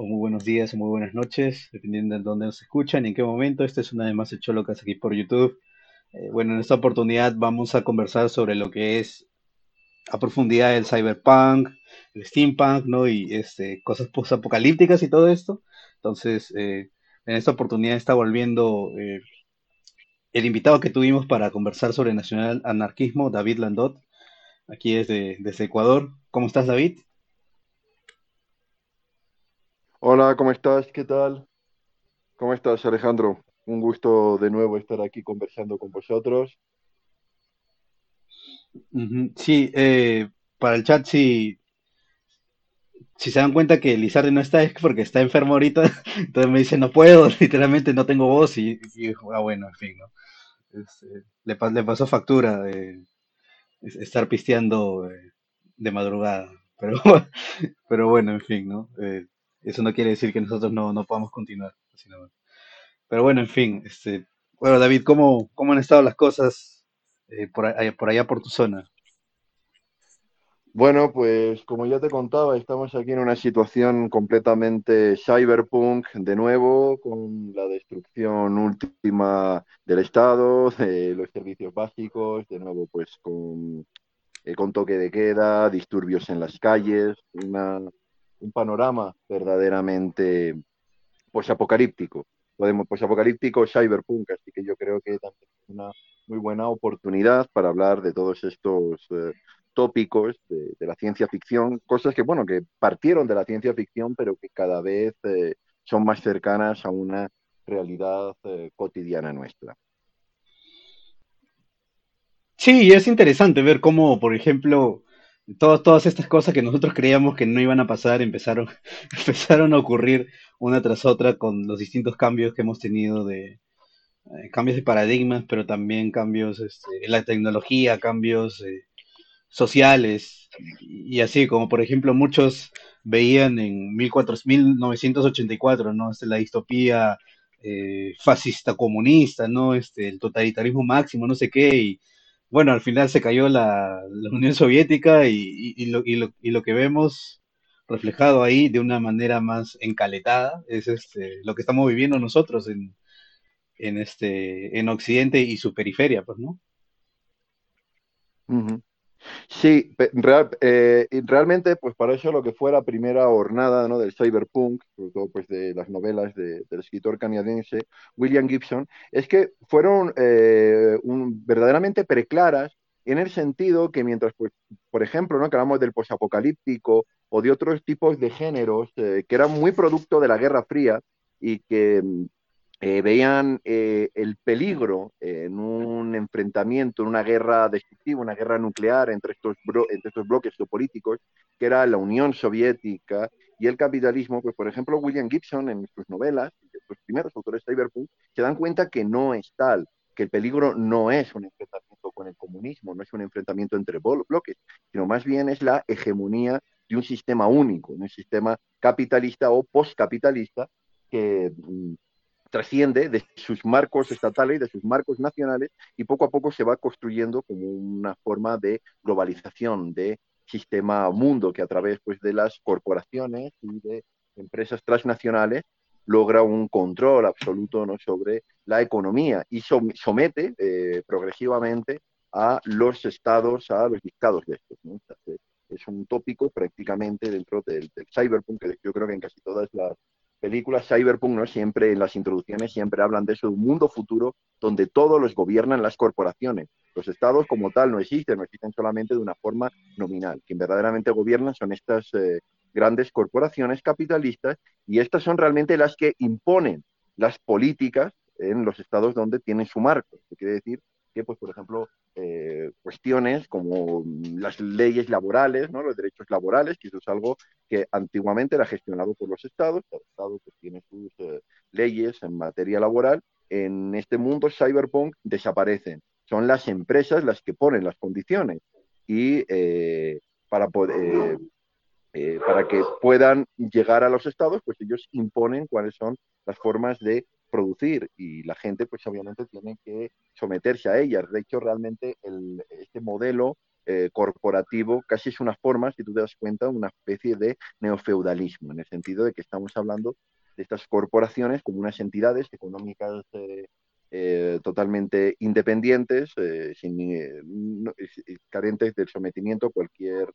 o muy buenos días, o muy buenas noches, dependiendo de dónde nos escuchan y en qué momento. Esta es una de más Cholocas aquí por YouTube. Eh, bueno, en esta oportunidad vamos a conversar sobre lo que es a profundidad el cyberpunk, el steampunk, ¿no? Y este, cosas post-apocalípticas y todo esto. Entonces, eh, en esta oportunidad está volviendo eh, el invitado que tuvimos para conversar sobre nacional anarquismo, David Landot, aquí desde, desde Ecuador. ¿Cómo estás, David? Hola, ¿cómo estás? ¿Qué tal? ¿Cómo estás, Alejandro? Un gusto de nuevo estar aquí conversando con vosotros. Sí, eh, para el chat, si, si se dan cuenta que Lizardi no está, es porque está enfermo ahorita. Entonces me dice, no puedo, literalmente no tengo voz. Y, ah, bueno, en fin, ¿no? Este, le, le, pasó factura de estar pisteando eh, de madrugada. Pero, pero bueno, en fin, ¿no? Eh, eso no quiere decir que nosotros no, no podamos continuar. Pero bueno, en fin. Este, bueno, David, ¿cómo, cómo han estado las cosas eh, por, allá, por tu zona? Bueno, pues como ya te contaba, estamos aquí en una situación completamente cyberpunk, de nuevo, con la destrucción última del Estado, de los servicios básicos, de nuevo, pues con, eh, con toque de queda, disturbios en las calles, un panorama verdaderamente pues apocalíptico. Podemos, pues apocalíptico, cyberpunk, así que yo creo que también es una muy buena oportunidad para hablar de todos estos eh, tópicos de, la ciencia ficción, cosas que, bueno, que partieron de la ciencia ficción, pero que cada vez eh, son más cercanas a una realidad eh, cotidiana nuestra. Sí, es interesante ver cómo, por ejemplo, todas, todas estas cosas que nosotros creíamos que no iban a pasar empezaron, empezaron a ocurrir una tras otra con los distintos cambios que hemos tenido de, eh, cambios de paradigmas, pero también cambios este, en la tecnología, cambios eh, sociales, y así como por ejemplo muchos veían en 1984, ¿no? Este, la distopía eh, fascista comunista, ¿no? Este, el totalitarismo máximo, no sé qué, y bueno, al final se cayó la, Unión Soviética y, y, lo, y, lo, y lo que vemos reflejado ahí de una manera más encaletada es este, lo que estamos viviendo nosotros en, en este en Occidente y su periferia, pues, ¿no? Sí, real, eh, realmente, pues para eso lo que fue la primera jornada ¿no? del cyberpunk, sobre todo pues de las novelas de, del escritor canadiense William Gibson, es que fueron eh, verdaderamente preclaras en el sentido que mientras, pues, por ejemplo, ¿no? que hablamos del posapocalíptico o de otros tipos de géneros eh, que eran muy producto de la Guerra Fría y que eh, veían eh, el peligro en un enfrentamiento, en una guerra destructiva, una guerra nuclear entre estos, entre estos bloques geopolíticos, que era la Unión Soviética y el capitalismo, pues por ejemplo William Gibson en sus novelas, sus primeros autores de cyberpunk, se dan cuenta que no es tal, que el peligro no es un enfrentamiento con el comunismo, no es un enfrentamiento entre bloques, sino más bien es la hegemonía de un sistema único, un sistema capitalista o postcapitalista que mm, trasciende de sus marcos estatales, de sus marcos nacionales y poco a poco se va construyendo como una forma de globalización de sistema mundo que a través pues, de las corporaciones y de empresas transnacionales logra un control absoluto ¿no? sobre la economía y somete eh, progresivamente a los estados, a los dictados de estos. es un tópico prácticamente dentro del, cyberpunk, que yo creo que en casi todas las películas cyberpunk, ¿no? Siempre en las introducciones siempre hablan de eso, de un mundo futuro donde todos los gobiernan las corporaciones. Los estados como tal no existen, no existen solamente de una forma nominal. Quien verdaderamente gobiernan son estas eh, grandes corporaciones capitalistas y estas son realmente las que imponen las políticas en los estados donde tienen su marco. quiere decir que, pues, por ejemplo, eh, cuestiones como las leyes laborales, ¿no? los derechos laborales, que eso es algo que antiguamente era gestionado por los estados, cada estado pues, tiene sus eh, leyes en materia laboral, en este mundo cyberpunk desaparecen. Son las empresas las que ponen las condiciones y eh, para poder eh, para que puedan llegar a los estados, pues ellos imponen cuáles son las formas de producir y la gente pues obviamente tiene que someterse a ellas. De hecho, realmente este modelo eh, corporativo casi es una forma, si tú te das cuenta, una especie de neofeudalismo, en el sentido de que estamos hablando de estas corporaciones como unas entidades económicas eh, totalmente independientes, sin, carentes del sometimiento a cualquier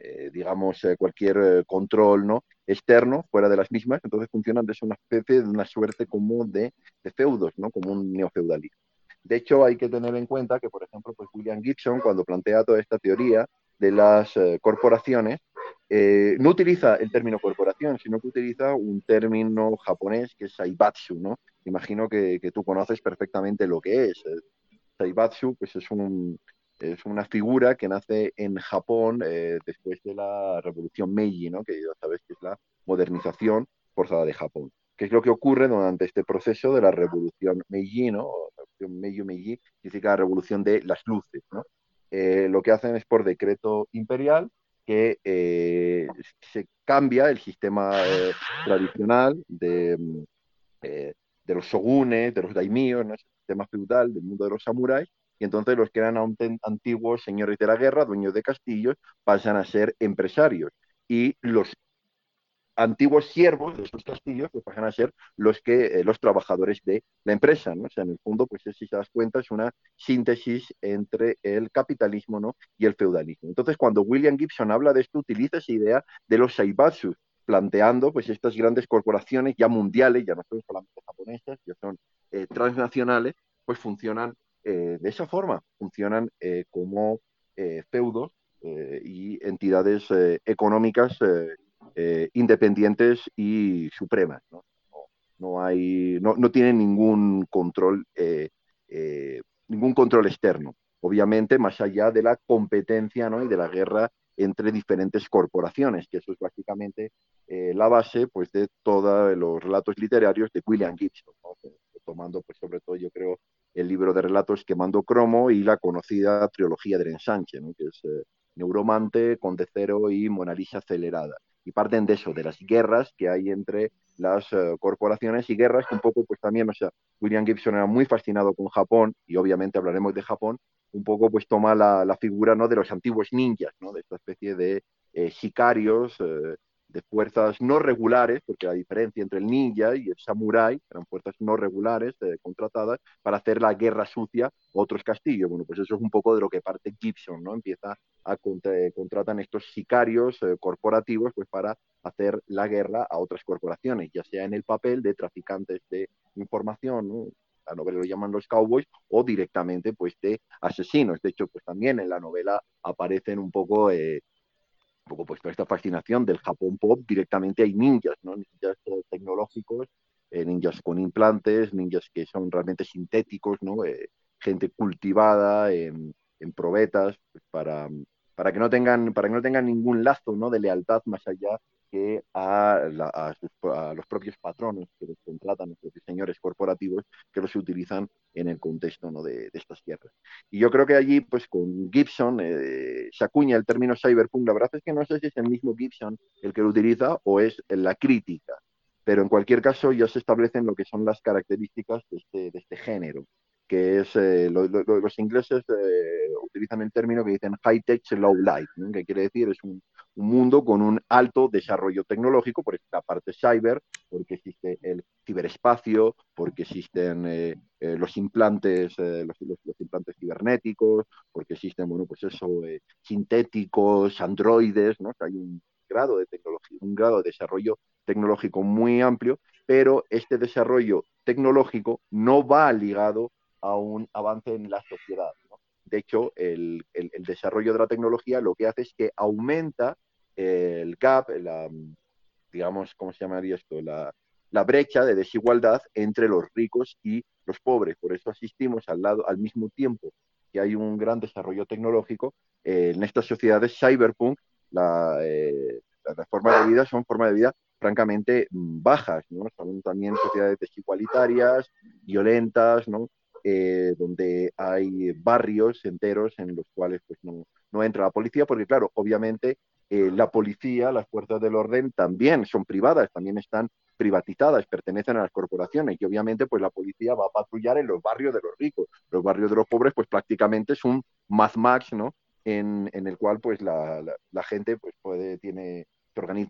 eh, digamos, eh, cualquier eh, control ¿no? externo fuera de las mismas, entonces funcionan de una especie de una suerte como de, feudos, ¿no? como un neofeudalismo. De hecho, hay que tener en cuenta que, por ejemplo, pues William Gibson, cuando plantea toda esta teoría de las corporaciones, no utiliza el término corporación, sino que utiliza un término japonés que es Saibatsu, ¿no? Imagino que, que tú conoces perfectamente lo que es. Saibatsu, pues es un, es una figura que nace en Japón eh, después de la revolución Meiji, ¿no? que ya sabes que es la modernización forzada de Japón. ¿Qué es lo que ocurre durante este proceso de la revolución Meiji? ¿no? La revolución Meiji-Meiji significa la revolución de las luces. ¿no? Eh, lo que hacen es por decreto imperial que eh, se cambia el sistema tradicional de, de los shogunes, de los daimyos, ¿no? el sistema feudal del mundo de los samuráis, y entonces los que eran antiguos señores de la guerra, dueños de castillos, pasan a ser empresarios. Y los antiguos siervos de esos castillos pues pasan a ser los que eh, los trabajadores de la empresa ¿no? o sea en el fondo pues si te das cuenta es una síntesis entre el capitalismo ¿no? y el feudalismo entonces cuando William Gibson habla de esto utiliza esa idea de los saibatsu planteando pues estas grandes corporaciones ya mundiales ya no son solamente japonesas ya son eh, transnacionales pues funcionan eh, de esa forma funcionan eh, como eh, feudos y entidades económicas independientes y supremas. No, hay, no, no, tienen ningún control, ningún control externo. Obviamente, más allá de la competencia ¿no? y de la guerra entre diferentes corporaciones, que eso es básicamente la base pues, de todos los relatos literarios de William Gibson, tomando pues, sobre todo yo creo el libro de relatos Quemando Cromo y la conocida trilogía del ensanche, que es eh, Neuromante, Conde Cero y Mona Lisa Acelerada. Y parten de eso, de las guerras que hay entre las eh, corporaciones y guerras que un poco, pues también, o sea, William Gibson era muy fascinado con Japón y obviamente hablaremos de Japón, un poco pues toma la, figura ¿no? de los antiguos ninjas, ¿no? de esta especie de eh, sicarios de fuerzas no regulares, porque la diferencia entre el ninja y el samurái eran fuerzas no regulares eh, contratadas para hacer la guerra sucia a otros castillos. Bueno, pues eso es un poco de lo que parte Gibson, ¿no? Empieza a contratar contratan estos sicarios eh, corporativos pues para hacer la guerra a otras corporaciones, ya sea en el papel de traficantes de información, la novela lo llaman los cowboys, o directamente pues de asesinos. De hecho, pues también en la novela aparecen un poco eh, un poco pues toda esta fascinación del Japón pop, directamente hay ninjas, ¿no? Ninjas eh, tecnológicos, eh, ninjas con implantes, ninjas que son realmente sintéticos, ¿no? Eh, gente cultivada en, en probetas pues, para, para, que no tengan, para que no tengan ningún lazo ¿no? de lealtad más allá a, los propios patrones que los contratan, los propios señores corporativos que los utilizan en el contexto de, estas tierras. Y yo creo que allí, pues con Gibson, eh, se acuña el término cyberpunk. La verdad es que no sé si es el mismo Gibson el que lo utiliza o es la crítica, pero en cualquier caso ya se establecen lo que son las características de este, este género. Que es, eh, los ingleses eh, utilizan el término que dicen high-tech, low-life, que quiere decir es un, mundo con un alto desarrollo tecnológico, por esta parte cyber, porque existe el ciberespacio, porque existen eh, los implantes, los, implantes cibernéticos, porque existen, bueno, pues eso, sintéticos, androides, ¿no? hay un grado de tecnología, un grado de desarrollo tecnológico muy amplio, pero este desarrollo tecnológico no va ligado a un avance en la sociedad. De hecho, el, desarrollo de la tecnología lo que hace es que aumenta el gap, la, digamos, ¿cómo se llamaría esto? La, brecha de desigualdad entre los ricos y los pobres. Por eso asistimos al, lado, al mismo tiempo que hay un gran desarrollo tecnológico, eh, en estas sociedades cyberpunk, la, eh, las formas de vida son formas de vida francamente bajas, ¿no? Son también sociedades desigualitarias, violentas, ¿no? Eh, donde hay barrios enteros en los cuales pues, no, entra la policía, porque claro, obviamente eh, la policía, las fuerzas del orden también son privadas, también están privatizadas, pertenecen a las corporaciones y obviamente pues la policía va a patrullar en los barrios de los ricos. Los barrios de los pobres pues prácticamente es un Mad Max, ¿no? En, el cual pues la, gente pues puede, tiene,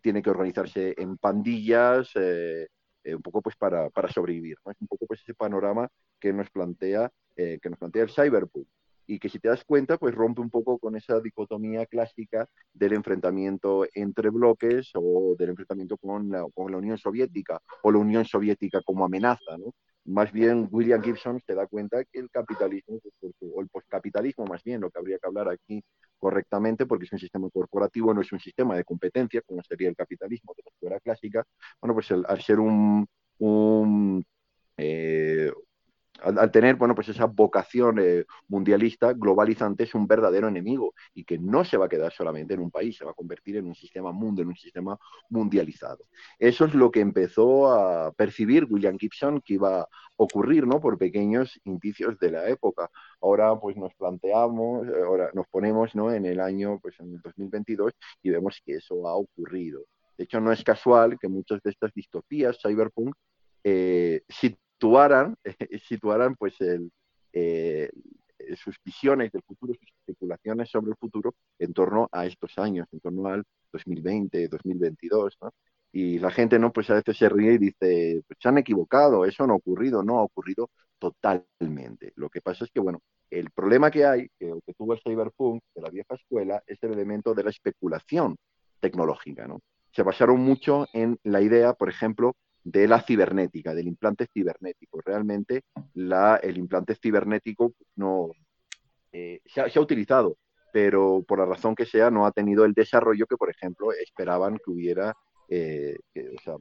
tiene que organizarse en pandillas, eh, un poco pues para, para sobrevivir. ¿no? Es un poco pues ese panorama que nos plantea, eh, que nos plantea el cyberpunk y que si te das cuenta, pues rompe un poco con esa dicotomía clásica del enfrentamiento entre bloques o del enfrentamiento con la, con la Unión Soviética o la Unión Soviética como amenaza. Más bien William Gibson se da cuenta que el capitalismo, o el postcapitalismo más bien, lo que habría que hablar aquí correctamente, porque es un sistema corporativo, no es un sistema de competencia, como sería el capitalismo de la escuela clásica, bueno, pues al ser un, un eh, al, tener bueno, pues esa vocación eh, mundialista, globalizante, es un verdadero enemigo y que no se va a quedar solamente en un país, se va a convertir en un sistema mundo, en un sistema mundializado. Eso es lo que empezó a percibir William Gibson que iba a ocurrir, ¿no? Por pequeños indicios de la época. Ahora, pues nos planteamos, ahora nos ponemos, ¿no? En el año, pues en el 2022 y vemos que eso ha ocurrido. De hecho, no es casual que muchas de estas distopías cyberpunk eh, situaran, situaran pues el, eh, sus visiones del futuro, sus especulaciones sobre el futuro en torno a estos años, en torno al 2020, 2022, ¿no? Y la gente, ¿no? Pues a veces se ríe y dice, pues se han equivocado, eso no ha ocurrido, no ha ocurrido totalmente. Lo que pasa es que, bueno, el problema que hay, que, que tuvo el cyberpunk de la vieja escuela, es el elemento de la especulación tecnológica, ¿no? Se basaron mucho en la idea, por ejemplo, de la cibernética, del implante cibernético. Realmente la, el implante cibernético no eh, se, ha, utilizado, pero por la razón que sea no ha tenido el desarrollo que, por ejemplo, esperaban que hubiera, eh, que, o sea,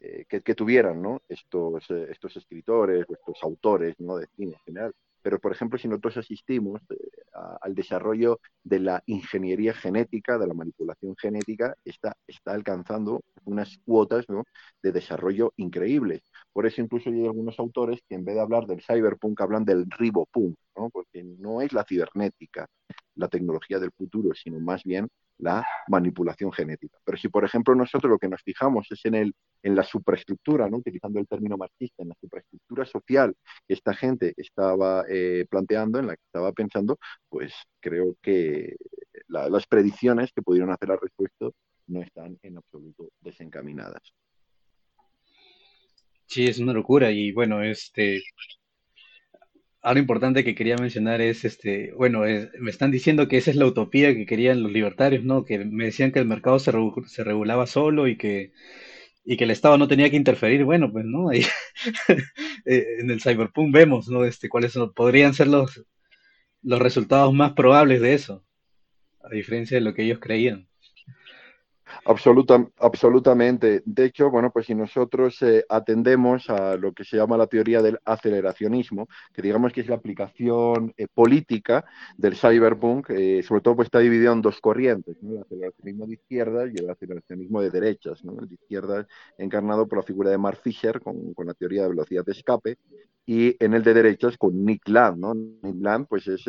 eh, que, tuvieran ¿no? estos, estos escritores estos autores ¿no? de cine en general. Pero, por ejemplo, si nosotros asistimos eh, al desarrollo de la ingeniería genética, de la manipulación genética, está, está alcanzando unas cuotas de desarrollo increíbles. Por eso incluso hay algunos autores que en vez de hablar del cyberpunk hablan del ribopunk, ¿no? porque no es la cibernética la tecnología del futuro, sino más bien la manipulación genética. Pero si, por ejemplo, nosotros lo que nos fijamos es en, el, en la superestructura, utilizando el término marxista, en la superestructura social que esta gente estaba eh, planteando, en la que estaba pensando, pues creo que las predicciones que pudieron hacer al respecto no están en absoluto desencaminadas. Sí, es una locura y bueno, este, algo importante que quería mencionar es, este, bueno, me están diciendo que esa es la utopía que querían los libertarios, ¿no? Que me decían que el mercado se, regulaba solo y que, y que el Estado no tenía que interferir. Bueno, pues, ¿no? Ahí, eh, en el cyberpunk vemos, ¿no? Este, cuáles podrían ser los, los resultados más probables de eso, a diferencia de lo que ellos creían. Absoluta, absolutamente. De hecho, bueno, pues si nosotros eh, atendemos a lo que se llama la teoría del aceleracionismo, que digamos que es la aplicación eh, política del cyberpunk, eh, sobre todo pues está dividido en dos corrientes, el aceleracionismo de izquierdas y el aceleracionismo de derechas. El de izquierdas encarnado por la figura de Mark Fisher con, con, la teoría de velocidad de escape y en el de derechas con Nick Land. ¿no? Nick Land pues es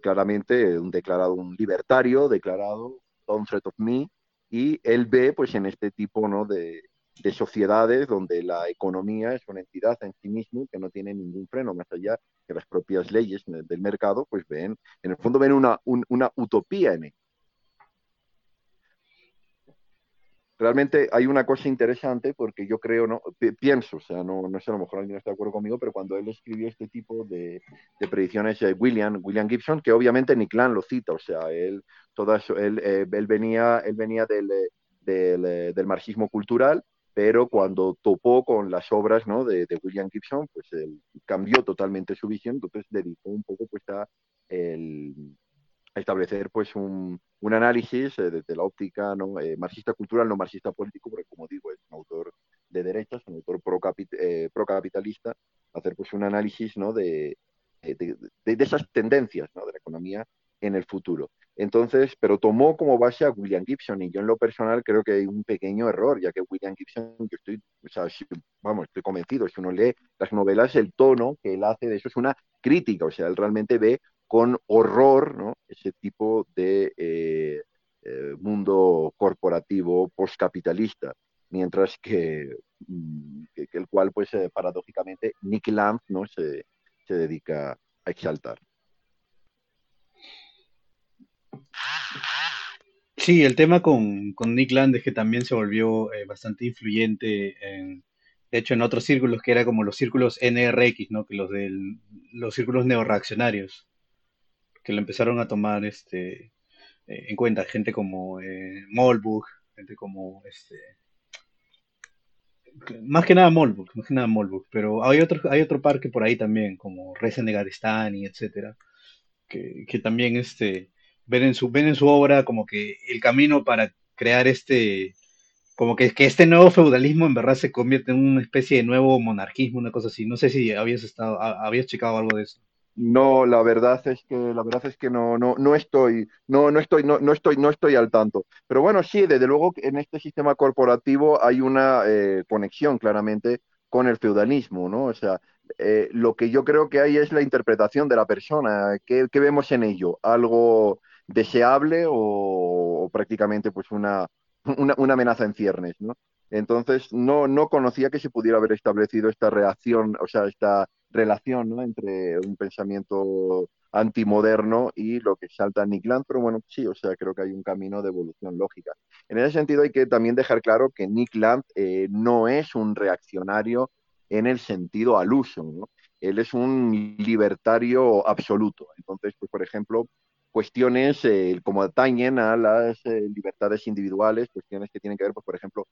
claramente un declarado un libertario, declarado Don't Threat of Me, y él ve pues en este tipo ¿no? de, de sociedades donde la economía es una entidad en sí mismo que no tiene ningún freno más allá que las propias leyes del mercado, pues ven, en el fondo ven una, una utopía en ello. Realmente hay una cosa interesante porque yo creo, no pienso, o sea, no, no sé, a lo mejor alguien está de acuerdo conmigo, pero cuando él escribió este tipo de, predicciones, eh, William, William Gibson, que obviamente Nicklán lo cita, o sea, él, todas, él, eh, él venía, él venía del, eh, del, marxismo cultural, pero cuando topó con las obras ¿no? de, de, William Gibson, pues él cambió totalmente su visión, entonces dedicó un poco pues a el, establecer pues un, un análisis eh, desde la óptica ¿no? Eh, marxista cultural, no marxista político, porque como digo, es un autor de derechas, un autor eh, pro-capitalista, pro hacer pues un análisis ¿no? de, de, esas tendencias ¿no? de la economía en el futuro. Entonces, pero tomó como base a William Gibson y yo en lo personal creo que hay un pequeño error, ya que William Gibson, yo estoy, o sea, vamos, estoy convencido, si uno lee las novelas, el tono que él hace de eso es una crítica, o sea, él realmente ve con horror ese tipo de eh, eh, mundo corporativo postcapitalista, mientras que, mm, el cual, pues eh, paradójicamente, Nick Lamp ¿no? se, se dedica a exaltar. Sí, el tema con, con Nick Land es que también se volvió bastante influyente en, de hecho, en otros círculos que era como los círculos NRX, ¿no? Que los de los círculos neoreaccionarios que lo empezaron a tomar este, eh, en cuenta, gente como eh, Molbuk, gente como este, más que nada Molbuk, más que nada Molbuk, pero hay otro, hay otro parque por ahí también, como Reza Negaristani, etcétera, que, que también este, ven en su, ven en su obra como que el camino para crear este, como que, que este nuevo feudalismo en verdad se convierte en una especie de nuevo monarquismo, una cosa así. No sé si habías estado, habías checado algo de eso. No, la verdad es que la verdad es que no, no, no estoy, no, no estoy, no, no estoy, no estoy al tanto. Pero bueno, sí, desde luego en este sistema corporativo hay una eh, conexión claramente con el feudalismo, ¿no? O sea, eh, lo que yo creo que hay es la interpretación de la persona. ¿Qué, qué vemos en ello? ¿Algo deseable o, prácticamente pues una, una, una, amenaza en ciernes, ¿no? Entonces, no, no conocía que se pudiera haber establecido esta reacción, o sea, esta relación ¿no? entre un pensamiento antimoderno y lo que salta Nick Land, pero bueno, sí, o sea, creo que hay un camino de evolución lógica. En ese sentido hay que también dejar claro que Nick Land eh, no es un reaccionario en el sentido al uso. Él es un libertario absoluto. Entonces, pues, por ejemplo, cuestiones eh, como atañen a las eh, libertades individuales, cuestiones que tienen que ver, pues, por ejemplo,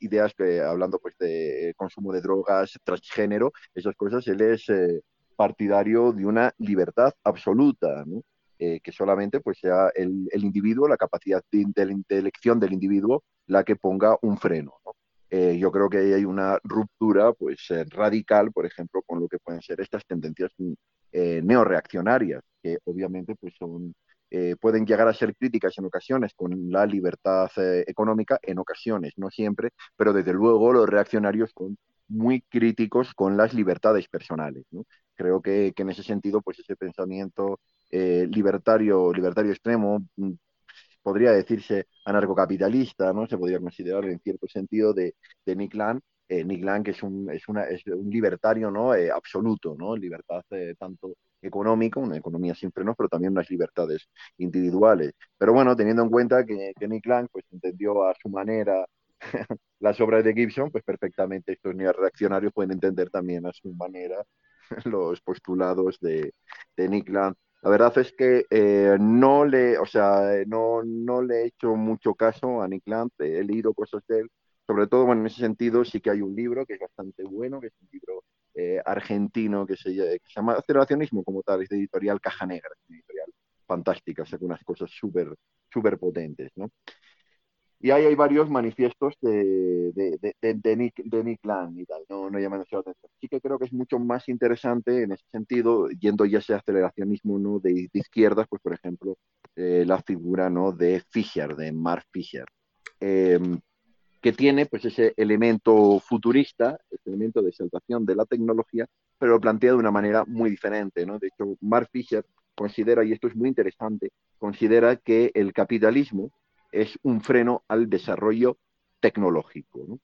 ideas que, hablando pues, de consumo de drogas, transgénero, esas cosas, él es eh, partidario de una libertad absoluta, ¿no? Eh, que solamente pues, sea el, el, individuo, la capacidad de, de, elección del individuo, la que ponga un freno. ¿no? Eh, yo creo que hay una ruptura pues, radical, por ejemplo, con lo que pueden ser estas tendencias neoreaccionarias, que obviamente pues, son eh, pueden llegar a ser críticas en ocasiones con la libertad eh, económica, en ocasiones, no siempre, pero desde luego los reaccionarios son muy críticos con las libertades personales. Creo que, que, en ese sentido, pues ese pensamiento eh, libertario, libertario extremo, mm, podría decirse anarcocapitalista, ¿no? se podría considerar en cierto sentido de, de Nick Land, eh, Nick Land que es un, es una, es un libertario ¿no? Eh, absoluto, ¿no? libertad tanto económica, una economía sin frenos, pero también unas libertades individuales. Pero bueno, teniendo en cuenta que, Nick Land pues, entendió a su manera las obras de Gibson, pues perfectamente estos reaccionarios pueden entender también a su manera los postulados de, de Nick Land. La verdad es que eh, no le, o sea, no, no le he hecho mucho caso a Nick Land, he leído cosas de él, sobre todo, bueno, en ese sentido sí que hay un libro que es bastante bueno, que es un libro eh, argentino que se, que se, llama Aceleracionismo como tal, es de editorial Caja Negra, es una editorial fantástica, saca unas cosas súper súper potentes, ¿no? Y ahí hay varios manifiestos de, de, de, de, Nick, Nick Land y tal, no, no llaman la atención. Sí que creo que es mucho más interesante en ese sentido, yendo ya ese aceleracionismo ¿no? de, izquierdas, pues por ejemplo, eh, la figura ¿no? de Fisher, de Mark Fisher. Eh, que tiene pues ese elemento futurista, ese elemento de exaltación de la tecnología, pero lo plantea de una manera muy diferente, ¿no? De hecho, Mark Fisher considera, y esto es muy interesante, considera que el capitalismo es un freno al desarrollo tecnológico, ¿no?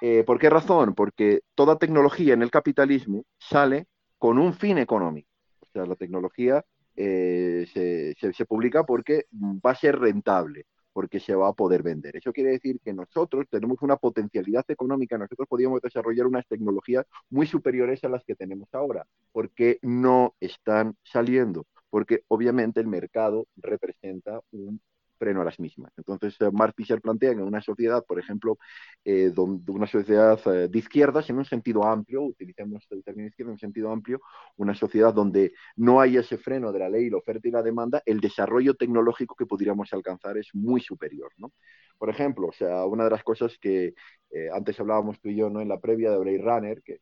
Eh, ¿Por qué razón? Porque toda tecnología en el capitalismo sale con un fin económico. O sea, la tecnología eh, se, se, publica porque va a ser rentable, porque se va a poder vender. Eso quiere decir que nosotros tenemos una potencialidad económica, nosotros podríamos desarrollar unas tecnologías muy superiores a las que tenemos ahora, porque no están saliendo, porque obviamente el mercado representa un freno a las mismas. Entonces, eh, Mark Fisher plantea en una sociedad, por ejemplo, eh, donde una sociedad eh, de izquierdas, en un sentido amplio, utilicemos el término izquierda en un sentido amplio, una sociedad donde no hay ese freno de la ley, la oferta y la demanda, el desarrollo tecnológico que pudiéramos alcanzar es muy superior. ¿no? Por ejemplo, o sea, una de las cosas que antes hablábamos tú y yo ¿no? en la previa de Blade Runner, que,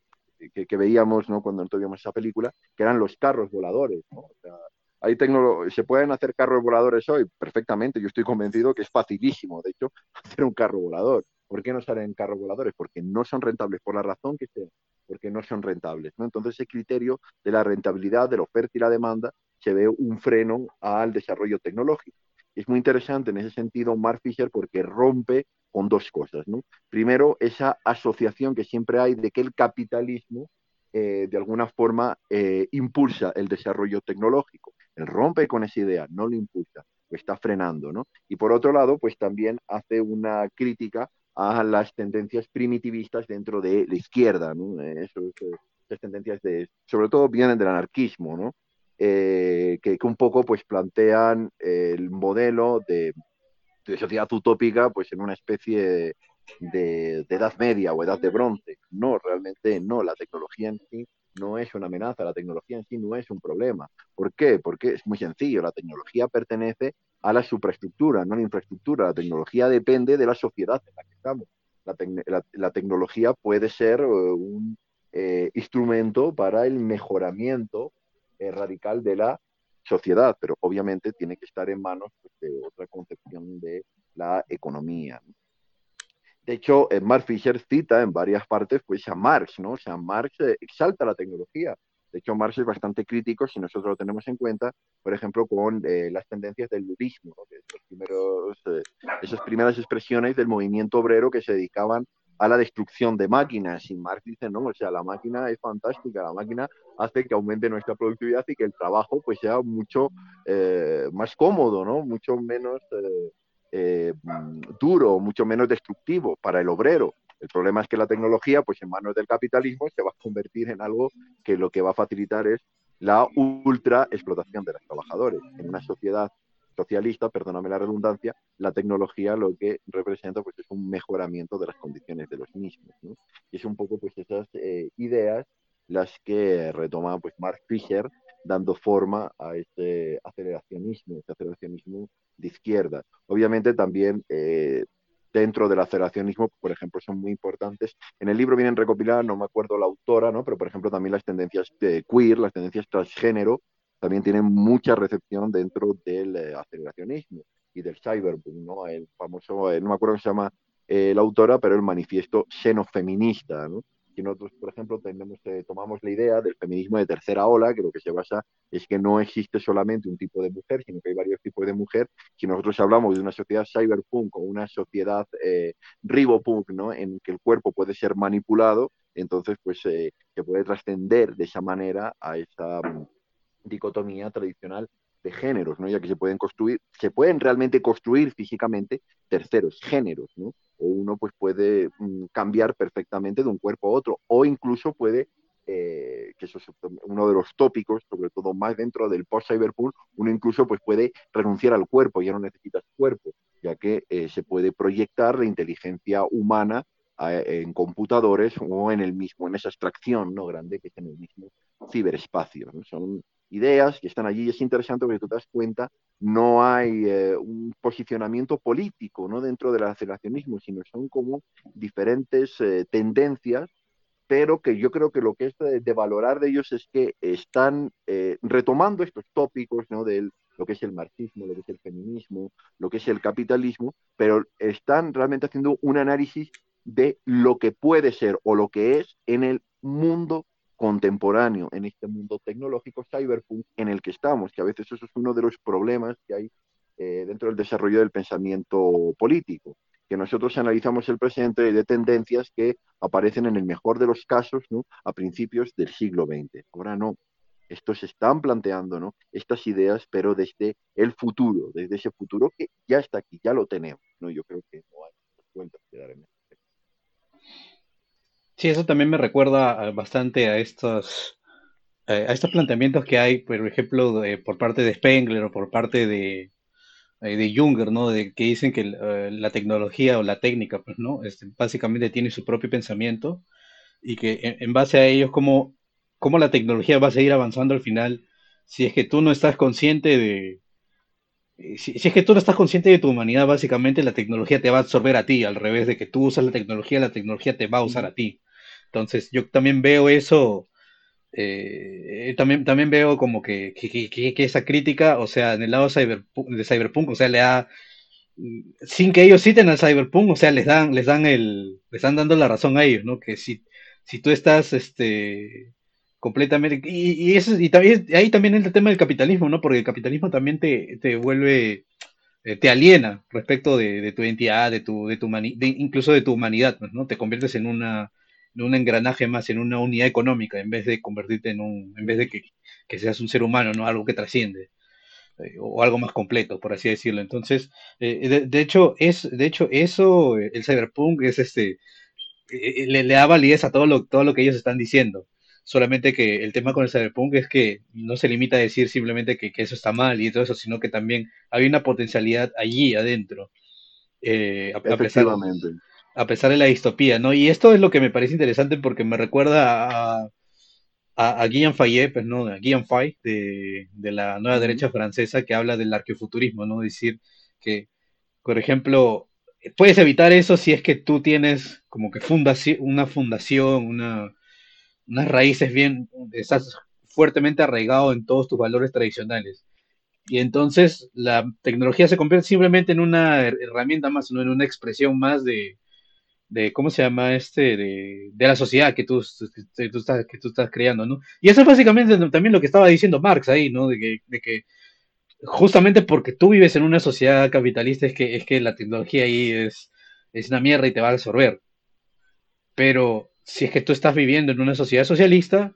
que, veíamos ¿no? cuando no esa película, que eran los carros voladores. ¿no? Hay se pueden hacer carros voladores hoy perfectamente. Yo estoy convencido que es facilísimo, de hecho, hacer un carro volador. ¿Por qué no salen carros voladores? Porque no son rentables, por la razón que sea, porque no son rentables. ¿no? Entonces, ese criterio de la rentabilidad, de la oferta y la demanda, se ve un freno al desarrollo tecnológico. Es muy interesante en ese sentido Mark Fisher porque rompe con dos cosas. ¿no? Primero, esa asociación que siempre hay de que el capitalismo eh, de alguna forma eh, impulsa el desarrollo tecnológico. Él rompe con esa idea, no lo impulsa, lo está frenando, ¿no? Y por otro lado, pues también hace una crítica a las tendencias primitivistas dentro de la izquierda, ¿no? esas tendencias de, sobre todo vienen del anarquismo, ¿no? Eh, que, un poco pues plantean el modelo de, de, sociedad utópica pues en una especie de, de, edad media o edad de bronce. No, realmente no, la tecnología en sí no es una amenaza, la tecnología en sí no es un problema. ¿Por qué? Porque es muy sencillo, la tecnología pertenece a la supraestructura, no a la infraestructura. La tecnología depende de la sociedad en la que estamos. La, tecnología puede ser eh, un eh, instrumento para el mejoramiento eh, radical de la sociedad, pero obviamente tiene que estar en manos pues, de otra concepción de la economía. De hecho, eh, Mark Fisher cita en varias partes pues, a Marx, ¿no? O sea, Marx eh, exalta la tecnología. De hecho, Marx es bastante crítico, si nosotros lo tenemos en cuenta, por ejemplo, con eh, las tendencias del ludismo, ¿no? primeros, esas primeras expresiones del movimiento obrero que se dedicaban a la destrucción de máquinas. Y Marx dice, no, o sea, la máquina es fantástica, la máquina hace que aumente nuestra productividad y que el trabajo pues sea mucho más cómodo, ¿no? Mucho menos eh, duro, mucho menos destructivo para el obrero. El problema es que la tecnología, pues en manos del capitalismo, se va a convertir en algo que lo que va a facilitar es la ultra explotación de los trabajadores. En una sociedad socialista, perdóname la redundancia, la tecnología lo que representa pues es un mejoramiento de las condiciones de los mismos. Y es un poco pues esas eh, ideas las que retoma pues Mark Fisher dando forma a este aceleracionismo, este aceleracionismo de izquierda. Obviamente también eh, dentro del aceleracionismo, por ejemplo, son muy importantes. En el libro vienen recopiladas, no me acuerdo la autora, ¿no? pero por ejemplo también las tendencias de queer, las tendencias transgénero, también tienen mucha recepción dentro del eh, aceleracionismo y del cyberpunk, ¿no? El famoso, eh, no me acuerdo cómo se llama la autora, pero el manifiesto xenofeminista, ¿no? Que nosotros, por ejemplo, tenemos, eh, tomamos la idea del feminismo de tercera ola, que lo que se basa es que no existe solamente un tipo de mujer, sino que hay varios tipos de mujer. Si nosotros hablamos de una sociedad cyberpunk o una sociedad eh, ribopunk, ¿no? en que el cuerpo puede ser manipulado, entonces pues eh, se puede trascender de esa manera a esa mm, dicotomía tradicional de géneros, ¿no? ya que se pueden construir, se pueden realmente construir físicamente terceros géneros, ¿no? o uno pues puede mm, cambiar perfectamente de un cuerpo a otro, o incluso puede, eh, que eso es uno de los tópicos, sobre todo más dentro del post-cyberpunk, uno incluso pues puede renunciar al cuerpo, ya no necesitas cuerpo, ya que eh, se puede proyectar la inteligencia humana en computadores o en el mismo, en esa abstracción ¿no? grande que es en el mismo ciberespacio. Son ideas que están allí y es interesante porque te das cuenta, no hay eh, un posicionamiento político ¿no? dentro del aceleracionismo, sino son como diferentes eh, tendencias, pero que yo creo que lo que es de, valorar de ellos es que están eh, retomando estos tópicos ¿no? de lo que es el marxismo, lo que es el feminismo, lo que es el capitalismo, pero están realmente haciendo un análisis de lo que puede ser o lo que es en el mundo contemporáneo, en este mundo tecnológico cyberpunk en el que estamos, que a veces eso es uno de los problemas que hay eh, dentro del desarrollo del pensamiento político, que nosotros analizamos el presente de tendencias que aparecen en el mejor de los casos ¿no? a principios del siglo XX. Ahora no, estos están planteando ¿no? estas ideas, pero desde el futuro, desde ese futuro que ya está aquí, ya lo tenemos. ¿no? Yo creo que no hay cuenta que dar en Sí, eso también me recuerda bastante a estos, a estos planteamientos que hay, por ejemplo, por parte de Spengler o por parte de, eh, de Junger, ¿no? De que dicen que eh, la tecnología o la técnica, pues, ¿no? Este, básicamente tiene su propio pensamiento y que en, base a ellos, cómo, cómo la tecnología va a seguir avanzando al final, si es que tú no estás consciente de, eh, si, si, es que tú no estás consciente de tu humanidad, básicamente la tecnología te va a absorber a ti, al revés de que tú usas la tecnología, la tecnología te va a usar a ti. Entonces, yo también veo eso eh, también, también veo como que, que, esa crítica, o sea, en el lado de Cyberpunk, o sea, le da, sin que ellos citen al Cyberpunk, o sea, les dan, les dan el, les están dando la razón a ellos, ¿no? Que si, si tú estás, este, completamente, y, eso, y también, ahí también entra el tema del capitalismo, ¿no? Porque el capitalismo también te, te vuelve, eh, te aliena respecto de, tu identidad, de tu, de tu incluso de tu humanidad, pues, ¿no? Te conviertes en una, en un engranaje más, en una unidad económica, en vez de convertirte en un, en vez de que, seas un ser humano, ¿no? Algo que trasciende. Eh, o algo más completo, por así decirlo. Entonces, eh, de, hecho, es, de hecho, eso, el cyberpunk es este, eh, le, da validez a todo lo, todo lo que ellos están diciendo. Solamente que el tema con el cyberpunk es que no se limita a decir simplemente que, eso está mal y todo eso, sino que también hay una potencialidad allí adentro. Eh, a pesar de la distopía, ¿no? Y esto es lo que me parece interesante porque me recuerda a, a, Guillaume Fayet, pues, ¿no? A Guillaume Fay, de, la nueva derecha francesa, que habla del arqueofuturismo, ¿no? Decir que, por ejemplo, puedes evitar eso si es que tú tienes como que fundación, una fundación, una, unas raíces bien, estás fuertemente arraigado en todos tus valores tradicionales. Y entonces la tecnología se convierte simplemente en una herramienta más, no en una expresión más de, de ¿cómo se llama este? De, de la sociedad que tú, tú, estás, que tú estás creando, ¿no? Y eso es básicamente también lo que estaba diciendo Marx ahí, ¿no? De que, de que justamente porque tú vives en una sociedad capitalista es que, es que la tecnología ahí es, es una mierda y te va a absorber. Pero si es que tú estás viviendo en una sociedad socialista,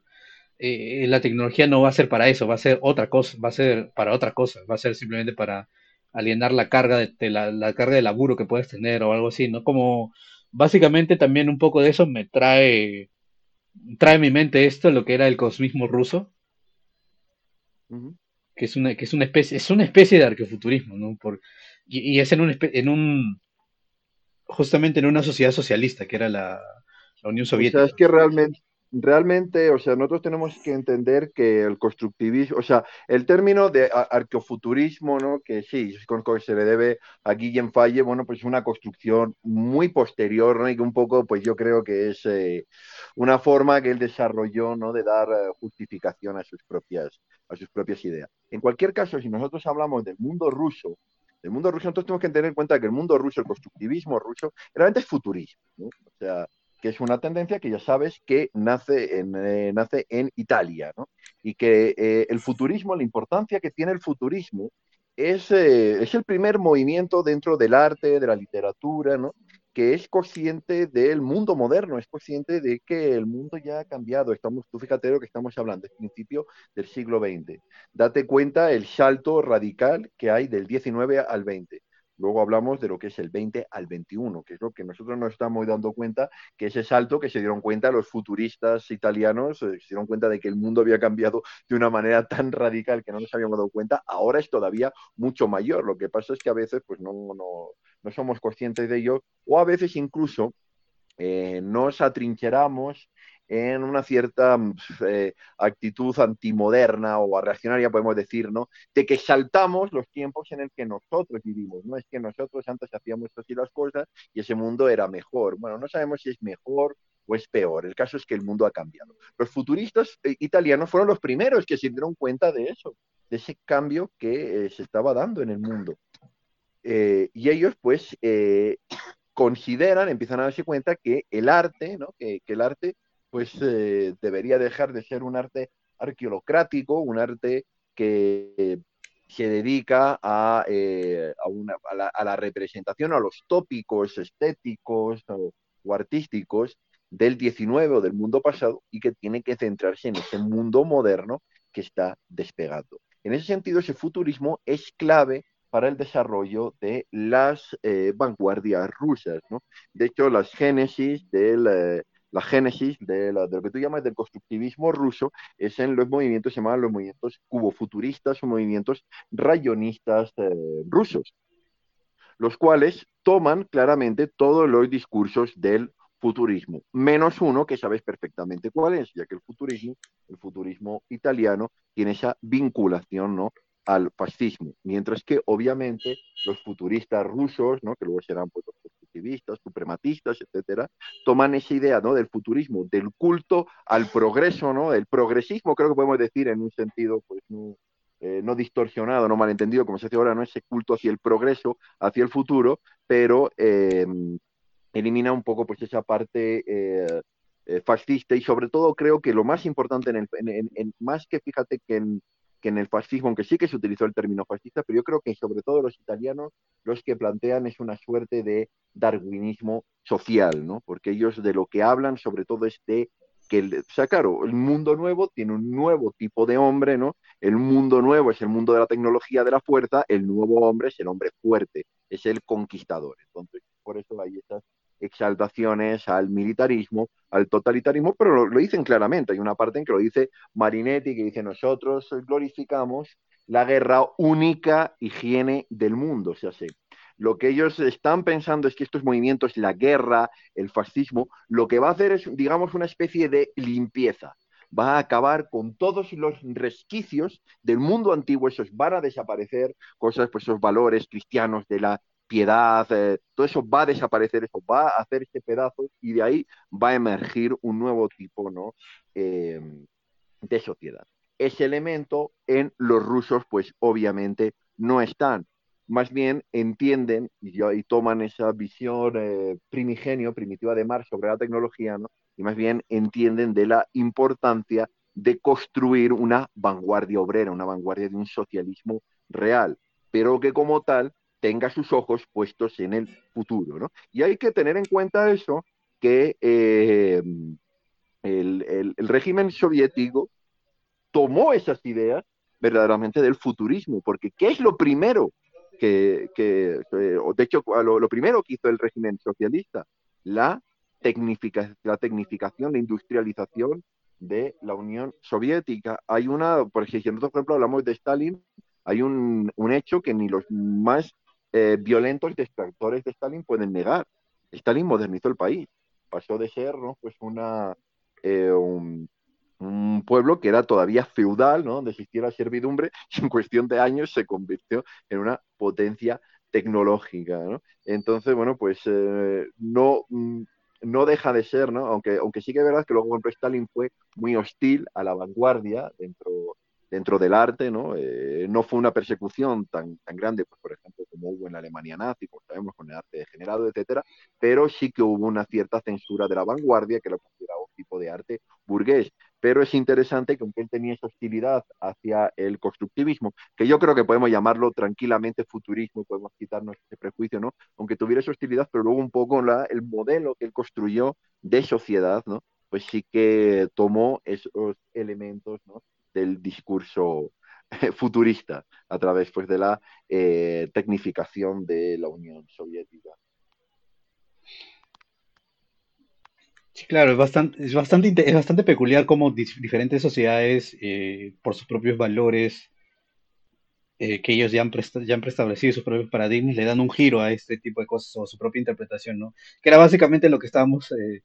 eh, la tecnología no va a ser para eso, va a ser otra cosa, va a ser para otra cosa, va a ser simplemente para alienar la carga de, la, la, carga de laburo que puedes tener o algo así, ¿no? Como básicamente también un poco de eso me trae, trae a mi mente esto, lo que era el cosmismo ruso, que, es una, que es una especie, es una especie de arqueofuturismo, ¿no? Por, y, es en un, en un, justamente en una sociedad socialista, que era la, Unión Soviética. O sea, es que realmente, realmente, o sea, nosotros tenemos que entender que el constructivismo, o sea, el término de arqueofuturismo, ¿no? Que sí, con que se le debe a Guillem Falle, bueno, pues es una construcción muy posterior, ¿no? Y que un poco, pues yo creo que es eh, una forma que él desarrolló, ¿no? De dar eh, justificación a sus propias, a sus propias ideas. En cualquier caso, si nosotros hablamos del mundo ruso, del mundo ruso, entonces tenemos que tener en cuenta que el mundo ruso, el constructivismo ruso, realmente es futurismo, ¿no? O sea, que es una tendencia que ya sabes que nace en, eh, nace en Italia, ¿no? Y que eh, el futurismo, la importancia que tiene el futurismo, es, eh, es el primer movimiento dentro del arte, de la literatura, ¿no? que es consciente del mundo moderno, es consciente de que el mundo ya ha cambiado. Estamos, tú fíjate lo que estamos hablando, es principio del siglo XX. Date cuenta el salto radical que hay del 19 al 20. Luego hablamos de lo que es el 20 al 21, que es lo que nosotros nos estamos dando cuenta, que ese salto que se dieron cuenta los futuristas italianos, eh, se dieron cuenta de que el mundo había cambiado de una manera tan radical que no nos habíamos dado cuenta, ahora es todavía mucho mayor. Lo que pasa es que a veces pues no, no, no somos conscientes de ello o a veces incluso eh, nos atrincheramos en una cierta mm, eh, actitud antimoderna o reaccionaria, podemos decir, ¿no? De que saltamos los tiempos en el que nosotros vivimos, ¿no? Es que nosotros antes hacíamos así las cosas y ese mundo era mejor. Bueno, no sabemos si es mejor o es peor. El caso es que el mundo ha cambiado. Los futuristas eh, italianos fueron los primeros que se dieron cuenta de eso, de ese cambio que eh, se estaba dando en el mundo. y ellos, pues, consideran, empiezan a darse cuenta que el arte, ¿no? que, que el arte pues eh, debería dejar de ser un arte arqueolocrático, un arte que se dedica a, eh, a, la, representación, a los tópicos estéticos o, artísticos del 19 o del mundo pasado y que tiene que centrarse en ese mundo moderno que está despegando. En ese sentido, ese futurismo es clave para el desarrollo de las eh, vanguardias rusas. De hecho, las génesis del, eh, la génesis de, lo que tú llamas del constructivismo ruso es en los movimientos, llaman los movimientos cubofuturistas o movimientos rayonistas eh, rusos, los cuales toman claramente todos los discursos del futurismo, menos uno que sabes perfectamente cuál es, ya que el futurismo, el futurismo italiano, tiene esa vinculación ¿no? Al fascismo, mientras que obviamente los futuristas rusos, ¿no? que luego serán pues, los positivistas, suprematistas, etcétera, toman esa idea ¿no? del futurismo, del culto al progreso, ¿no? el progresismo, creo que podemos decir en un sentido pues, no, eh, no distorsionado, no malentendido, como se hace ahora, no ese culto hacia el progreso, hacia el futuro, pero eh, elimina un poco pues, esa parte eh, fascista y sobre todo creo que lo más importante, en el, más que fíjate que en que en el fascismo, aunque sí que se utilizó el término fascista, pero yo creo que sobre todo los italianos los que plantean es una suerte de darwinismo social, ¿no? Porque ellos de lo que hablan sobre todo es de que, o sea, claro, el mundo nuevo tiene un nuevo tipo de hombre, ¿no? El mundo nuevo es el mundo de la tecnología, de la fuerza, el nuevo hombre es el hombre fuerte, es el conquistador. Entonces, por eso hay estas exaltaciones al militarismo, al totalitarismo, pero lo, dicen claramente. Hay una parte en que lo dice Marinetti, que dice nosotros glorificamos la guerra única higiene del mundo. O sea, lo que ellos están pensando es que estos movimientos, la guerra, el fascismo, lo que va a hacer es, digamos, una especie de limpieza. Va a acabar con todos los resquicios del mundo antiguo, esos van a desaparecer, cosas, pues esos valores cristianos de la piedad, eh, todo eso va a desaparecer, eso va a hacer este pedazo y de ahí va a emergir un nuevo tipo ¿no? Eh, de sociedad. Ese elemento en los rusos, pues obviamente no están. Más bien entienden y, y toman esa visión eh, primigenio, primitiva de Marx sobre la tecnología, ¿no? y más bien entienden de la importancia de construir una vanguardia obrera, una vanguardia de un socialismo real, pero que como tal tenga sus ojos puestos en el futuro. ¿no? Y hay que tener en cuenta eso, que eh, el, régimen soviético tomó esas ideas verdaderamente del futurismo, porque ¿qué es lo primero que, que de hecho, lo, primero que hizo el régimen socialista? La, la tecnificación, la industrialización de la Unión Soviética. Hay una, por ejemplo, por ejemplo hablamos de Stalin, hay un hecho que ni los más eh, violentos detractores de Stalin pueden negar. Stalin modernizó el país, pasó de ser ¿no? pues una, eh, un, pueblo que era todavía feudal, ¿no? donde existía servidumbre, y en cuestión de años se convirtió en una potencia tecnológica. ¿no? Entonces, bueno, pues eh, no, mm, no deja de ser, ¿no? aunque, aunque sí que es verdad que luego Stalin fue muy hostil a la vanguardia dentro dentro del arte, ¿no? Eh, no fue una persecución tan, tan grande, pues, por ejemplo, como hubo en la Alemania nazi, como sabemos, con el arte degenerado, etcétera, pero sí que hubo una cierta censura de la vanguardia que lo consideraba un tipo de arte burgués. Pero es interesante que aunque él tenía esa hostilidad hacia el constructivismo, que yo creo que podemos llamarlo tranquilamente futurismo, podemos quitarnos ese prejuicio, ¿no? Aunque tuviera esa hostilidad, pero luego un poco la, el modelo que él construyó de sociedad, ¿no? Pues sí que tomó esos elementos, ¿no? Del discurso futurista a través pues, de la eh, tecnificación de la Unión Soviética. Sí, claro, es bastante, es bastante, es bastante peculiar cómo diferentes sociedades, eh, por sus propios valores, eh, que ellos ya han, ya han preestablecido sus propios paradigmas, le dan un giro a este tipo de cosas o su propia interpretación, ¿no? Que era básicamente lo que estábamos eh,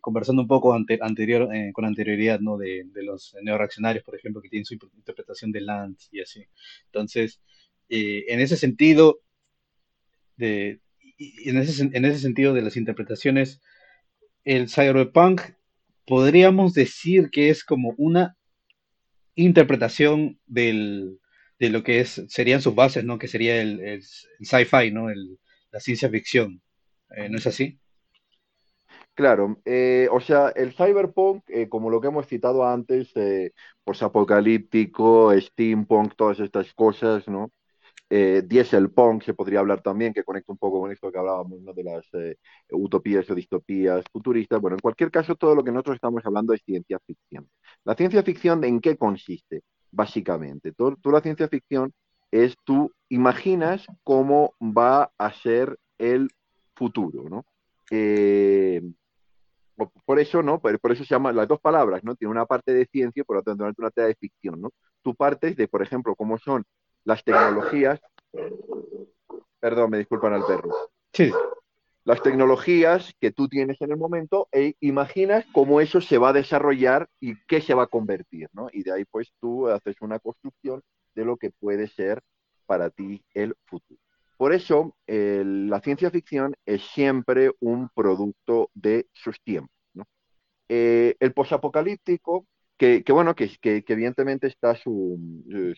conversando un poco anterior, eh, con anterioridad, ¿no? De, los neoreaccionarios, por ejemplo, que tienen su interpretación de Lanz y así. Entonces, eh, en ese sentido, de, en, ese, en ese sentido de las interpretaciones, el cyberpunk podríamos decir que es como una interpretación del, de lo que es, serían sus bases, ¿no? Que sería el, sci-fi, ¿no? la ciencia ficción. ¿No es así? Claro, eh, o sea, el cyberpunk, eh, como lo que hemos citado antes, eh, posapocalíptico, steampunk, todas estas cosas, ¿no? Eh, dieselpunk se podría hablar también, que conecta un poco con esto que hablábamos, ¿no? De las utopías o distopías futuristas. Bueno, en cualquier caso, todo lo que nosotros estamos hablando es ciencia ficción. La ciencia ficción, ¿en qué consiste? Básicamente, toda la ciencia ficción es tú imaginas cómo va a ser el futuro, ¿no? Eh, por eso, ¿no? Por, por, eso se llama las dos palabras, ¿no? Tiene una parte de ciencia y por lo tanto una parte de ficción, ¿no? Tú partes de, por ejemplo, cómo son las tecnologías. Perdón, me disculpan al perro. Sí. Las tecnologías que tú tienes en el momento e imaginas cómo eso se va a desarrollar y qué se va a convertir, ¿no? Y de ahí pues tú haces una construcción de lo que puede ser para ti el futuro. Por eso, eh, la ciencia ficción es siempre un producto de sus tiempos. Eh, el posapocalíptico, que, que, bueno, que, evidentemente está su,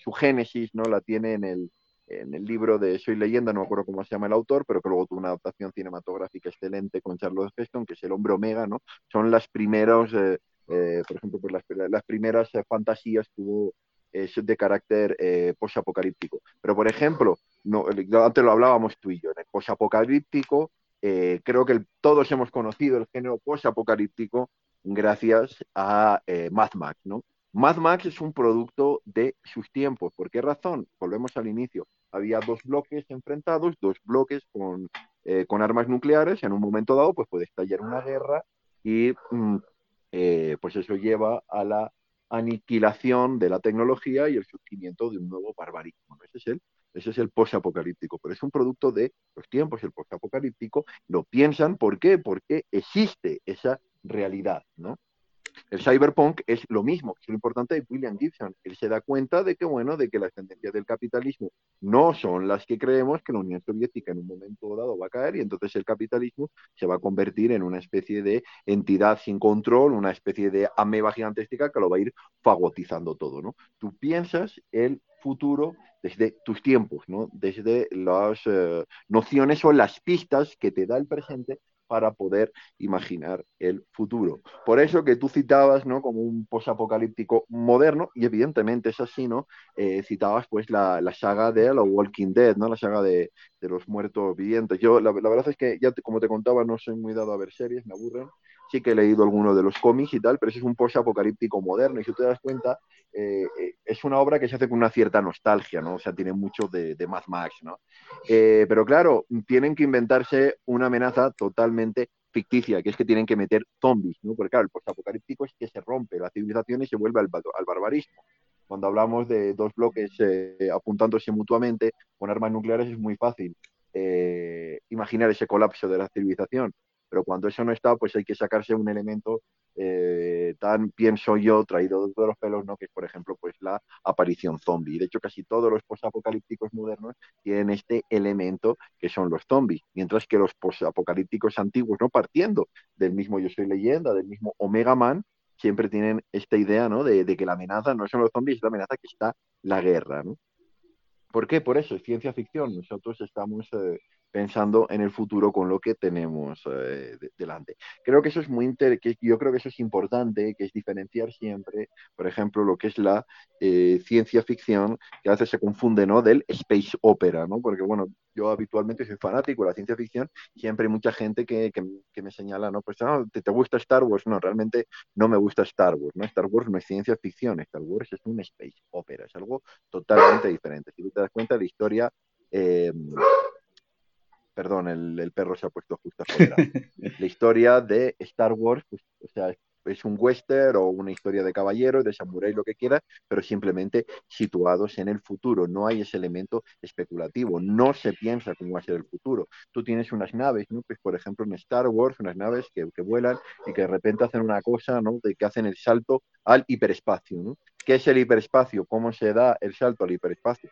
su génesis, ¿no? La tiene en el, en el libro de Soy leyenda, no me acuerdo cómo se llama el autor, pero que luego tuvo una adaptación cinematográfica excelente con Charles Heston, que es El hombre omega, ¿no? Son las primeros, eh, eh, por ejemplo, pues las, las primeras eh, fantasías que hubo de carácter eh, posapocalíptico. Pero, por ejemplo, antes lo hablábamos tú y yo, en el posapocalíptico, eh, creo que todos hemos conocido el género posapocalíptico gracias a eh, Mad Max, ¿no? Mad Max es un producto de sus tiempos. ¿Por qué razón? Volvemos al inicio. Había dos bloques enfrentados, dos bloques con, eh, armas nucleares. En un momento dado, pues puede estallar una guerra y mm, pues eso lleva a la aniquilación de la tecnología y el surgimiento de un nuevo barbarismo. ¿no? Ese es el, ese es el pero es un producto de los tiempos, el posapocalíptico, lo piensan, ¿por qué? Porque existe esa realidad, ¿no? El cyberpunk es lo mismo, es lo importante de William Gibson. Él se da cuenta de que, bueno, de que las tendencias del capitalismo no son las que creemos, que la Unión Soviética en un momento dado va a caer y entonces el capitalismo se va a convertir en una especie de entidad sin control, una especie de ameba gigantesca que lo va a ir fagotizando todo, ¿no? Tú piensas el futuro desde tus tiempos, ¿no? Desde las eh, nociones o las pistas que te da el presente para poder imaginar el futuro. Por eso que tú citabas, ¿no? Como un posapocalíptico moderno, y evidentemente es así, ¿no? Eh, citabas pues la, la, saga de la Walking Dead, ¿no? La saga de, de los muertos vivientes. Yo, la, la, verdad es que ya, te, como te contaba, no soy muy dado a ver series, me aburren. Sí que he leído algunos de los cómics y tal, pero ese es un posapocalíptico moderno, y si te das cuenta, eh, es una obra que se hace con una cierta nostalgia, ¿no? O sea, tiene mucho de, de Mad Max, ¿no? Eh, pero claro, tienen que inventarse una amenaza totalmente ficticia, que es que tienen que meter zombies, ¿no? Porque claro, el postapocalíptico es que se rompe la civilización y se vuelve al, barbarismo. Cuando hablamos de dos bloques eh, apuntándose mutuamente con armas nucleares es muy fácil eh, imaginar ese colapso de la civilización pero cuando eso no está, pues hay que sacarse un elemento eh, tan, pienso yo, traído de los pelos, ¿no? que es, por ejemplo, pues la aparición zombie. De hecho, casi todos los posapocalípticos modernos tienen este elemento que son los zombies, mientras que los posapocalípticos antiguos, no partiendo del mismo Yo Soy Leyenda, del mismo Omega Man, siempre tienen esta idea ¿no? de, que la amenaza no son los zombies, es la amenaza que está la guerra. ¿no? ¿Por qué? Por eso, es ciencia ficción. Nosotros estamos eh, pensando en el futuro con lo que tenemos eh, de, delante. Creo que eso es muy inter yo creo que eso es importante, que es diferenciar siempre, por ejemplo, lo que es la eh, ciencia ficción, que a veces se confunde, ¿no? Del space opera, ¿no? Porque, bueno, yo habitualmente soy fanático de la ciencia ficción, siempre hay mucha gente que, que, me señala, ¿no? Pues, no, ¿te, ¿te, gusta Star Wars? No, realmente no me gusta Star Wars, ¿no? Star Wars no es ciencia ficción, Star Wars es un space opera, es algo totalmente diferente. Si tú te das cuenta, la historia... Eh, perdón, el, el, perro se ha puesto justo afuera. la historia de Star Wars, pues, o sea, es un western o una historia de caballero, de samurái, lo que quiera, pero simplemente situados en el futuro. No hay ese elemento especulativo, no se piensa cómo va a ser el futuro. Tú tienes unas naves, ¿no? Pues, por ejemplo, en Star Wars, unas naves que, que vuelan y que de repente hacen una cosa, ¿no? De que hacen el salto al hiperespacio, ¿no? ¿Qué es el hiperespacio? ¿Cómo se da el salto al hiperespacio?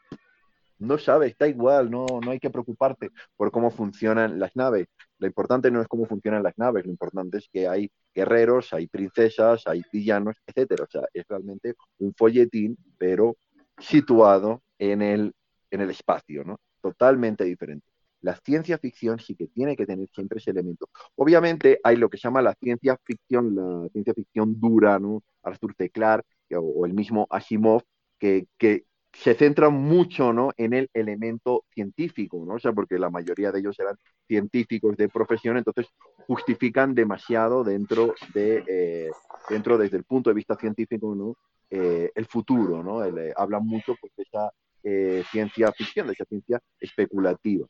No sabes, está igual, no, no hay que preocuparte por cómo funcionan las naves. Lo importante no es cómo funcionan las naves, lo importante es que hay guerreros, hay princesas, hay villanos, etcétera. O sea, es realmente un folletín, pero situado en el, en el espacio, ¿no? Totalmente diferente. la ciencia ficción sí que tiene que tener siempre ese elemento. Obviamente hay lo que se llama la ciencia ficción, la ciencia ficción dura, ¿no? Arthur C. Clarke o, el mismo Asimov, que, que se centran mucho ¿no? en el elemento científico, ¿no? O sea, porque la mayoría de ellos eran científicos de profesión, entonces justifican demasiado dentro de, eh, dentro desde el punto de vista científico, ¿no? Eh, el futuro, ¿no? Eh, hablan mucho pues, de esa ciencia ficción, de esa ciencia especulativa.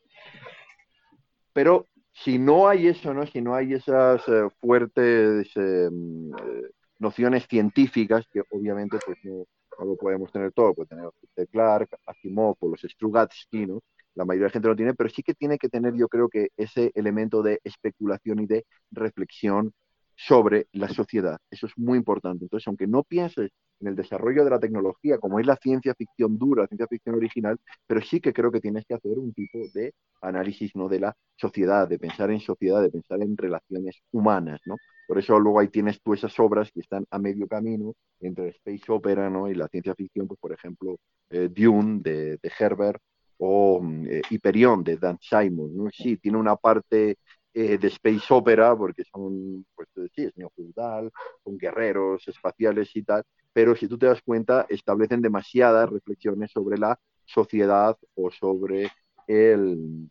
Pero si no hay eso, ¿no? Si no hay esas fuertes nociones científicas, que obviamente pues no, no lo podemos tener todo, puede tener Clark, Asimov los Strugatsky. La mayoría de la gente no tiene, pero sí que tiene que tener, yo creo que ese elemento de especulación y de reflexión sobre la sociedad. Eso es muy importante. Entonces, aunque no pienses en el desarrollo de la tecnología, como es la ciencia ficción dura, la ciencia ficción original, pero sí que creo que tienes que hacer un tipo de análisis ¿no? de la sociedad, de pensar en sociedad, de pensar en relaciones humanas. ¿no? Por eso luego ahí tienes tú esas obras que están a medio camino entre el space opera ¿no? y la ciencia ficción, pues por ejemplo, eh, Dune de, Herbert o mm, eh, Hyperion de Dan Simon. ¿no? Sí, tiene una parte eh, de space opera, porque son, pues sí, es feudal, son guerreros espaciales y tal, pero si tú te das cuenta, establecen demasiadas reflexiones sobre la sociedad o sobre el,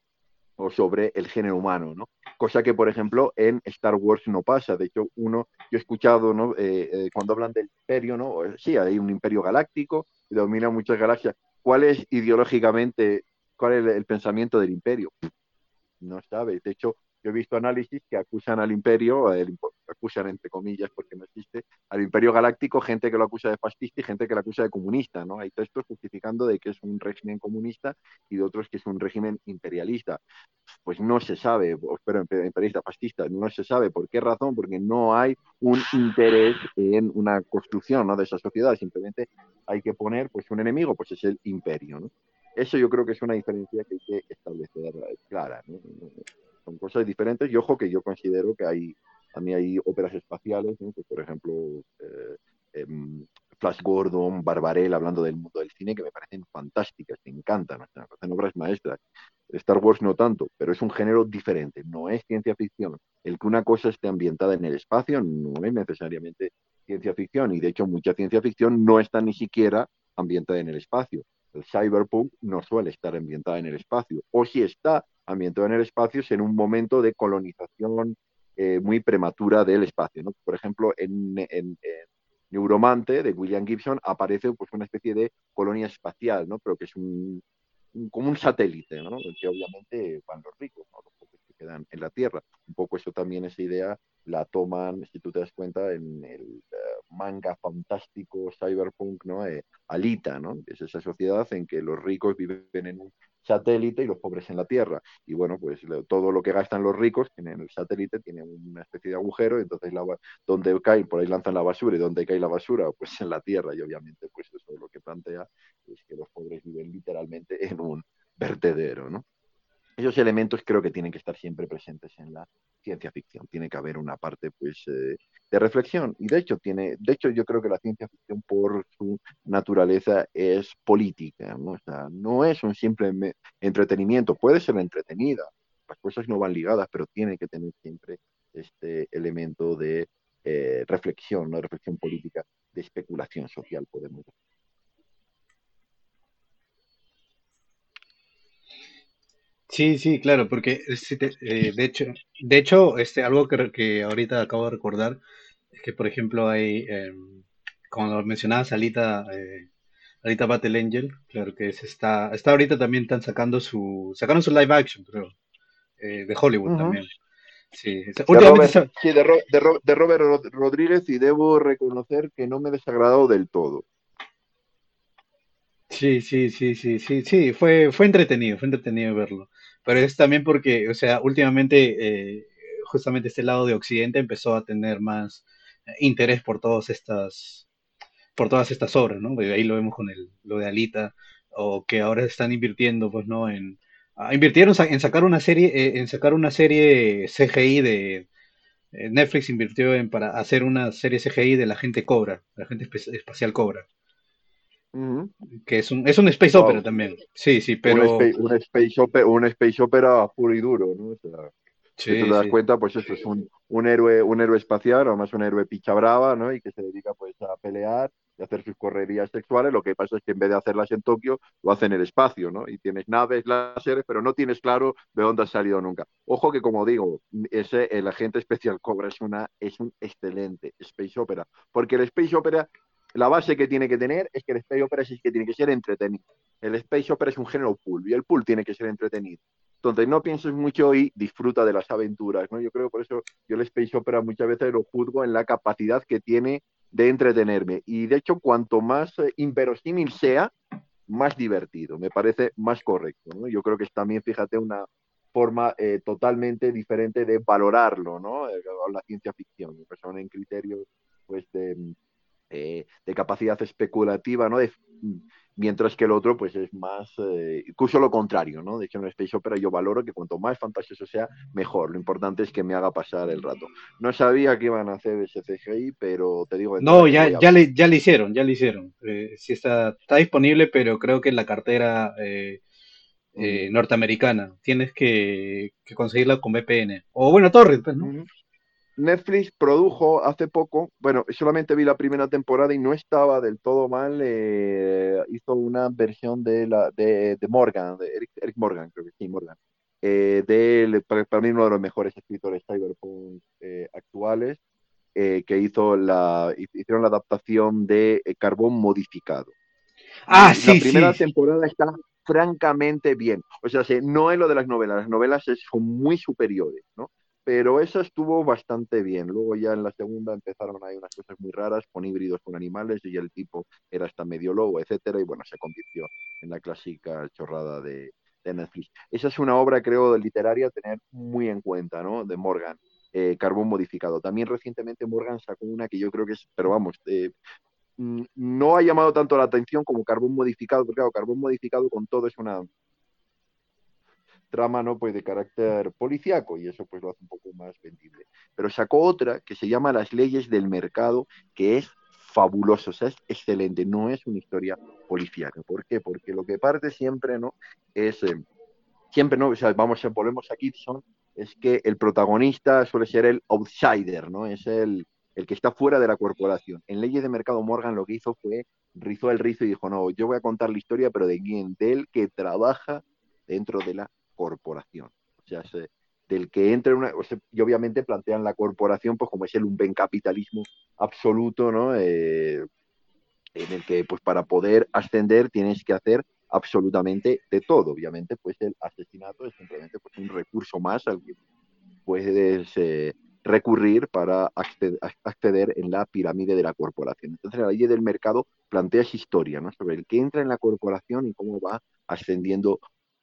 o sobre el género humano, ¿no? Cosa que, por ejemplo, en Star Wars no pasa. De hecho, uno, yo he escuchado, ¿no? Eh, eh, cuando hablan del imperio, ¿no? Sí, hay un imperio galáctico y domina muchas galaxias. ¿Cuál es ideológicamente, cuál es el pensamiento del imperio? No sabes. De hecho, yo he visto análisis que acusan al imperio, acusan entre comillas porque no existe, al imperio galáctico, gente que lo acusa de fascista y gente que lo acusa de comunista, ¿no? Hay textos justificando de que es un régimen comunista y de otros que es un régimen imperialista. Pues no se sabe, pero imperialista, fascista, no se sabe por qué razón, porque no hay un interés en una construcción ¿no? de esa sociedad, simplemente hay que poner pues un enemigo, pues es el imperio. Eso yo creo que es una diferencia que hay que establecer clara. Son cosas diferentes y ojo que yo considero que hay también hay óperas espaciales, por ejemplo eh, em, Flash Gordon, Barbarella, hablando del mundo del cine, que me parecen fantásticas, me encantan, me parecen obras maestras. Star Wars no tanto, pero es un género diferente, no es ciencia ficción. El que una cosa esté ambientada en el espacio no es necesariamente ciencia ficción, y de hecho mucha ciencia ficción no está ni siquiera ambientada en el espacio. El cyberpunk no suele estar ambientada en el espacio, o si está, ambientado en el espacio en un momento de colonización eh, muy prematura del espacio. ¿no? Por ejemplo, en, Neuromante de William Gibson aparece pues, una especie de colonia espacial, ¿no? pero que es un, como un satélite, ¿no? que obviamente van los ricos, ¿no? los que quedan en la Tierra. Un poco eso también, esa idea la toman, si tú te das cuenta, en el eh, manga fantástico cyberpunk, ¿no? Eh, Alita, ¿no? Es esa sociedad en que los ricos viven en un satélite y los pobres en la Tierra. Y bueno, pues todo lo que gastan los ricos en el satélite tiene una especie de agujero, entonces la, donde cae, por ahí lanzan la basura, y donde cae la basura, pues en la Tierra, y obviamente pues eso es lo que plantea es que los pobres viven literalmente en un vertedero, ¿no? Esos elementos creo que tienen que estar siempre presentes en la ciencia ficción. Tiene que haber una parte, pues, eh, de reflexión. Y de hecho, tiene, de hecho, yo creo que la ciencia ficción, por su naturaleza, es política. ¿no? O sea, no es un simple entretenimiento. Puede ser entretenida. Las cosas no van ligadas, pero tiene que tener siempre este elemento de eh, reflexión, ¿no? reflexión política, de especulación social, podemos decir. Sí, sí, claro, porque eh, de hecho, de hecho, este, algo que, que ahorita acabo de recordar es que, por ejemplo, hay, eh, como mencionabas, Alita, eh, Alita Battle Angel, claro que es, está, está ahorita también están sacando su, sacaron su live action, creo, eh, de Hollywood también. Sí, de Robert, sí, de, de Robert Rodríguez y debo reconocer que no me he desagradado del todo. Sí, sí, sí, sí, sí, sí, fue, fue entretenido, fue entretenido verlo. Pero es también porque, o sea, últimamente, eh, justamente este lado de Occidente empezó a tener más eh, interés por todas estas, por todas estas obras, ¿no? Ahí lo vemos con el, lo de Alita, o que ahora están invirtiendo, pues, ¿no? En, ah, invirtieron en sacar una serie, eh, en sacar una serie CGI de, Netflix invirtió en para hacer una serie CGI de la gente Cobra, la gente espacial Cobra. Que es un, es un space opera también. Sí, sí, Un pero space, un space opera, un space opera puro y duro, ¿no? O sea, si te das sí. cuenta, pues eso es un, un héroe, un héroe espacial, además un héroe picha brava, ¿no? Y que se dedica pues a pelear y a hacer sus correrías sexuales. Lo que pasa es que en vez de hacerlas en Tokio, lo hacen en el espacio, ¿no? Y tienes naves, láseres, pero no tienes claro de dónde ha salido nunca. Ojo que, como digo, ese, el agente especial Cobra es una, es un excelente space opera, porque el space opera, la base que tiene que tener es que el space opera es que tiene que ser entretenido. El space opera es un género pool y el pool tiene que ser entretenido. Entonces no pienses mucho y disfruta de las aventuras, ¿no? Yo creo por eso yo el space opera muchas veces lo juzgo en la capacidad que tiene de entretenerme. Y de hecho, cuanto más eh, inverosímil sea, más divertido, me parece más correcto, ¿no? Yo creo que es también, fíjate, una forma eh, totalmente diferente de valorarlo, ¿no? Eh, la ciencia ficción, son en criterios, pues, de, eh, de capacidad especulativa, ¿no? De, mientras que el otro, pues, es más, eh, incluso lo contrario, ¿no? De hecho, en el Space Opera yo valoro que cuanto más fantasioso sea, mejor. Lo importante es que me haga pasar el rato. No sabía que iban a hacer ese CGI, pero te digo, No, ya, ya le, ya le hicieron, ya le hicieron. Eh, sí está, está disponible, pero creo que en la cartera eh, eh, norteamericana tienes que, que conseguirla con VPN. O bueno, Torrent, pues, ¿no? Netflix produjo hace poco, bueno, solamente vi la primera temporada y no estaba del todo mal. eh, hizo una versión de la de, de Morgan, de Eric, Eric Morgan, creo que sí, Morgan. eh, de para, para mí uno de los mejores escritores cyberpunk eh, actuales, que hizo la, hicieron la adaptación de Carbón Modificado. Ah, Y la sí, primera sí. temporada está francamente bien. O sea, se- no es lo de las novelas, las novelas son muy superiores, ¿no? Pero esa estuvo bastante bien. Luego ya en la segunda empezaron ahí unas cosas muy raras con híbridos con animales y el tipo era hasta medio lobo, etcétera, y bueno, se convirtió en la clásica chorrada de, Netflix. Esa es una obra, creo, literaria a tener muy en cuenta, ¿no? De Morgan, eh, Carbón Modificado. También recientemente Morgan sacó una que yo creo que es, pero vamos, eh, mm, no ha llamado tanto la atención como Carbón Modificado, porque claro, Carbón Modificado con todo es una trama no pues de carácter policíaco y eso pues lo hace un poco más vendible. Pero sacó otra que se llama Las leyes del mercado, que es fabuloso, o sea, es excelente, no es una historia policíaca. ¿Por qué? Porque lo que parte siempre, ¿no? Es, eh, siempre, ¿no? O sea, vamos, volvemos a Gibson, es que el protagonista suele ser el outsider, ¿no? Es el, el que está fuera de la corporación. En Leyes de Mercado Morgan lo que hizo fue rizó el rizo y dijo, no, yo voy a contar la historia, pero de quién, del que trabaja dentro de la corporación. O sea, se, del que entra en una, y obviamente plantean la corporación pues como es el un capitalismo absoluto, ¿no? Eh, en el que pues para poder ascender tienes que hacer absolutamente de todo. Obviamente pues el asesinato es simplemente pues un recurso más al que puedes eh, recurrir para acceder, acceder, en la pirámide de la corporación. Entonces la ley del mercado plantea esa historia ¿no? sobre el que entra en la corporación y cómo va ascendiendo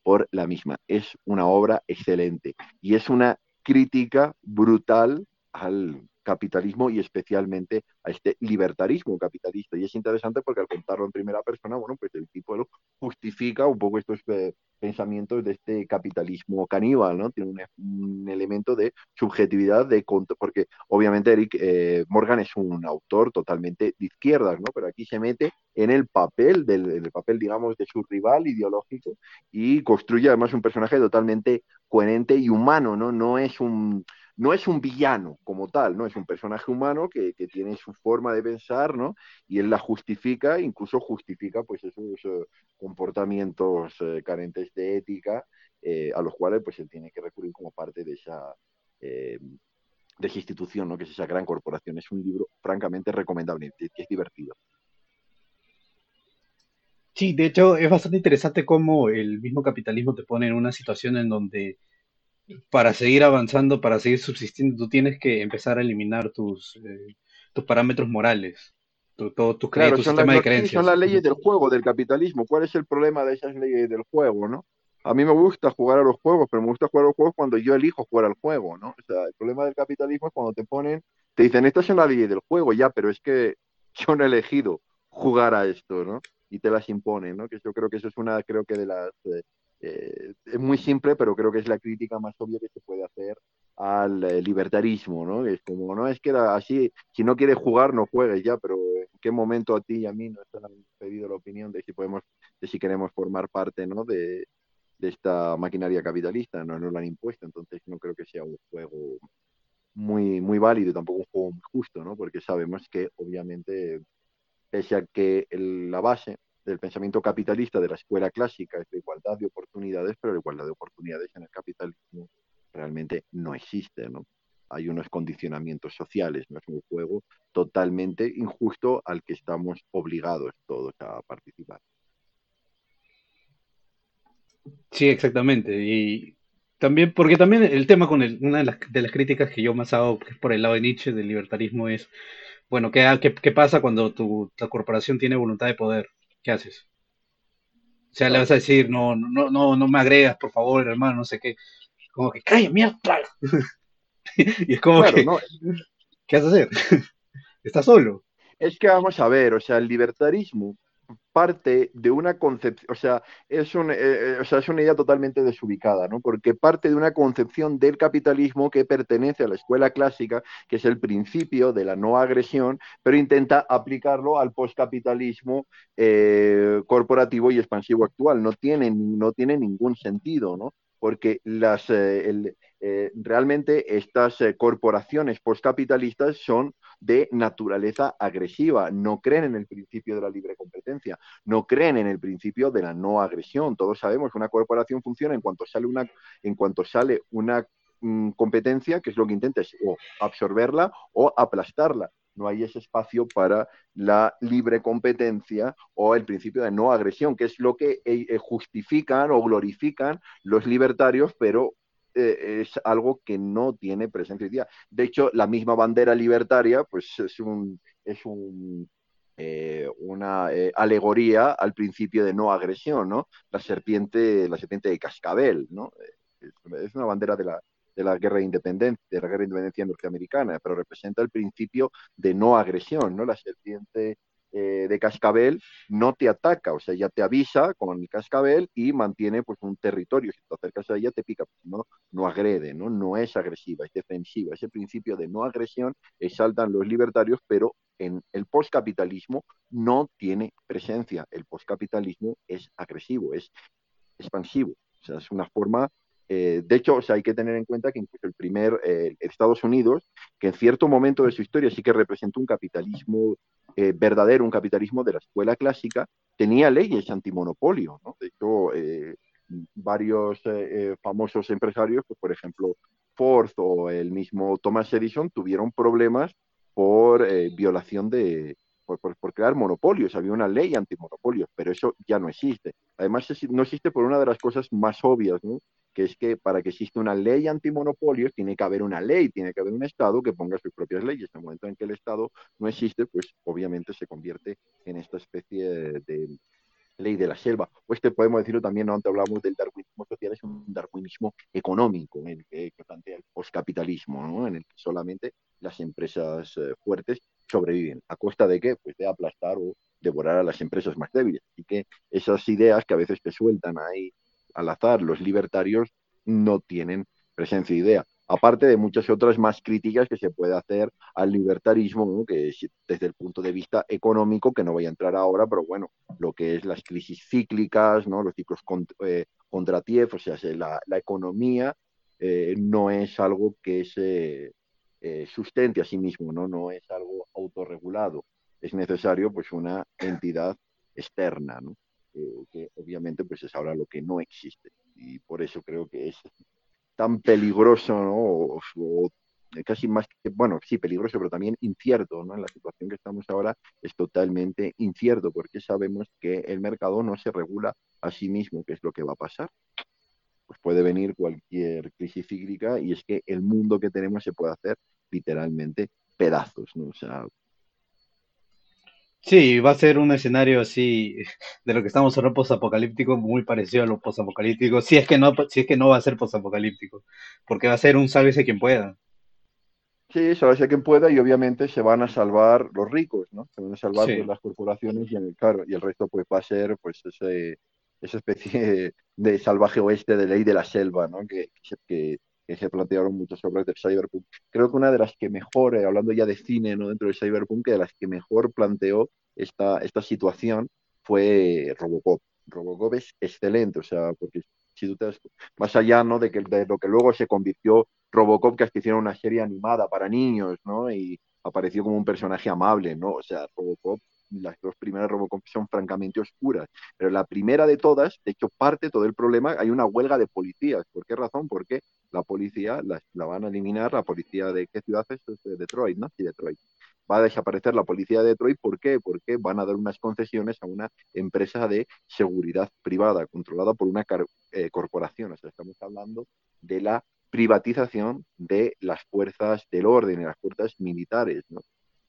por la misma. Es una obra excelente y es una crítica brutal al capitalismo y especialmente a este libertarismo capitalista. Y es interesante porque al contarlo en primera persona, bueno, pues el tipo justifica un poco estos eh, pensamientos de este capitalismo caníbal, ¿no? Tiene un, elemento de subjetividad, de porque obviamente Eric eh, Morgan es un autor totalmente de izquierdas, ¿no? Pero aquí se mete en el papel, del el papel, digamos, de su rival ideológico y construye además un personaje totalmente coherente y humano, ¿no? No es un no es un villano como tal, ¿no? Es un personaje humano que, tiene su forma de pensar, ¿no? Y él la justifica, incluso justifica, pues, esos uh, comportamientos uh, carentes de ética, eh, a los cuales, pues, él tiene que recurrir como parte de esa, eh, de esa institución, ¿no? Que es esa gran corporación. Es un libro francamente recomendable, que es divertido. Sí, de hecho, es bastante interesante cómo el mismo capitalismo te pone en una situación en donde para seguir avanzando, para seguir subsistiendo, tú tienes que empezar a eliminar tus, eh, tus parámetros morales, tu, todo tu, claro, tu sistema las, de creencias. Son las leyes del juego, del capitalismo. ¿Cuál es el problema de esas leyes del juego, no? A mí me gusta jugar a los juegos, pero me gusta jugar a los juegos cuando yo elijo jugar al juego, ¿no? O sea, el problema del capitalismo es cuando te ponen, te dicen, estas son las leyes del juego, ya, pero es que yo no he elegido jugar a esto, ¿no? Y te las imponen, ¿no? Que yo creo que eso es una, creo que de las... Eh, eh, es muy simple, pero creo que es la crítica más obvia que se puede hacer al eh, libertarismo, ¿no? Es como, no es que así, si no quieres jugar, no juegues ya, pero ¿en qué momento a ti y a mí nos han pedido la opinión de si podemos, de si queremos formar parte, ¿no? De, de esta maquinaria capitalista, no nos lo han impuesto, entonces no creo que sea un juego muy, muy válido, tampoco un juego muy justo, ¿no? Porque sabemos que obviamente, pese a que la base del pensamiento capitalista de la escuela clásica es la igualdad de oportunidades, pero la igualdad de oportunidades en el capitalismo realmente no existe, ¿no? Hay unos condicionamientos sociales, no es un juego totalmente injusto al que estamos obligados todos a participar. Sí, exactamente. Y también, porque también el tema con el, una de las, críticas que yo más hago, es por el lado de Nietzsche, del libertarismo, es, bueno, ¿qué, qué, pasa cuando tu, la corporación tiene voluntad de poder? ¿Qué haces? O sea, le vas a decir, no, no, no, no me agregas, por favor, hermano, no sé qué. Como que, calla, mierda. y es como que, ¿qué vas a hacer? Estás solo. Es que vamos a ver, o sea, el libertarismo parte de una concepción, o sea, es un, eh, eh, o sea, es una idea totalmente desubicada, ¿no? Porque parte de una concepción del capitalismo que pertenece a la escuela clásica, que es el principio de la no agresión, pero intenta aplicarlo al postcapitalismo eh, corporativo y expansivo actual. No tiene, no tiene ningún sentido, ¿no? Porque las, realmente estas corporaciones postcapitalistas son de naturaleza agresiva, no creen en el principio de la libre competencia, no creen en el principio de la no agresión. Todos sabemos que una corporación funciona en cuanto sale una, en cuanto sale una mm, competencia, que es lo que intenta es o absorberla o aplastarla. No hay ese espacio para la libre competencia o el principio de no agresión, que es lo que eh, eh, justifican o glorifican los libertarios, pero eh, es algo que no tiene presencia hoy día. De hecho, la misma bandera libertaria, pues es un, es un una alegoría al principio de no agresión, ¿no? La serpiente, la serpiente de cascabel, ¿no? Es una bandera de la, de la guerra de independencia, de la guerra de independencia norteamericana, pero representa el principio de no agresión, ¿no? La serpiente eh, de cascabel no te ataca, o sea, ya te avisa con el cascabel y mantiene pues un territorio. Si te acercas a ella, te pica, pues, no, no agrede, ¿no? no es agresiva, es defensiva. Ese principio de no agresión exaltan los libertarios, pero en el postcapitalismo no tiene presencia. El postcapitalismo es agresivo, es expansivo. O sea, es una forma eh, de hecho, hay que tener en cuenta que incluso el primer eh, Estados Unidos, que en cierto momento de su historia sí que representó un capitalismo eh, verdadero, un capitalismo de la escuela clásica, tenía leyes antimonopolio. ¿no? De hecho, varios famosos empresarios, pues, por ejemplo, Ford o el mismo Thomas Edison, tuvieron problemas por violación de, por, por, crear monopolios. Había una ley antimonopolios, pero eso ya no existe. Además, no existe por una de las cosas más obvias, ¿no? Que es que para que exista una ley antimonopolios tiene que haber una ley, tiene que haber un Estado que ponga sus propias leyes. En el momento en que el Estado no existe, pues obviamente se convierte en esta especie de, ley de la selva. O este podemos decirlo también, ¿no? antes hablamos del darwinismo social, es un darwinismo económico, en el que, plantea el postcapitalismo, en el que solamente las empresas eh, fuertes sobreviven. ¿A costa de qué? Pues de aplastar o devorar a las empresas más débiles. Así que esas ideas que a veces te sueltan ahí al azar. Los libertarios no tienen presencia de idea. Aparte de muchas otras más críticas que se puede hacer al libertarismo, que es desde el punto de vista económico, que no voy a entrar ahora, pero bueno, lo que es las crisis cíclicas, ¿no? los ciclos eh, contra o sea, la, la economía eh, no es algo que se eh, sustente a sí mismo, ¿no? no es algo autorregulado. Es necesario pues una entidad externa, ¿no? Que obviamente pues es ahora lo que no existe. Y por eso creo que es tan peligroso, ¿no? O, casi más que, bueno, sí, peligroso, pero también incierto, ¿no? En la situación que estamos ahora es totalmente incierto, porque sabemos que el mercado no se regula a sí mismo, qué es lo que va a pasar. Pues puede venir cualquier crisis cíclica y es que el mundo que tenemos se puede hacer literalmente pedazos, ¿no? O sea, Sí, va a ser un escenario así de lo que estamos hablando posapocalíptico, muy parecido a lo posapocalíptico. Si es que no, si es que no va a ser posapocalíptico, porque va a ser un sálvese quien pueda. Sí, sálvese quien pueda y obviamente se van a salvar los ricos, ¿no? Se van a salvar pues, las corporaciones y el, claro, y el resto pues va a ser pues ese, esa especie de salvaje oeste de ley de la selva, ¿no? Que, que, que se plantearon muchas obras del cyberpunk. Creo que una de las que mejor, eh, hablando ya de cine, ¿no? Dentro del cyberpunk, de las que mejor planteó esta, esta situación fue Robocop. Robocop es excelente, o sea, porque si tú te das, más allá, ¿no? De, que, de lo que luego se convirtió Robocop, que es que hicieron una serie animada para niños, ¿no? Y apareció como un personaje amable, ¿no? O sea, Robocop las dos primeras Robocop son francamente oscuras, pero la primera de todas, de hecho, parte todo el problema, hay una huelga de policías. ¿Por qué razón? Porque la policía la, van a eliminar, la policía de qué ciudad es, de Detroit, ¿no? Sí, Detroit. Va a desaparecer la policía de Detroit, ¿por qué? Porque van a dar unas concesiones a una empresa de seguridad privada, controlada por una eh, corporación. O sea, estamos hablando de la privatización de las fuerzas del orden, de las fuerzas militares, ¿no?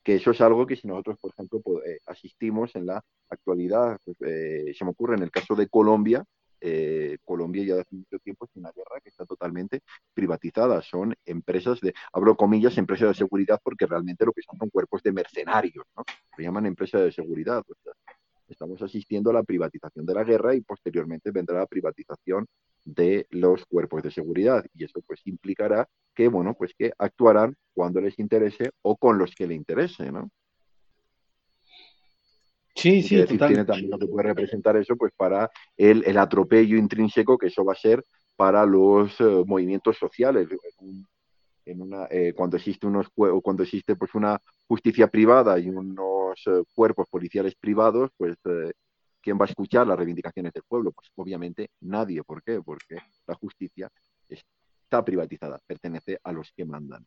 Que eso es algo que si nosotros, por ejemplo, eh, asistimos en la actualidad, pues, eh, se me ocurre en el caso de Colombia, eh, Colombia ya hace mucho tiempo es una guerra que está totalmente privatizada. Son empresas de, abro comillas, empresas de seguridad porque realmente lo que son son cuerpos de mercenarios, ¿no? Se llaman empresas de seguridad. Estamos asistiendo a la privatización de la guerra y posteriormente vendrá la privatización de los cuerpos de seguridad. Y eso pues implicará que bueno pues que actuarán cuando les interese o con los que le interese no sí sí tiene también lo que puede representar eso pues para el, el atropello intrínseco que eso va a ser para los eh, movimientos sociales en una, eh, cuando existe unos cuando existe pues una justicia privada y unos eh, cuerpos policiales privados pues ¿Quién va a escuchar las reivindicaciones del pueblo? Pues obviamente nadie. ¿Por qué? Porque la justicia está privatizada, pertenece a los que mandan.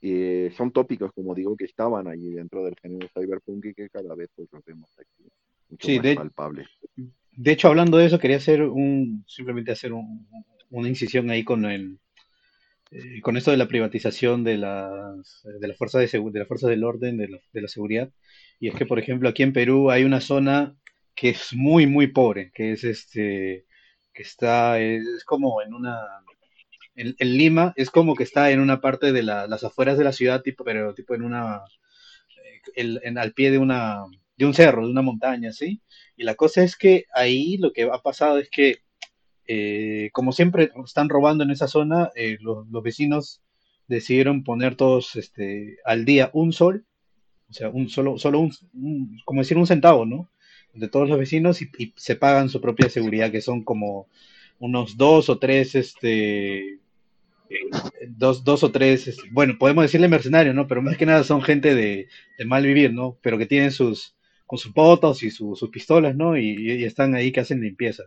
Eh, son tópicos, como digo, que estaban allí dentro del género cyberpunk y que cada vez pues, los vemos aquí mucho más de, palpables. De hecho, hablando de eso, quería hacer un, simplemente hacer una incisión ahí con el, eh, con esto de la privatización de las, de la fuerza de, de la fuerza del orden, de la, de la seguridad. Y es que, por ejemplo, aquí en Perú hay una zona que es muy, muy pobre, que es este, que está, es, como en una, en, Lima, es como que está en una parte de las afueras de la ciudad, tipo, pero tipo en una, eh, en, al pie de una, de un cerro, de una montaña, ¿sí? Y la cosa es que ahí lo que ha pasado es que, eh, como siempre están robando en esa zona, eh, los, vecinos decidieron poner todos este, al día un sol, o sea, un solo, solo un como decir un centavo, ¿no? de todos los vecinos y, se pagan su propia seguridad, que son como unos dos o tres, este, dos, dos o tres, este, bueno, podemos decirle mercenarios, ¿no? Pero más que nada son gente de, mal vivir, ¿no? Pero que tienen sus, con sus potos y sus pistolas, ¿no? y, están ahí que hacen limpieza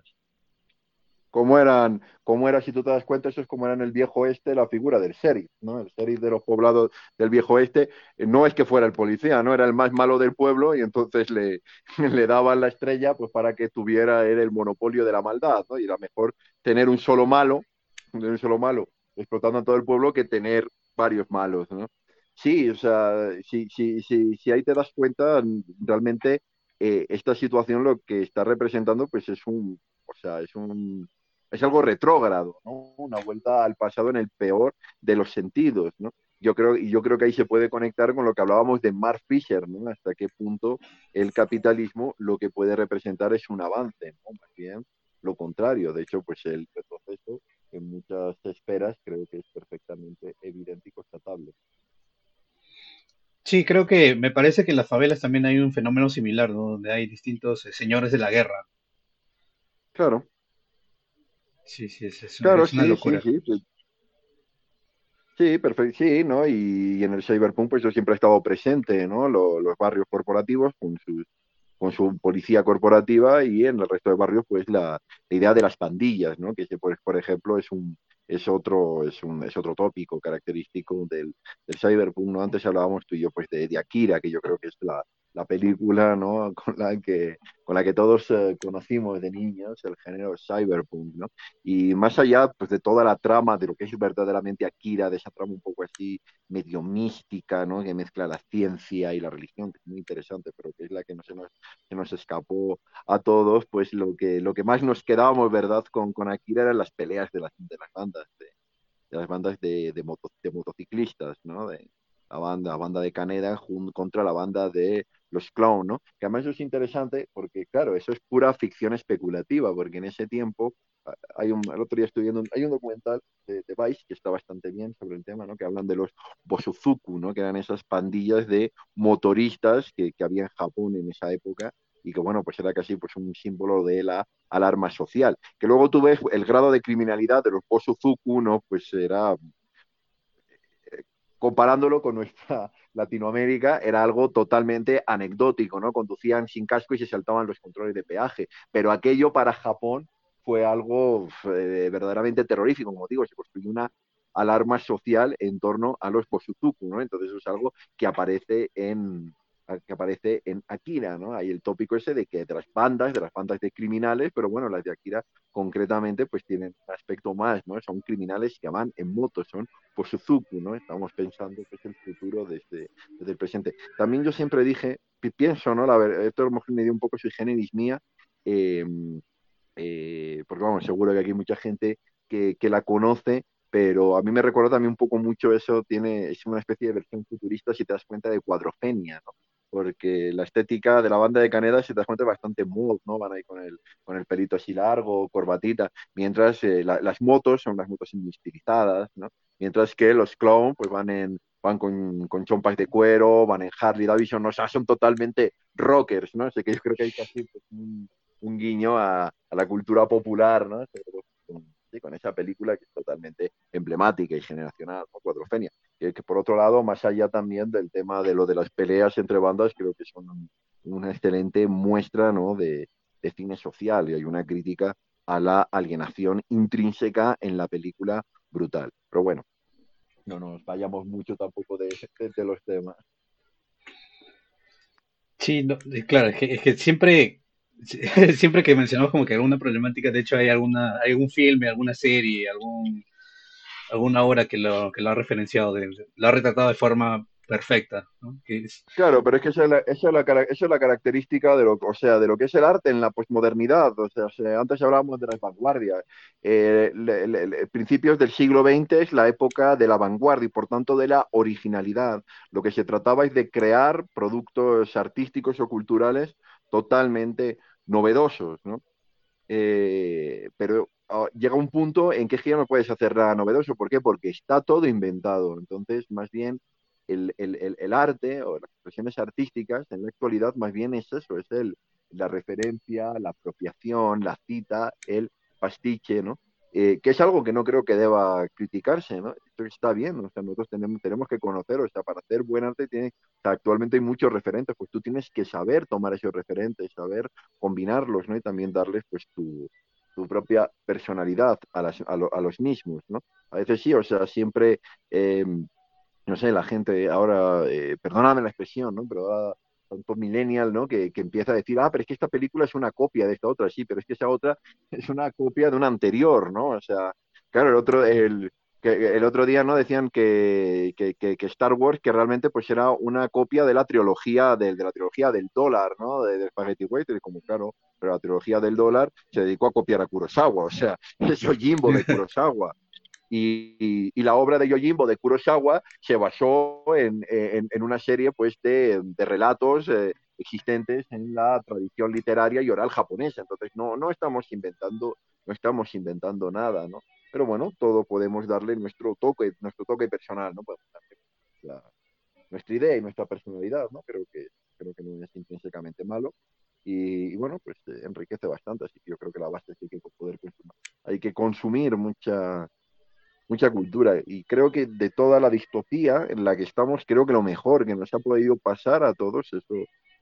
cómo eran, cómo era, si tú te das cuenta, eso es como era en el viejo oeste la figura del sheriff, ¿no? El sheriff de los poblados del viejo oeste eh, no es que fuera el policía, no era el más malo del pueblo y entonces le, le daban la estrella pues para que tuviera él el monopolio de la maldad, ¿no? Y era mejor tener un solo malo, un solo malo explotando a todo el pueblo que tener varios malos, ¿no? Sí, o sea, si, si, si, si ahí te das cuenta, realmente eh, esta situación lo que está representando pues es un, o sea, es un, es algo retrógrado, ¿no? Una vuelta al pasado en el peor de los sentidos, ¿no? Yo creo, y yo creo que ahí se puede conectar con lo que hablábamos de Mark Fisher, ¿no? Hasta qué punto el capitalismo lo que puede representar es un avance, ¿no? Más bien lo contrario. De hecho, pues el retroceso en muchas esferas creo que es perfectamente evidente y constatable. Sí, creo que me parece que en las favelas también hay un fenómeno similar, ¿no? Donde hay distintos eh, señores de la guerra. Claro, Sí, sí, es, es Claro, es una sí, locura. sí, sí. Sí, perfecto, sí, ¿no? Y, en el cyberpunk pues yo siempre he estado presente, ¿no? Lo- los barrios corporativos con sus, con su policía corporativa y en el resto de barrios pues la, la idea de las pandillas, ¿no? Que pues, por ejemplo es un es otro es un es otro tópico característico del, del cyberpunk, ¿no? Antes hablábamos tú y yo pues de, de Akira, que yo creo que es la, la película ¿no? con, la que, con la que todos eh, conocimos de niños, el género cyberpunk. ¿no? Y más allá pues, de toda la trama, de lo que es verdaderamente Akira, de esa trama un poco así medio mística, ¿no? que mezcla la ciencia y la religión, que es muy interesante, pero que es la que no se nos, se nos escapó a todos, pues lo que, lo que más nos quedábamos ¿verdad? Con, con Akira eran las peleas de las, de las bandas. De, de las bandas de, de, moto, de motociclistas, ¿no? De, la banda, la banda de Caneda contra la banda de los clown, ¿no? Que además eso es interesante porque, claro, eso es pura ficción especulativa, porque en ese tiempo, hay un, el otro día estoy viendo, hay un documental de, de, Vice que está bastante bien sobre el tema, ¿no? Que hablan de los Bosuzuku, ¿no? Que eran esas pandillas de motoristas que, que había en Japón en esa época y que bueno, pues era casi pues un símbolo de la alarma social. Que luego tú ves el grado de criminalidad de los Bosuzuku, ¿no? Pues era comparándolo con nuestra Latinoamérica, era algo totalmente anecdótico, ¿no? Conducían sin casco y se saltaban los controles de peaje. Pero aquello para Japón fue algo eh, verdaderamente terrorífico, como digo, se construyó una alarma social en torno a los Bosuzuku, ¿no? Entonces eso es algo que aparece en, que aparece en Akira, ¿no? Hay el tópico ese de que de las bandas, de las bandas de criminales, pero bueno, las de Akira concretamente pues tienen un aspecto más, ¿no? Son criminales que van en moto, son por Suzuku, ¿no? Estamos pensando que es el futuro desde, desde el presente. También yo siempre dije, pienso, ¿no? La verdad, esto a lo mejor me dio un poco su géneris mía, eh, eh, porque vamos, seguro que aquí hay mucha gente que, que la conoce, pero a mí me recuerda también un poco mucho eso, tiene, es una especie de versión futurista si te das cuenta de cuadrofenia, ¿no? Porque la estética de la banda de Caneda, si te bastante mood, ¿no? Van ahí con el, con el pelito así largo, corbatita, mientras eh, la, las motos son las motos estilizadas, ¿no? Mientras que los clown, pues van en van con, con chompas de cuero, van en Harley Davidson, o sea, son totalmente rockers, ¿no? Así que yo creo que hay casi pues, un, un, guiño a, a, la cultura popular, ¿no? Con esa película que es totalmente emblemática y generacional, ¿no? Cuadrofenia. Que, que, por otro lado, más allá también del tema de lo de las peleas entre bandas, creo que son un, una excelente muestra ¿no? de, cine social y hay una crítica a la alienación intrínseca en la película brutal. Pero bueno, no nos vayamos mucho tampoco de, de, los temas. Sí, no, claro, es que, es que siempre siempre que mencionamos como que alguna problemática, de hecho hay alguna, algún filme, alguna serie, algún, alguna obra que lo, que lo ha referenciado, lo ha retratado de forma perfecta. Claro, pero es que esa es, la, esa, es la, característica de lo, o sea, de lo que es el arte en la posmodernidad. O sea, antes hablábamos de las vanguardias. Eh, principios del siglo XX es la época de la vanguardia y por tanto de la originalidad. Lo que se trataba es de crear productos artísticos o culturales totalmente novedosos, ¿no? Eh, pero uh, llega un punto en que es que ya no puedes hacer nada novedoso. ¿Por qué? Porque está todo inventado. Entonces, más bien, el, el, el, arte o las expresiones artísticas en la actualidad, más bien es eso, es el, la referencia, la apropiación, la cita, el pastiche, ¿no? Eh, que es algo que no creo que deba criticarse, ¿no? Esto está bien, o sea, nosotros tenemos, tenemos que conocer, o sea, para hacer buen arte tiene, o sea, actualmente hay muchos referentes, pues tú tienes que saber tomar esos referentes, saber combinarlos, ¿no? Y también darles, pues, tu, tu propia personalidad a, las, a, lo, a, los mismos, ¿no? A veces sí, o sea, siempre, eh, no sé, la gente ahora, eh, perdóname la expresión, ¿no? Pero ahora tanto millennial, ¿no? Que, que, empieza a decir, ah, pero es que esta película es una copia de esta otra, sí, pero es que esa otra es una copia de una anterior, ¿no? O sea, claro, el otro, el, que, el otro día, ¿no? Decían que, que, que, Star Wars, que realmente pues era una copia de la trilogía, de, de la trilogía del dólar, ¿no? De, de Spaghetti Western, como claro, pero la trilogía del dólar se dedicó a copiar a Kurosawa, o sea, es Yojimbo de Kurosawa. Y, y, y, la obra de Yojimbo de Kurosawa se basó en, en, en una serie pues de, de relatos eh, existentes en la tradición literaria y oral japonesa. Entonces no, no estamos inventando, no estamos inventando nada, ¿no? Pero bueno, todo podemos darle nuestro toque, nuestro toque personal, ¿no? Podemos darle la, nuestra idea y nuestra personalidad, ¿no? Creo que, creo que no es intrínsecamente malo. Y, y, bueno, pues eh, enriquece bastante, así que yo creo que la base es que hay que poder consumir, hay que consumir mucha, mucha cultura. Y creo que de toda la distopía en la que estamos, creo que lo mejor que nos ha podido pasar a todos, eso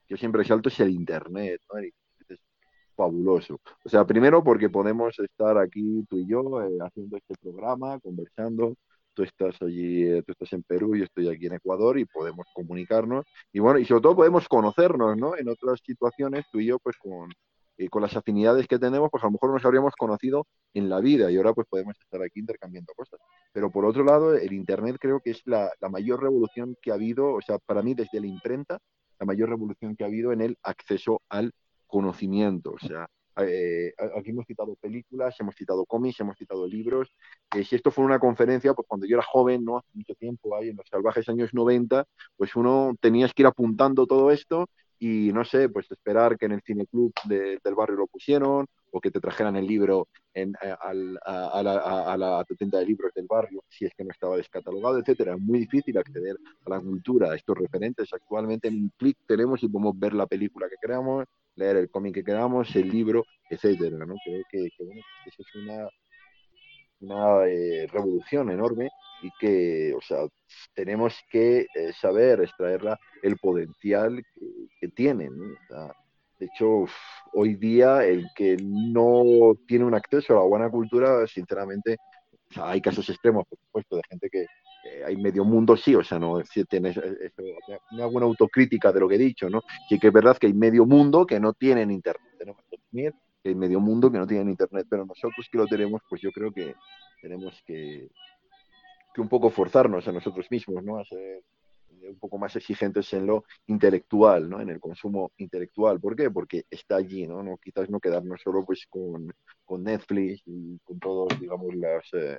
que siempre resalto, es el Internet. ¿no? Es fabuloso. O sea, primero porque podemos estar aquí tú y yo eh, haciendo este programa, conversando. Tú estás allí, eh, tú estás en Perú, yo estoy aquí en Ecuador y podemos comunicarnos. Y bueno, y sobre todo podemos conocernos, ¿no? En otras situaciones, tú y yo, pues con, eh, con las afinidades que tenemos, pues a lo mejor nos habríamos conocido en la vida y ahora pues podemos estar aquí intercambiando cosas. Pero por otro lado, el Internet creo que es la, la, mayor revolución que ha habido, o sea, para mí desde la imprenta, la mayor revolución que ha habido en el acceso al conocimiento. O sea, eh, aquí hemos citado películas, hemos citado cómics, hemos citado libros. Eh, si esto fuera una conferencia, pues cuando yo era joven, ¿no? Hace mucho tiempo, ahí en los salvajes años 90, pues uno tenías que ir apuntando todo esto y no sé, pues esperar que en el cineclub de, del barrio lo pusieron o que te trajeran el libro en, a, a, la, a, la, tienda de libros del barrio si es que no estaba descatalogado, etcétera. Es muy difícil acceder a la cultura, a estos referentes. Actualmente en un clic tenemos y podemos ver la película que queramos, leer el cómic que queramos, el libro, etcétera. ¿no? Creo que, que bueno, eso es una, una eh, revolución enorme y que, o sea, tenemos que eh, saber extraerla el potencial que, que sea, de hecho, hoy día el que no tiene un acceso a la buena cultura, sinceramente, o hay casos extremos, por supuesto, de gente que eh, hay medio mundo sí, o sea, no si tienes autocrítica de lo que he dicho, ¿no? Sí que es verdad que hay medio mundo que no tienen internet, tenemos que que hay medio mundo que no tienen internet, pero nosotros que lo tenemos, pues yo creo que tenemos que, un poco forzarnos a nosotros mismos, ¿no? A ser un poco más exigentes en lo intelectual, ¿no? En el consumo intelectual. ¿Por qué? Porque está allí, ¿no? quizás no quedarnos solo pues con, con Netflix y con todos, digamos, las eh,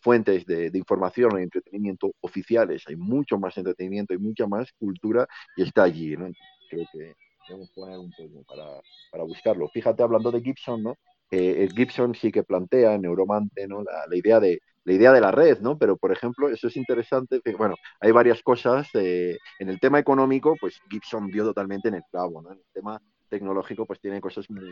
fuentes de, de, información y entretenimiento oficiales. Hay mucho más entretenimiento, hay mucha más cultura y está allí, ¿no? Creo que debemos poner un poco para, buscarlo. Fíjate, hablando de Gibson, ¿no? Eh, Gibson sí que plantea, Neuromante, ¿no? La, idea de la idea de la red, ¿no? Pero, por ejemplo, eso es interesante, bueno, hay varias cosas. Eh, en el tema económico, pues Gibson dio totalmente en el clavo, ¿no? En el tema tecnológico, pues tiene cosas muy,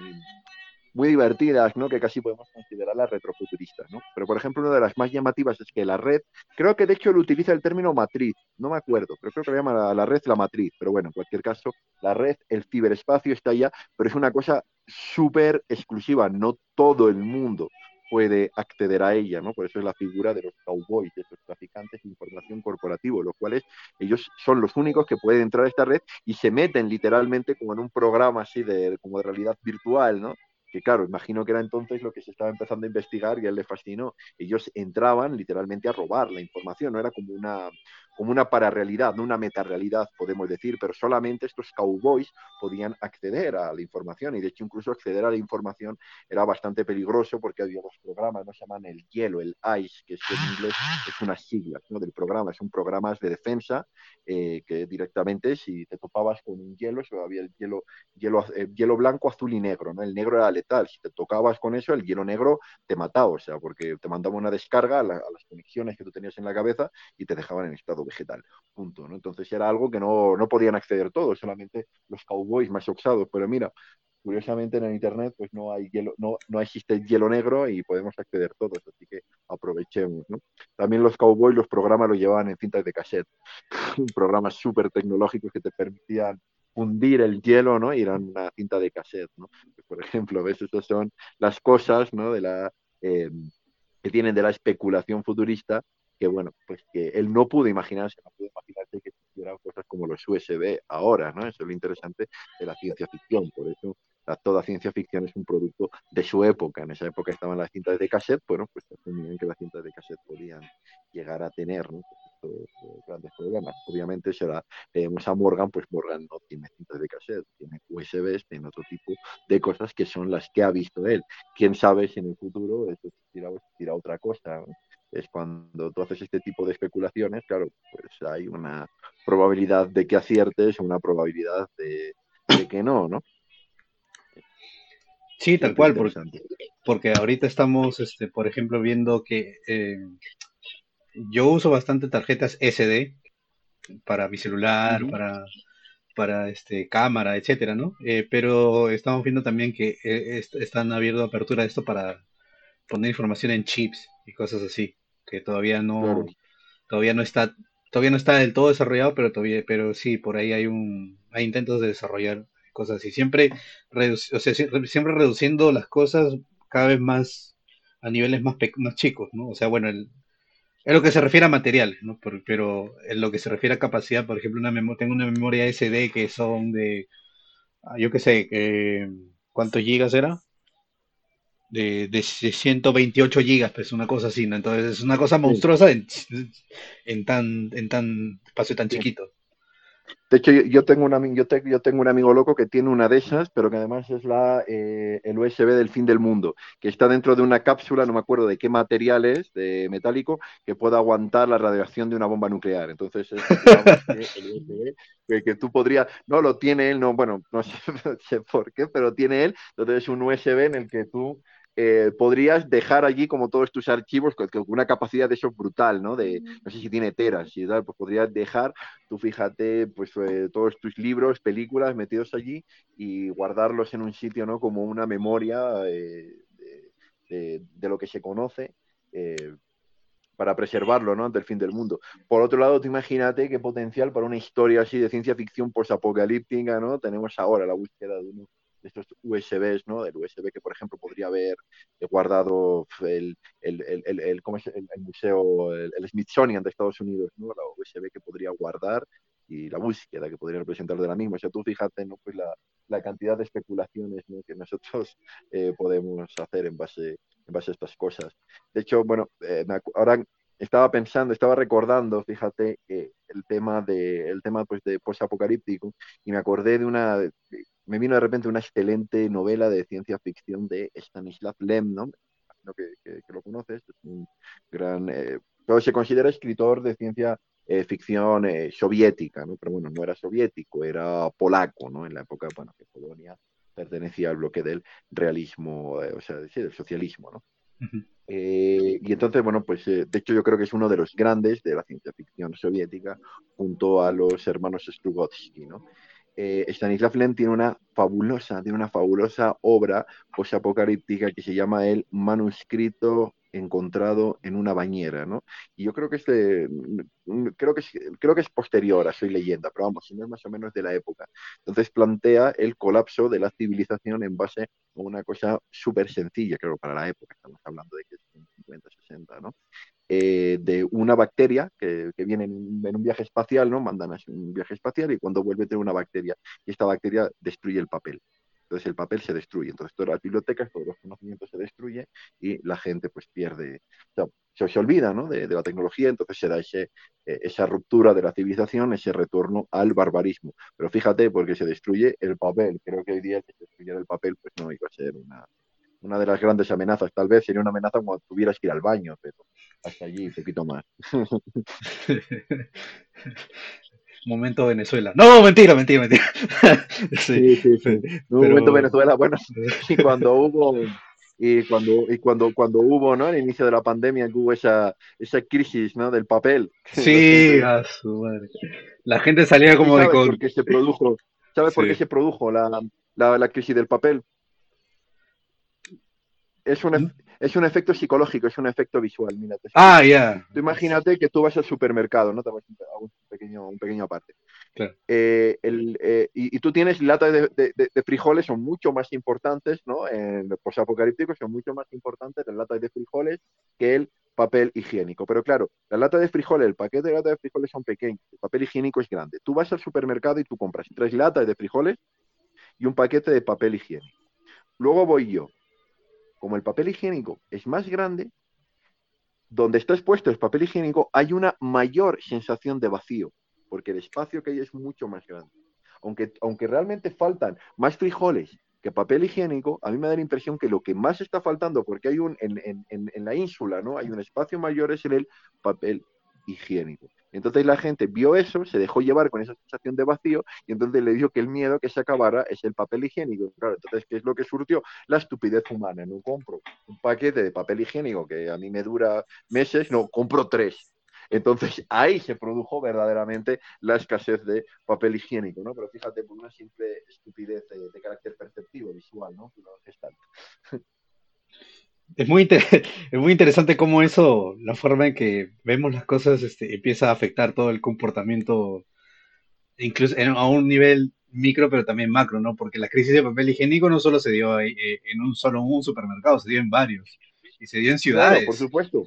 muy divertidas, ¿no? Que casi podemos considerarlas retrofuturistas, ¿no? Pero, por ejemplo, una de las más llamativas es que la red, creo que de hecho lo utiliza el término matriz, no me acuerdo, pero creo que lo llama la, red la matriz, pero bueno, en cualquier caso, la red, el ciberespacio está allá, pero es una cosa súper exclusiva, no todo el mundo puede acceder a ella, ¿no? Por eso es la figura de los cowboys, de los traficantes de información corporativo, los cuales ellos son los únicos que pueden entrar a esta red y se meten literalmente como en un programa así de, como de realidad virtual, ¿no? Que claro, imagino que era entonces lo que se estaba empezando a investigar y a él le fascinó. Ellos entraban literalmente a robar la información, no era como una, como una pararrealidad, no una metarealidad, podemos decir, pero solamente estos cowboys podían acceder a la información y de hecho incluso acceder a la información era bastante peligroso porque había los programas, no se llaman el hielo, el ICE, que es en inglés es una sigla del programa, son programas de defensa eh, que directamente si te topabas con un hielo, eso había el hielo, hielo, eh, hielo blanco, azul y negro, ¿no? El negro era letal, si te tocabas con eso, el hielo negro te mataba, o sea, porque te mandaba una descarga la, a las conexiones que tú tenías en la cabeza y te dejaban en estado vegetal. Punto, ¿no? Entonces era algo que no, no podían acceder todos, solamente los cowboys más oxados. Pero mira, curiosamente en el internet pues no hay hielo, no, no existe el hielo negro y podemos acceder todos, así que aprovechemos, ¿no? También los cowboys los programas los llevaban en cintas de cassette, programas súper tecnológicos que te permitían fundir el hielo, ¿no? Y eran una cinta de cassette, ¿no? Por ejemplo, ves, estas son las cosas, ¿no? De la eh, que tienen de la especulación futurista que bueno, pues que él no pudo imaginarse, no pudo imaginarse que existieran cosas como los USB ahora, ¿no? Eso es lo interesante de la ciencia ficción, por eso la, toda ciencia ficción es un producto de su época, en esa época estaban las cintas de cassette, bueno, pues asumían que las cintas de cassette podían llegar a tener, ¿no? Pues estos grandes problemas. Obviamente será, tenemos a Morgan, pues Morgan no tiene cintas de cassette, tiene USBs, tiene otro tipo de cosas que son las que ha visto él. Quién sabe si en el futuro eso existirá o existirá otra cosa. Es cuando tú haces este tipo de especulaciones, claro, pues hay una probabilidad de que aciertes, una probabilidad de, de que no, ¿no? Sí, tal cual, porque, porque ahorita estamos, este, por ejemplo, viendo que eh, yo uso bastante tarjetas SD para mi celular, uh -huh. para, para este, cámara, etcétera, ¿no? Eh, pero estamos viendo también que eh, est están abierto apertura de esto para poner información en chips y cosas así que todavía no, claro. todavía no está, todavía no está del todo desarrollado, pero todavía, pero sí, por ahí hay un, hay intentos de desarrollar cosas así. Siempre, redu o sea, siempre reduciendo las cosas cada vez más a niveles más, más chicos, ¿no? O sea, bueno, el, en lo que se refiere a materiales, ¿no? Pero, pero en lo que se refiere a capacidad, por ejemplo, una tengo una memoria SD que son de, yo qué sé, eh, ¿cuántos gigas era? De, de 128 gigas, pues una cosa así, ¿no? Entonces es una cosa monstruosa en, en tan, en tan espacio tan chiquito. De hecho, yo, tengo un yo, yo, tengo un amigo loco que tiene una de esas, pero que además es la, eh, el USB del fin del mundo, que está dentro de una cápsula, no me acuerdo de qué material es, de metálico, que pueda aguantar la radiación de una bomba nuclear. Entonces, es el USB que, que, tú podrías, no lo tiene él, no, bueno, no sé, no sé por qué, pero tiene él, entonces es un USB en el que tú eh, podrías dejar allí como todos tus archivos con, una capacidad de eso brutal, ¿no? De, no sé si tiene teras y tal, pues podrías dejar, tú fíjate, pues eh, todos tus libros, películas metidos allí y guardarlos en un sitio, ¿no? Como una memoria eh, de, de, lo que se conoce para preservarlo, ¿no? Ante el fin del mundo. Por otro lado, tú imagínate qué potencial para una historia así de ciencia ficción posapocalíptica, ¿no? Tenemos ahora la búsqueda de uno estos USBs, ¿no? El USB que, por ejemplo, podría haber guardado el, el, el, el ¿cómo es? el museo, el, Smithsonian de Estados Unidos, ¿no? La USB que podría guardar y la búsqueda que podría representar de la misma. O sea, tú fíjate, ¿no? Pues la, la cantidad de especulaciones ¿no? que nosotros eh, podemos hacer en base, en base a estas cosas. De hecho, bueno, eh, ahora estaba pensando, estaba recordando, fíjate, eh, el tema de, el tema pues de posapocalíptico y me acordé de una, me vino de repente una excelente novela de ciencia ficción de Stanislav Lem, ¿no? Que, que, lo conoces, es un gran, eh, se considera escritor de ciencia eh, ficción eh, soviética, ¿no? Pero bueno, no era soviético, era polaco, ¿no? En la época, bueno, que Polonia pertenecía al bloque del realismo, o sea, del socialismo, ¿no? Y entonces, bueno, pues de hecho yo creo que es uno de los grandes de la ciencia ficción soviética junto a los hermanos Strugatsky, ¿no? eh, Stanislav Lem tiene una fabulosa, tiene una fabulosa obra posapocalíptica que se llama El manuscrito encontrado en una bañera, ¿no? Y yo creo que este, creo que es, creo que es posterior a Soy leyenda, pero vamos, si no es más o menos de la época. Entonces plantea el colapso de la civilización en base a una cosa súper sencilla, creo, para la época, estamos hablando de que es 50, 60, ¿no? Eh, de una bacteria que, viene en en un, viaje espacial, ¿no? Mandan a un viaje espacial y cuando vuelve tiene una bacteria y esta bacteria destruye el papel. Entonces el papel se destruye. Entonces todas las bibliotecas, todos los conocimientos se destruyen y la gente pues pierde, o sea, se, se, olvida ¿no? de, de, la tecnología, entonces se da ese, eh, esa ruptura de la civilización, ese retorno al barbarismo. Pero fíjate, porque se destruye el papel. Creo que hoy día que se destruyera el papel pues no iba a ser una, una de las grandes amenazas. Tal vez sería una amenaza cuando tuvieras que ir al baño, pero hasta allí, un poquito más. momento Venezuela. No, mentira, mentira, mentira. sí, sí, sí. Pero... momento Venezuela, bueno, y cuando hubo y cuando y cuando cuando hubo, ¿no? Al inicio de la pandemia hubo esa esa crisis, ¿no? Del papel. Sí, a su madre. La gente salía como ¿Sabes de por qué se produjo? ¿Sabes sí. por qué se produjo la, la, la crisis del papel? Es un, es un efecto psicológico, es un efecto visual. Mira, ah, ya. Yeah. Tú imagínate que tú vas al supermercado, ¿no? Te vas a un pequeño, un pequeño aparte. Claro. Eh, el, eh, y, y, tú tienes latas de, de, de, frijoles, son mucho más importantes, ¿no? En posapocalípticos son mucho más importantes las latas de frijoles que el papel higiénico. Pero claro, la lata de frijoles, el paquete de lata de frijoles son pequeños, el papel higiénico es grande. Tú vas al supermercado y tú compras tres latas de frijoles y un paquete de papel higiénico. Luego voy yo, como el papel higiénico es más grande, donde está expuesto el papel higiénico hay una mayor sensación de vacío, porque el espacio que hay es mucho más grande. Aunque, aunque realmente faltan más frijoles que papel higiénico, a mí me da la impresión que lo que más está faltando, porque hay un, en, en, en la ínsula, ¿no? Hay un espacio mayor, es el papel higiénico. Entonces la gente vio eso, se dejó llevar con esa sensación de vacío y entonces le dio que el miedo que se acabara es el papel higiénico. Claro, entonces, ¿qué es lo que surtió? La estupidez humana. No compro un paquete de papel higiénico que a mí me dura meses, no, compro tres. Entonces ahí se produjo verdaderamente la escasez de papel higiénico, ¿no? Pero fíjate, por una simple estupidez de, de carácter perceptivo, visual, ¿no? Es muy, es muy interesante cómo eso, la forma en que vemos las cosas, este, empieza a afectar todo el comportamiento, incluso en, a un nivel micro, pero también macro, ¿no? Porque la crisis de papel higiénico no solo se dio ahí, eh, en un solo un supermercado, se dio en varios. Y se dio en ciudades. Claro, por supuesto.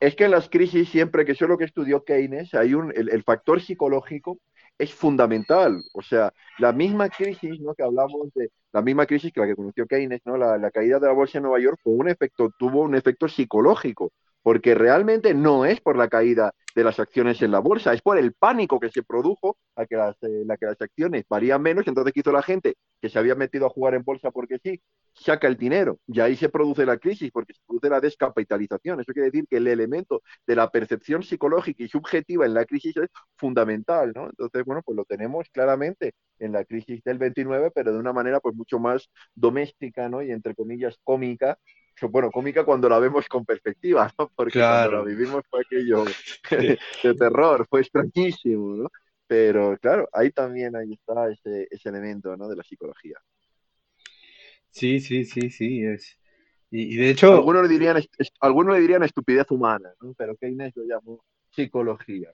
Es que en las crisis, siempre que es lo que estudió Keynes, hay un, el, el factor psicológico es fundamental. O sea, la misma crisis, ¿no? Que hablamos de la misma crisis que la que conoció Keynes, ¿no? La, la caída de la bolsa en Nueva York fue un efecto, tuvo un efecto psicológico, porque realmente no es por la caída de las acciones en la bolsa, es por el pánico que se produjo a que las, eh, la que las acciones varían menos, entonces ¿qué hizo la gente? Que se había metido a jugar en bolsa porque sí, saca el dinero y ahí se produce la crisis porque se produce la descapitalización. Eso quiere decir que el elemento de la percepción psicológica y subjetiva en la crisis es fundamental, ¿no? Entonces, bueno, pues lo tenemos claramente en la crisis del 29, pero de una manera pues mucho más doméstica, ¿no? Y entre comillas cómica, bueno, cómica cuando la vemos con perspectiva, ¿no? Porque cuando la vivimos fue aquello de terror, fue extrañísimo, ¿no? Pero claro, ahí también ahí está ese, ese elemento, ¿no? De la psicología. Sí, sí, sí, sí, es. Y, de hecho. Algunos le dirían, algunos le dirían estupidez humana, ¿no? Pero Keynes lo llamó psicología.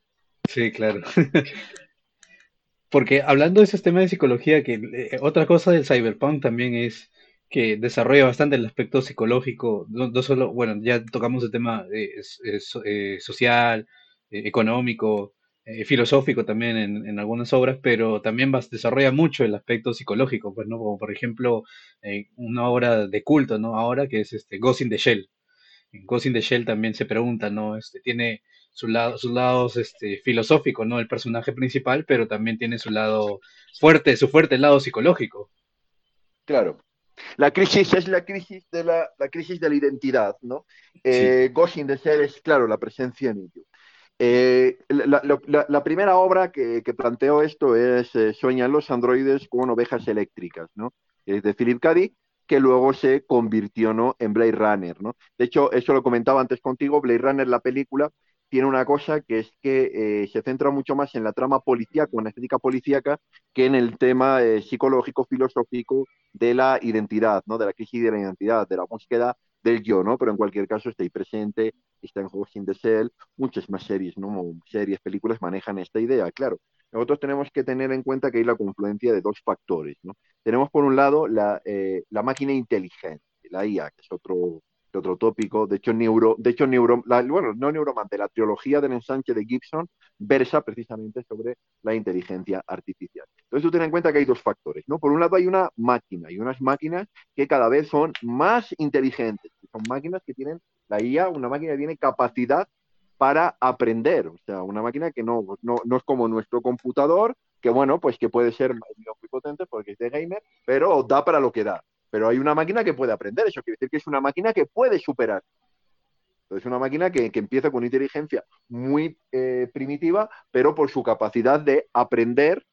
Sí, claro. Porque hablando de esos temas de psicología, que eh, otra cosa del cyberpunk también es que desarrolla bastante el aspecto psicológico, no, solo, bueno, ya tocamos el tema eh, eh, social, económico, filosófico también en, algunas obras, pero también desarrolla mucho el aspecto psicológico, pues, ¿no? Como por ejemplo una obra de culto, ¿no? Ahora que es este Ghost in the Shell. En Ghost in the Shell también se pregunta, ¿no? Este, tiene su lado, sus lados este, filosóficos, ¿no? El personaje principal, pero también tiene su lado fuerte, su fuerte lado psicológico. Claro. La crisis es la crisis de la, crisis de la identidad, ¿no? Eh, Ghost in the Shell es, claro, la presencia en ello. Eh, la, primera obra que, planteó esto es eh, Sueñan los androides con ovejas eléctricas, ¿no? Es de Philip K que luego se convirtió ¿no? en Blade Runner. ¿no? De hecho, eso lo comentaba antes contigo, Blade Runner, la película, tiene una cosa que es que eh, se centra mucho más en la trama policíaca, en la estética policíaca, que en el tema eh, psicológico, filosófico de la identidad, ¿no? De la crisis de la identidad, de la búsqueda del yo, ¿no? Pero en cualquier caso está ahí presente, está en Ghost in the Shell, muchas más series, ¿no? Series, películas manejan esta idea, claro. Nosotros tenemos que tener en cuenta que hay la confluencia de dos factores, ¿no? Tenemos por un lado la, eh, la máquina inteligente, la IA, que es otro otro tópico. De hecho, Neuro, de hecho Neuro, bueno, no Neuromante, la trilogía del ensanche de Gibson versa precisamente sobre la inteligencia artificial. Entonces, tú ten en cuenta que hay dos factores, ¿no? Por un lado hay una máquina y unas máquinas que cada vez son más inteligentes. Son máquinas que tienen, la IA, una máquina que tiene capacidad para aprender, o sea, una máquina que no, no, no es como nuestro computador, que bueno, pues que puede ser muy potente porque es de gamer, pero da para lo que da. Pero hay una máquina que puede aprender, eso quiere decir que es una máquina que puede superar. Entonces, es una máquina que, empieza con inteligencia muy eh, primitiva, pero por su capacidad de aprender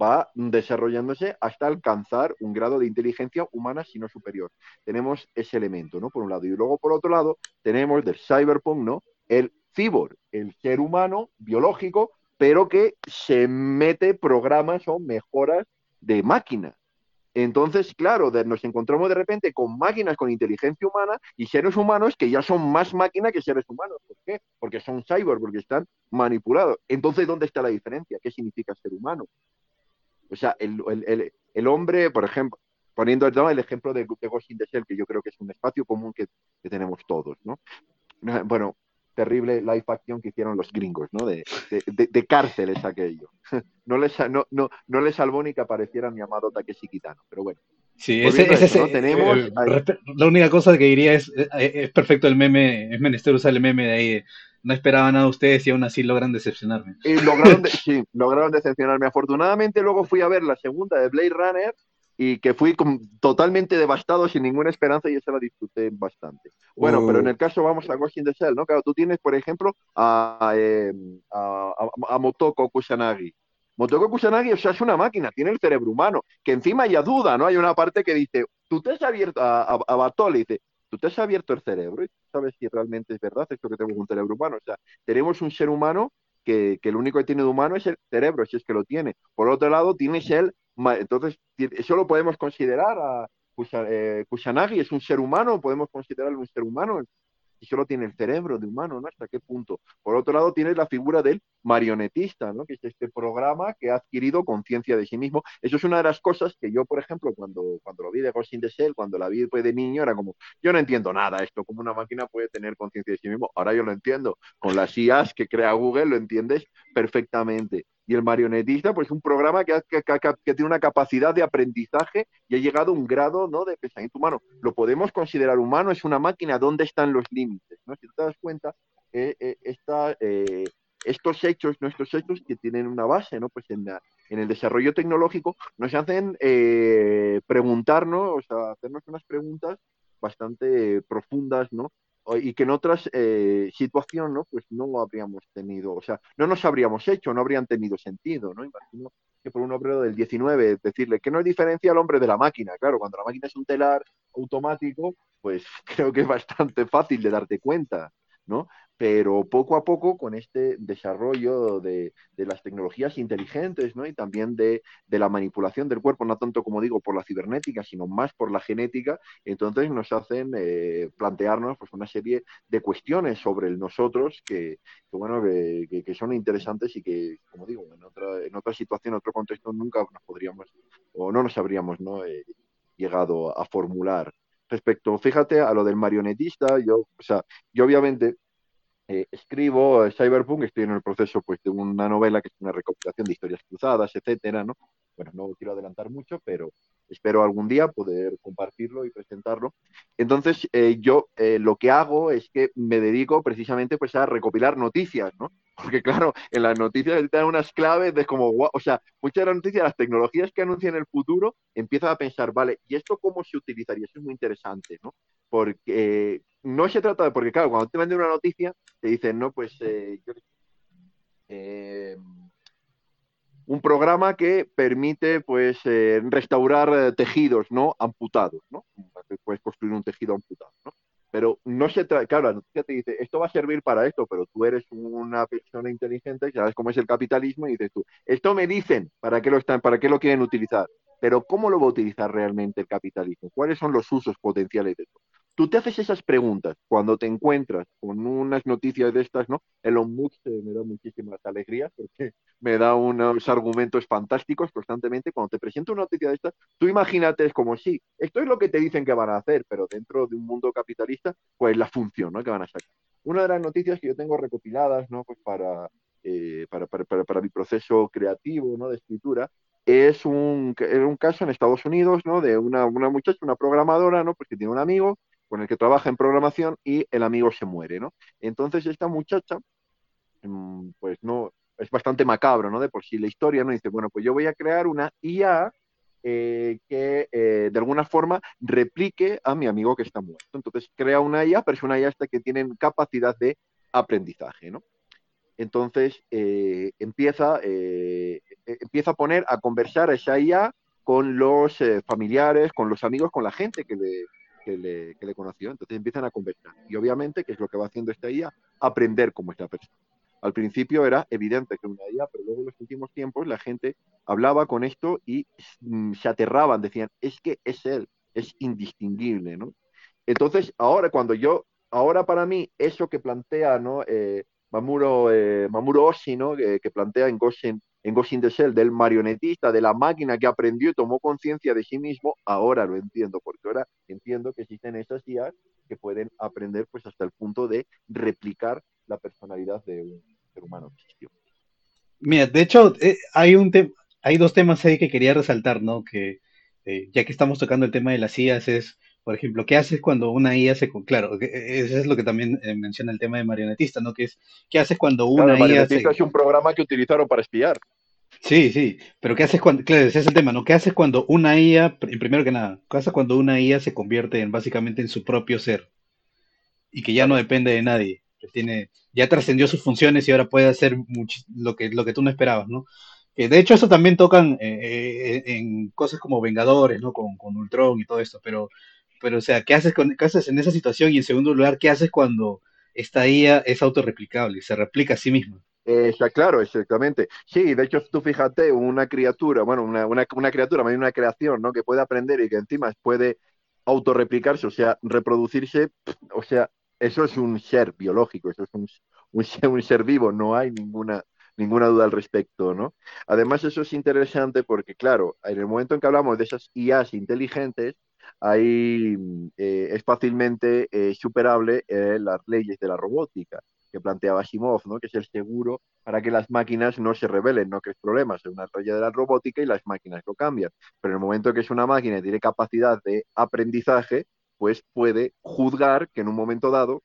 va desarrollándose hasta alcanzar un grado de inteligencia humana, si no superior. Tenemos ese elemento, ¿no? Por un lado. Y luego, por otro lado, tenemos del cyberpunk, ¿no? El cyborg, el ser humano biológico, pero que se mete programas o mejoras de máquina. Entonces, claro, nos encontramos de repente con máquinas con inteligencia humana y seres humanos que ya son más máquinas que seres humanos. ¿Por qué? Porque son cyber, porque están manipulados. Entonces, ¿dónde está la diferencia? ¿Qué significa ser humano? O sea, el, hombre, por ejemplo, poniendo el ejemplo de, de Ghost in the Shell, que yo creo que es un espacio común que, que tenemos todos, ¿no? Bueno, terrible live action que hicieron los gringos, ¿no? De, de, cárceles aquello. No les, no, no, no les salvó ni que apareciera mi amado Takeshi Kitano, pero bueno. Sí, ese, ese, tenemos eh, la única cosa que diría es, eh, es, perfecto el meme, es menester usar el meme de ahí, no esperaba nada de ustedes y aún así logran decepcionarme. Y lograron, sí, lograron decepcionarme. Afortunadamente luego fui a ver la segunda de Blade Runner y que fui totalmente devastado sin ninguna esperanza y esa la disfruté bastante. Bueno, pero en oh. el caso vamos a Ghost in the Shell, ¿no? Claro, tú tienes, por ejemplo, a, eh, a, Motoko Kusanagi. Motoko Kusanagi, o sea, es una máquina, tiene el cerebro humano, que encima hay duda, ¿no? Hay una parte que dice, tú te has abierto, a, a, Batol, dice, tú te has abierto el cerebro y sabes si realmente es verdad esto que tenemos un cerebro humano. O sea, tenemos un ser humano que, que, lo único que tiene de humano es el cerebro, si es que lo tiene. Por otro lado, tienes el entonces, eso lo podemos considerar a Kusanagi, es un ser humano, podemos considerarlo un ser humano, y solo tiene el cerebro de humano, ¿no? ¿Hasta qué punto? Por otro lado, tiene la figura del marionetista, ¿no? Que es este programa que ha adquirido conciencia de sí mismo. Eso es una de las cosas que yo, por ejemplo, cuando, cuando lo vi de Ghost in the cuando la vi de niño, era como, yo no entiendo nada esto, como una máquina puede tener conciencia de sí mismo. Ahora yo lo entiendo. Con las IAs que crea Google lo entiendes perfectamente y el marionetista, pues es un programa que, tiene una capacidad de aprendizaje y ha llegado a un grado ¿no? de pensamiento humano. Lo podemos considerar humano, es una máquina, ¿dónde están los límites? ¿no? Si te das cuenta, eh, eh, esta, eh, estos hechos, nuestros hechos que tienen una base, ¿no? Pues en, el desarrollo tecnológico nos hacen eh, preguntarnos, o sea, hacernos unas preguntas bastante profundas, ¿no? y que en otras eh, situaciones ¿no? pues no habríamos tenido, o sea, no nos habríamos hecho, no habrían tenido sentido, ¿no? Imagino que por un obrero del 19 decirle que no diferencia al hombre de la máquina, claro, cuando la máquina es un telar automático, pues creo que es bastante fácil de darte cuenta, ¿no? Pero poco a poco con este desarrollo de, las tecnologías inteligentes ¿no? y también de, la manipulación del cuerpo, no tanto como digo por la cibernética, sino más por la genética, entonces nos hacen eh, plantearnos pues, una serie de cuestiones sobre el nosotros que, bueno, que, son interesantes y que, como digo, en otra, en otra situación, en otro contexto, nunca nos podríamos o no nos habríamos ¿no? Eh, llegado a formular respecto, fíjate, a lo del marionetista, yo, o sea, yo obviamente eh, escribo eh, Cyberpunk, estoy en el proceso pues, de una novela que es una recopilación de historias cruzadas, etcétera, ¿no? Bueno, no quiero adelantar mucho, pero espero algún día poder compartirlo y presentarlo. Entonces, eh, yo lo que hago es que me dedico precisamente pues, a recopilar noticias, ¿no? Porque claro, en las noticias te dan unas claves de como, o sea, muchas de las noticias, las tecnologías que anuncian el futuro, empiezan a pensar, vale, ¿y esto cómo se utilizaría? Eso es muy interesante, ¿no? Porque no se trata de, porque claro, cuando te venden una noticia, te dicen, no, pues eh, eh, un programa que permite pues eh, restaurar tejidos no amputados, ¿no? Puedes construir un tejido amputado, ¿no? Pero no se trata, claro, la noticia te dice, esto va a servir para esto, pero tú eres una persona inteligente, sabes cómo es el capitalismo, y dices tú, esto me dicen, ¿para qué lo están, para qué lo quieren utilizar? Pero ¿cómo lo va a utilizar realmente el capitalismo? ¿Cuáles son los usos potenciales de esto? Tú te haces esas preguntas cuando te encuentras con unas noticias de estas, ¿no? Elon Musk me da muchísimas alegrías porque me da unos argumentos fantásticos constantemente. Cuando te presento una noticia de estas, tú imagínate, es como, sí, esto es lo que te dicen que van a hacer, pero dentro de un mundo capitalista, pues la función, ¿no? Que van a sacar. Una de las noticias que yo tengo recopiladas, ¿no? Pues para, eh, para, para, para, mi proceso creativo, ¿no? De escritura, es un, un caso en Estados Unidos, ¿no? De una, una muchacha, una programadora, ¿no? Pues que tiene un amigo con el que trabaja en programación y el amigo se muere, ¿no? Entonces esta muchacha, mm, pues no, es bastante macabro, ¿no? De por sí la historia, ¿no? Dice, bueno, pues yo voy a crear una IA eh, que eh, de alguna forma replique a mi amigo que está muerto. Entonces crea una IA, pero es una IA hasta que tienen capacidad de aprendizaje, ¿no? Entonces eh, empieza, empieza a poner a conversar a esa IA con los familiares, con los amigos, con la gente que le, que le, conoció. Entonces empiezan a conversar. Y obviamente, ¿qué es lo que va haciendo esta IA? Aprender como esta persona. Al principio era evidente que una IA, pero luego en los últimos tiempos la gente hablaba con esto y mm, se aterraban, decían, es que es él, es indistinguible, ¿no? Entonces, ahora cuando yo, ahora para mí, eso que plantea, ¿no? Eh, Mamuro, eh, Mamuro Oshii, ¿no? Que, plantea en Ghost en Ghost in the Shell, del marionetista, de la máquina que aprendió y tomó conciencia de sí mismo, ahora lo entiendo, porque ahora entiendo que existen esas IAs que pueden aprender pues hasta el punto de replicar la personalidad de un ser humano Mira, de hecho, eh, hay un hay dos temas ahí que quería resaltar, ¿no? Que eh, ya que estamos tocando el tema de las IAs, es, por ejemplo, ¿qué haces cuando una IA se... Claro, e, eso es lo que también eh, menciona el tema de marionetista, ¿no? Que es, ¿qué haces cuando una IA... Se... es un programa que utilizaron para espiar. Sí, sí, pero ¿qué haces cuando, claro, ese es el tema, ¿no? ¿Qué haces cuando una IA, primero que nada, qué haces cuando una IA se convierte en básicamente en su propio ser y que ya no depende de nadie, que tiene, ya trascendió sus funciones y ahora puede hacer lo que, lo que tú no esperabas, ¿no? Que de hecho eso también tocan eh, eh, en cosas como Vengadores, ¿no? Con, con Ultron y todo esto, pero, pero o sea, ¿qué haces, con, ¿qué haces en esa situación? Y en segundo lugar, ¿qué haces cuando esta IA es autorreplicable se replica a sí misma? Está claro, exactamente. Sí, de hecho, tú fíjate, una criatura, bueno, una, una, una criatura, más una creación, ¿no? Que puede aprender y que encima puede autorreplicarse, o sea, reproducirse, o sea, eso es un ser biológico, eso es un, un, ser, un ser vivo, no hay ninguna, ninguna duda al respecto, ¿no? Además, eso es interesante porque, claro, en el momento en que hablamos de esas IAs inteligentes, ahí eh, es fácilmente eh, superable eh, las leyes de la robótica que planteaba Simov, ¿no? que es el seguro para que las máquinas no se rebelen, no crees problemas. Es una raya de la robótica y las máquinas lo cambian. Pero en el momento que es una máquina y tiene capacidad de aprendizaje, pues puede juzgar que en un momento dado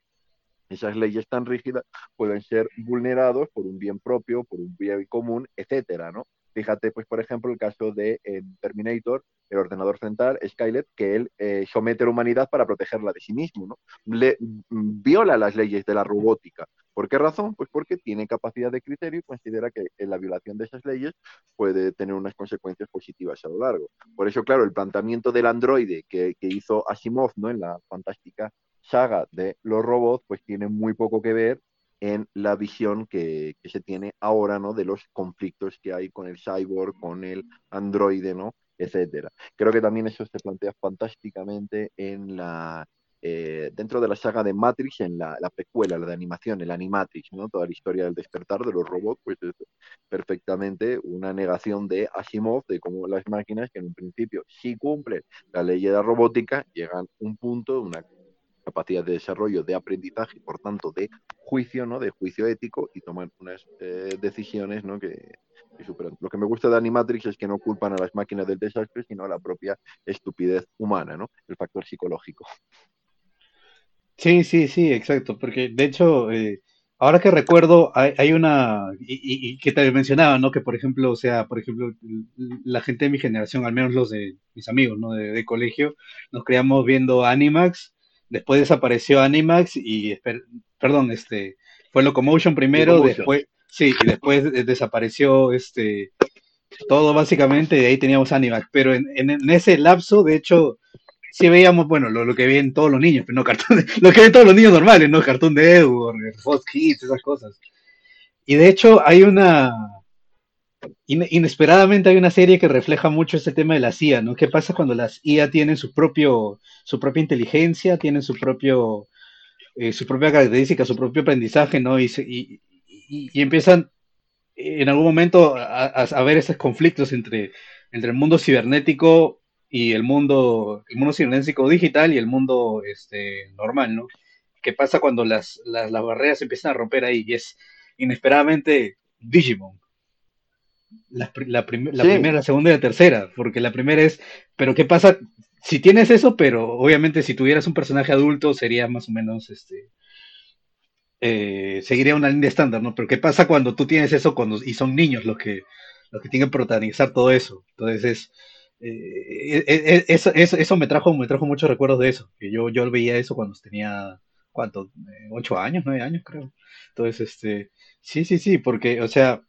esas leyes tan rígidas pueden ser vulnerados por un bien propio, por un bien común, etcétera, ¿no? Fíjate, pues, por ejemplo, el caso de Terminator, el ordenador central, Skynet, que él eh, somete a la humanidad para protegerla de sí mismo, ¿no? Le, mm, viola las leyes de la robótica. ¿Por qué razón? Pues porque tiene capacidad de criterio y considera que la violación de esas leyes puede tener unas consecuencias positivas a lo largo. Por eso, claro, el planteamiento del androide que, que hizo Asimov ¿no? en la fantástica saga de los robots, pues tiene muy poco que ver en la visión que, que, se tiene ahora, ¿no? De los conflictos que hay con el cyborg, con el androide, ¿no? Etcétera. Creo que también eso se plantea fantásticamente en la, eh, dentro de la saga de Matrix, en la, la, precuela, la de animación, el Animatrix, ¿no? Toda la historia del despertar de los robots, pues es perfectamente una negación de Asimov, de cómo las máquinas, que en un principio sí cumplen la ley de la robótica, llegan a un punto, una capacidad de desarrollo, de aprendizaje, por tanto, de juicio, ¿no? De juicio ético y toman unas eh, decisiones, ¿no? Que, superan. Lo que me gusta de Animatrix es que no culpan a las máquinas del desastre, sino a la propia estupidez humana, ¿no? El factor psicológico. Sí, sí, sí, exacto, porque de hecho, eh, ahora que recuerdo, hay, hay una, y, y, y, que te mencionaba, ¿no? Que por ejemplo, o sea, por ejemplo, la gente de mi generación, al menos los de mis amigos, ¿no? De, de colegio, nos creamos viendo Animax después desapareció Animax y, perdón, este, fue Locomotion primero, Locomotion. después, sí, y después desapareció este, todo básicamente, y de ahí teníamos Animax, pero en, en, en, ese lapso, de hecho, sí veíamos, bueno, lo, lo que ven todos los niños, pero no cartón, lo que ven todos los niños normales, ¿no? Cartoon de Edu, Fox Kids, esas cosas. Y de hecho hay una, inesperadamente hay una serie que refleja mucho este tema de la CIA, ¿no? ¿Qué pasa cuando las IA tienen su propio, su propia inteligencia, tienen su propio, eh, su propia característica, su propio aprendizaje, ¿no? Y, y, empiezan en algún momento a, a, ver esos conflictos entre, entre el mundo cibernético y el mundo, el mundo cibernético digital y el mundo este, normal, ¿no? ¿Qué pasa cuando las, las, las barreras empiezan a romper ahí? Y es inesperadamente Digimon la, la, prim la sí. primera, la segunda y la tercera, porque la primera es, pero ¿qué pasa si tienes eso? Pero obviamente si tuvieras un personaje adulto sería más o menos, este, eh, seguiría una línea estándar, ¿no? Pero ¿qué pasa cuando tú tienes eso cuando, y son niños los que, los que tienen que protagonizar todo eso? Entonces es, eh, eh, eso, eso, eso, me trajo, me trajo muchos recuerdos de eso, que yo, yo veía eso cuando tenía, ¿cuánto? ¿Ocho años? ¿Nueve años? Creo. Entonces, este, sí, sí, sí, porque, o sea,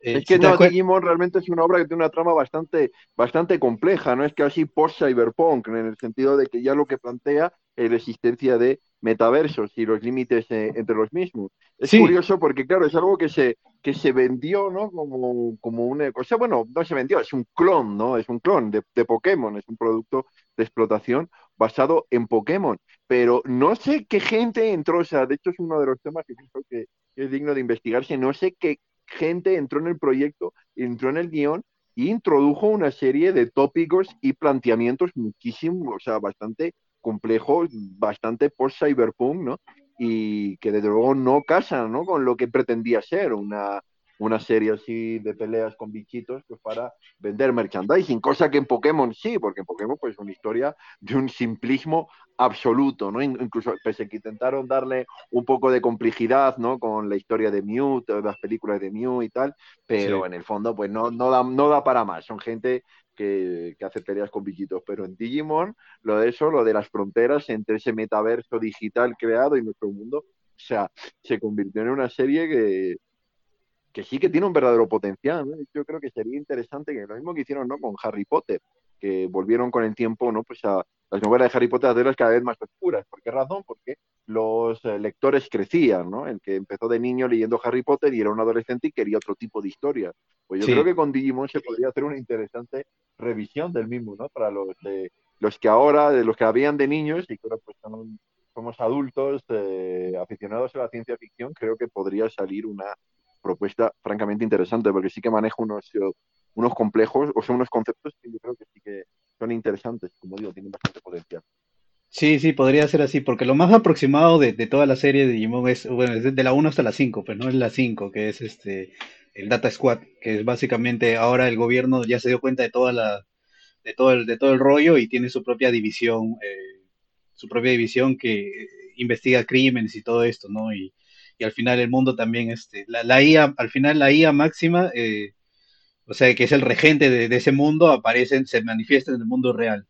eh, es que no, Digimon realmente es una obra que tiene una trama bastante, bastante compleja, no es que así post-cyberpunk, en el sentido de que ya lo que plantea es la existencia de metaversos y los límites eh, entre los mismos. Es sí. curioso porque, claro, es algo que se, que se vendió, ¿no? Como, como una cosa, bueno, no se vendió, es un clon, ¿no? Es un clon de, de Pokémon, es un producto de explotación basado en Pokémon. Pero no sé qué gente entró, o sea, de hecho es uno de los temas que pienso que es digno de investigarse, no sé qué, gente entró en el proyecto, entró en el guion e introdujo una serie de tópicos y planteamientos muchísimo, o sea, bastante complejos, bastante post-cyberpunk, ¿no? Y que desde luego no casan, ¿no? Con lo que pretendía ser una, una serie así de peleas con bichitos pues para vender merchandising, cosa que en Pokémon sí, porque en Pokémon pues es una historia de un simplismo absoluto, ¿no? Incluso pese a que intentaron darle un poco de complejidad, ¿no? Con la historia de Mew, todas las películas de Mew y tal, pero sí. en el fondo pues no, no, da, no da para más, son gente que, que, hace peleas con bichitos, pero en Digimon lo de eso, lo de las fronteras entre ese metaverso digital creado y nuestro mundo, o sea, se convirtió en una serie que, que sí que tiene un verdadero potencial. ¿no? Yo creo que sería interesante que lo mismo que hicieron ¿no? con Harry Potter, que volvieron con el tiempo ¿no? pues a las novelas de Harry Potter a hacerlas cada vez más oscuras. ¿Por qué razón? Porque los eh, lectores crecían, ¿no? El que empezó de niño leyendo Harry Potter y era un adolescente y quería otro tipo de historia. Pues yo sí. creo que con Digimon se podría hacer una interesante revisión del mismo, ¿no? Para los, de, los que ahora, de los que habían de niños y que ahora pues son, somos adultos eh, aficionados a la ciencia ficción, creo que podría salir una, propuesta francamente interesante, porque sí que maneja unos, unos complejos, o sea, unos conceptos que yo creo que sí que son interesantes, como digo, tienen bastante potencial. Sí, sí, podría ser así, porque lo más aproximado de, de toda la serie de Digimon es, bueno, es de la 1 hasta la 5, pero no es la 5, que es este el Data Squad, que es básicamente ahora el gobierno ya se dio cuenta de toda la de todo el, de todo el rollo y tiene su propia división, eh, su propia división que investiga crímenes y todo esto, ¿no? Y, y al final el mundo también, este, la, la IA, al final la IA máxima, eh, o sea, que es el regente de, de, ese mundo, aparece, se manifiesta en el mundo real.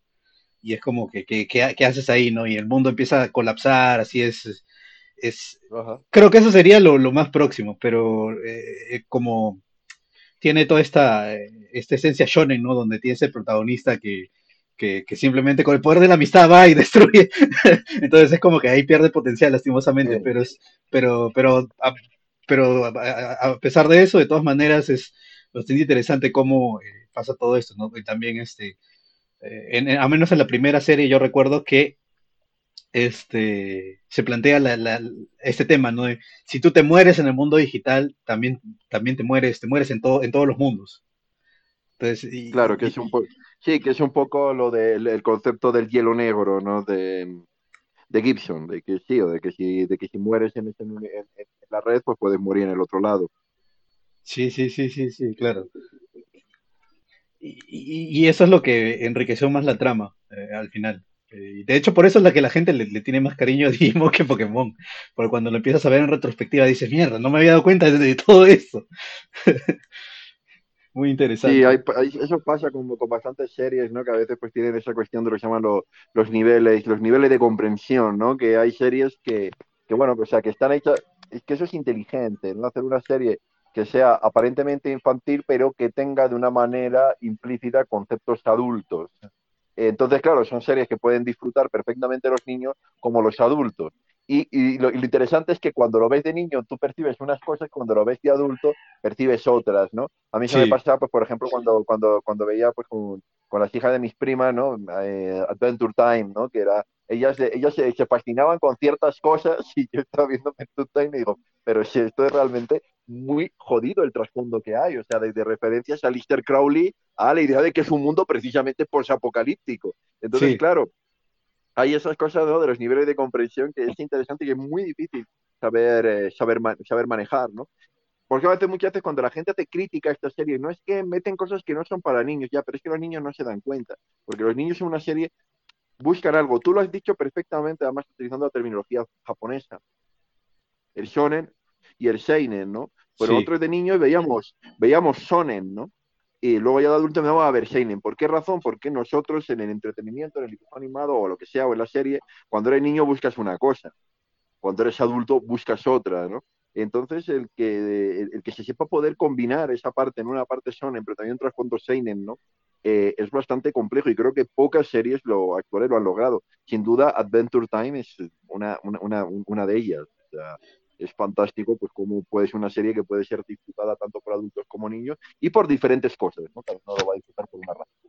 Y es como que, que, ¿qué haces ahí, no? Y el mundo empieza a colapsar, así es. es creo que eso sería lo, lo más próximo, pero eh, como tiene toda esta, esta esencia shonen, ¿no? Donde tiene ese protagonista que, que, que, simplemente con el poder de la amistad va y destruye. Entonces es como que ahí pierde potencial, lastimosamente, sí. pero es, pero, pero, a, pero a, a, pesar de eso, de todas maneras, es bastante interesante cómo eh, pasa todo esto, ¿no? Y también, este, eh, en, a menos en la primera serie, yo recuerdo que este, se plantea la, la, este tema, ¿no? De, si tú te mueres en el mundo digital, también, también te mueres, te mueres en, todo, en todos los mundos. Entonces, y, claro, que es un poco, sí, que es un poco lo del el concepto del hielo negro, ¿no? De, Gibson, de que sí, o de que si, de que si mueres en, en, la red, pues puedes morir en el otro lado. Sí, sí, sí, sí, sí, claro. Y, y, y eso es lo que enriqueció más la trama eh, al final. Eh, de hecho, por eso es la que la gente le, le, tiene más cariño a Digimon que Pokémon. Porque cuando lo empiezas a ver en retrospectiva dices, mierda, no me había dado cuenta de, de todo eso. Muy interesante. Sí, hay, hay, eso pasa con, con, bastantes series, ¿no? Que a veces pues tienen esa cuestión de lo que llaman lo, los niveles, los niveles de comprensión, ¿no? Que hay series que, que, bueno, o sea, que están hechas, es que eso es inteligente, ¿no? Hacer una serie que sea aparentemente infantil, pero que tenga de una manera implícita conceptos adultos. Entonces, claro, son series que pueden disfrutar perfectamente los niños como los adultos. Y, y, lo, y, lo, interesante es que cuando lo ves de niño tú percibes unas cosas, cuando lo ves de adulto percibes otras, ¿no? A mí se sí. me pasaba, pues, por ejemplo, cuando, cuando, cuando veía pues, con, con las hijas de mis primas, ¿no? Eh, Adventure Time, ¿no? Que era, ellas, ellas se, se, fascinaban con ciertas cosas y yo estaba viendo Adventure Time y digo, pero si esto es realmente muy jodido el trasfondo que hay, o sea, desde referencias a Lister Crowley a la idea de que es un mundo precisamente post-apocalíptico. Entonces, sí. claro, hay esas cosas ¿no? de los niveles de comprensión que es interesante y que es muy difícil saber, eh, saber, saber manejar, ¿no? Porque a veces, muchas veces, cuando la gente te critica esta serie, no es que meten cosas que no son para niños, ya, pero es que los niños no se dan cuenta. Porque los niños en una serie buscan algo. Tú lo has dicho perfectamente, además utilizando la terminología japonesa. El shonen y el seinen, ¿no? Pero sí. otros de niños veíamos, veíamos sonen, ¿no? Y luego ya de adulto me daba a ver Seinen. ¿Por qué razón? Porque nosotros en el entretenimiento, en el dibujo animado o lo que sea, o en la serie, cuando eres niño buscas una cosa, cuando eres adulto buscas otra, ¿no? Entonces, el que, el, que se sepa poder combinar esa parte en una parte Shonen, pero también otras cuantos Seinen, ¿no? Eh, es bastante complejo y creo que pocas series lo, actuales lo han logrado. Sin duda, Adventure Time es una, una, una, una de ellas. Es fantástico, pues como puede ser una serie que puede ser disfrutada tanto por adultos como niños y por diferentes cosas, ¿no? Cada uno lo va a disfrutar por una razón.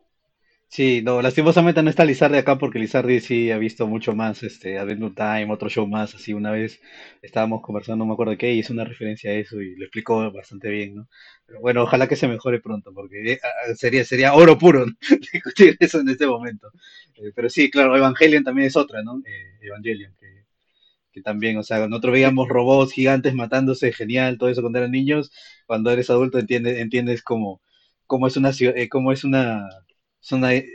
Sí, no, lastimosamente no está Lizardi acá porque Lizardi sí ha visto mucho más este Adventure Time, otro show más, así una vez estábamos conversando, no me acuerdo qué, y hizo una referencia a eso y lo explicó bastante bien, ¿no? Pero bueno, ojalá que se mejore pronto porque eh, sería sería oro puro discutir eso en este momento. Eh, pero sí, claro, Evangelion también es otra, ¿no? Eh, Evangelion, que que también, o sea, nosotros veíamos robots gigantes matándose, genial, todo eso cuando eran niños, cuando eres adulto entiendes, entiendes cómo, cómo es una eh, cómo es una, es una eh,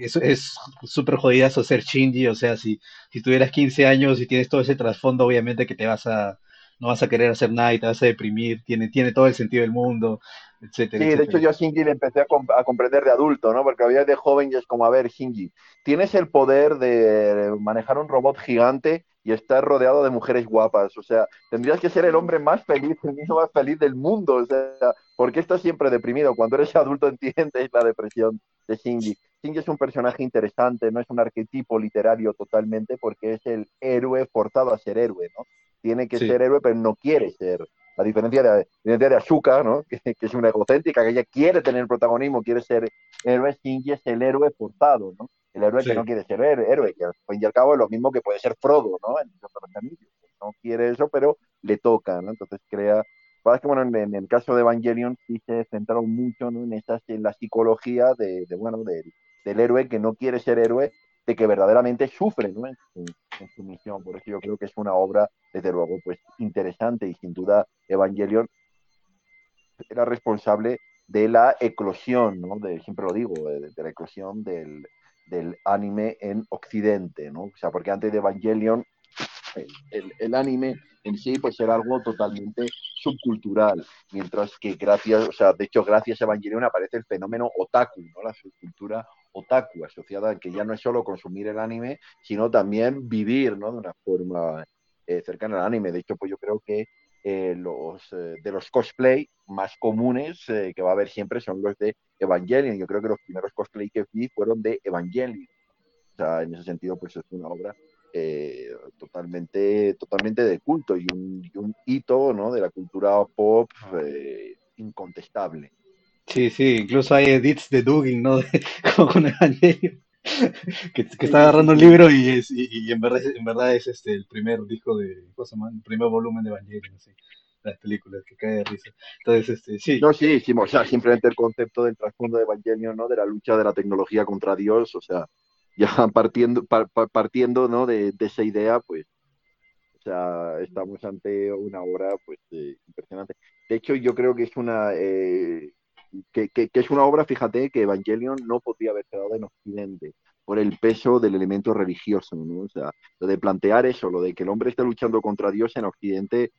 es súper jodidazo ser Shinji, o sea, si, si tuvieras 15 años y tienes todo ese trasfondo, obviamente que te vas a, no vas a querer hacer nada y te vas a deprimir, tiene, tiene todo el sentido del mundo, etcétera. Sí, etcétera. de hecho yo a Shinji le empecé a, comp a, comprender de adulto, ¿no? Porque había de joven y es como, a ver, Shinji, tienes el poder de manejar un robot gigante y estar rodeado de mujeres guapas. O sea, tendrías que ser el hombre más feliz, el niño más feliz del mundo. O sea, ¿por qué estás siempre deprimido? Cuando eres adulto entiendes la depresión de Shinji. Shinji es un personaje interesante, no es un arquetipo literario totalmente, porque es el héroe forzado a ser héroe, ¿no? Tiene que sí. ser héroe, pero no quiere ser. A diferencia de, de, de Asuka, ¿no? Que, que, es una egocéntrica, que ella quiere tener protagonismo, quiere ser héroe, Shinji es el héroe forzado, ¿no? el héroe sí. que no quiere ser héroe, que al fin y al cabo es lo mismo que puede ser Frodo, ¿no? En. No quiere eso, pero le toca, ¿no? Entonces crea. Pasa que, bueno, en, en, el caso de Evangelion sí se centraron mucho ¿no? en, esas, en la psicología de, de bueno, de, del héroe que no quiere ser héroe, de que verdaderamente sufre ¿no? en, en, su, misión. Por eso yo creo que es una obra, desde luego, pues interesante y sin duda Evangelion era responsable de la eclosión, ¿no? De, siempre lo digo, de, de la eclosión del, del anime en Occidente, ¿no? O sea, porque antes de Evangelion el, anime en sí pues era algo totalmente subcultural, mientras que gracias, o sea, de hecho gracias a Evangelion aparece el fenómeno otaku, ¿no? La subcultura otaku asociada a que ya no es solo consumir el anime, sino también vivir, ¿no? De una forma eh, cercana al anime. De hecho, pues yo creo que eh, los, eh, de los cosplay más comunes que va a haber siempre son los de Evangelion. Yo creo que los primeros cosplay que vi fueron de Evangelion. O sea, en ese sentido, pues es una obra totalmente, totalmente de culto y un, un, hito ¿no? de la cultura pop incontestable. Sí, sí, incluso hay edits de Dugin, ¿no? con Evangelion. que, está agarrando un libro y, es, y, en, verdad, en verdad es este el primer disco de, ¿cómo se llama? El primer volumen de Evangelion, así, las películas, que cae de risa. Entonces, este, sí. No, sí, sí, o sea, simplemente el concepto del trasfondo de Evangelion, ¿no? De la lucha de la tecnología contra Dios, o sea, ya partiendo, partiendo, ¿no? De, de, esa idea, pues, o sea, estamos ante una obra, pues, eh, impresionante. De hecho, yo creo que es una... Eh, que, que, es una obra, fíjate, que Evangelion no podría haber quedado en Occidente por el peso del elemento religioso, ¿no? O sea, lo de plantear eso, lo de que el hombre esté luchando contra Dios en Occidente,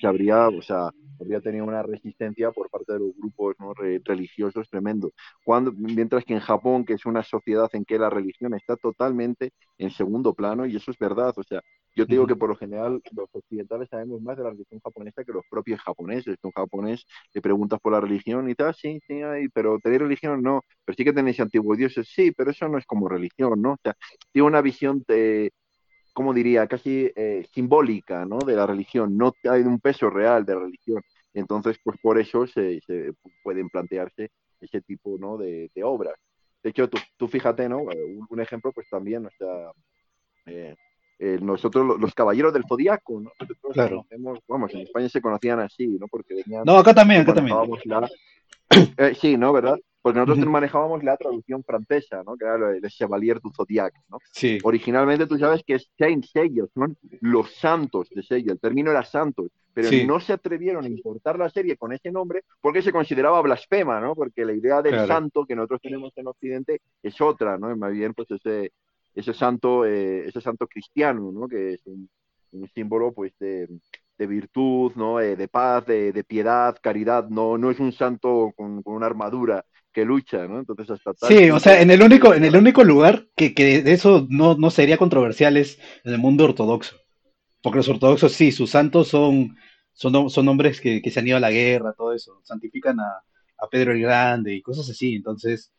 se habría, o sea, habría tenido una resistencia por parte de los grupos ¿no? religiosos tremendo. Cuando, mientras que en Japón, que es una sociedad en que la religión está totalmente en segundo plano, y eso es verdad, o sea, yo te digo que por lo general los occidentales sabemos más de la religión japonesa que los propios japoneses. Un japonés le preguntas por la religión y tal, sí, sí, hay, pero tenéis religión no, pero sí que tenéis antiguos dioses, sí, pero eso no es como religión, ¿no? O sea, tiene una visión de, como diría, casi eh, simbólica, ¿no? De la religión, no hay un peso real de religión. Entonces, pues por eso se, pueden plantearse ese tipo, ¿no? De, obras. De hecho, tú, fíjate, ¿no? Un, ejemplo, pues también, o sea, eh, eh, nosotros los, caballeros del zodiaco, ¿no? claro. vamos, en España se conocían así, ¿no? Porque venían. No, acá también, acá también. sí, ¿no? ¿Verdad? Porque nosotros manejábamos la traducción francesa, ¿no? Que era el Chevalier du Zodiac, ¿no? Sí. Originalmente tú sabes que es Saint Sellos, ¿no? Los santos de Sello, el término era santos, pero no se atrevieron a importar la serie con ese nombre porque se consideraba blasfema, ¿no? Porque la idea del santo que nosotros tenemos en Occidente es otra, ¿no? Más bien, pues ese, ese santo, eh, ese santo cristiano, ¿no? Que es un, símbolo, pues, de, de virtud, ¿no? Eh, de paz, de, de, piedad, caridad, no, no es un santo con, con una armadura, que lucha, ¿no? Entonces hasta Sí, o sea, en el único, en el único lugar que, que de eso no, no sería controversial es en el mundo ortodoxo. Porque los ortodoxos sí, sus santos son, son, son hombres que, que se han ido a la guerra, todo eso, santifican a, a Pedro el Grande y cosas así. Entonces,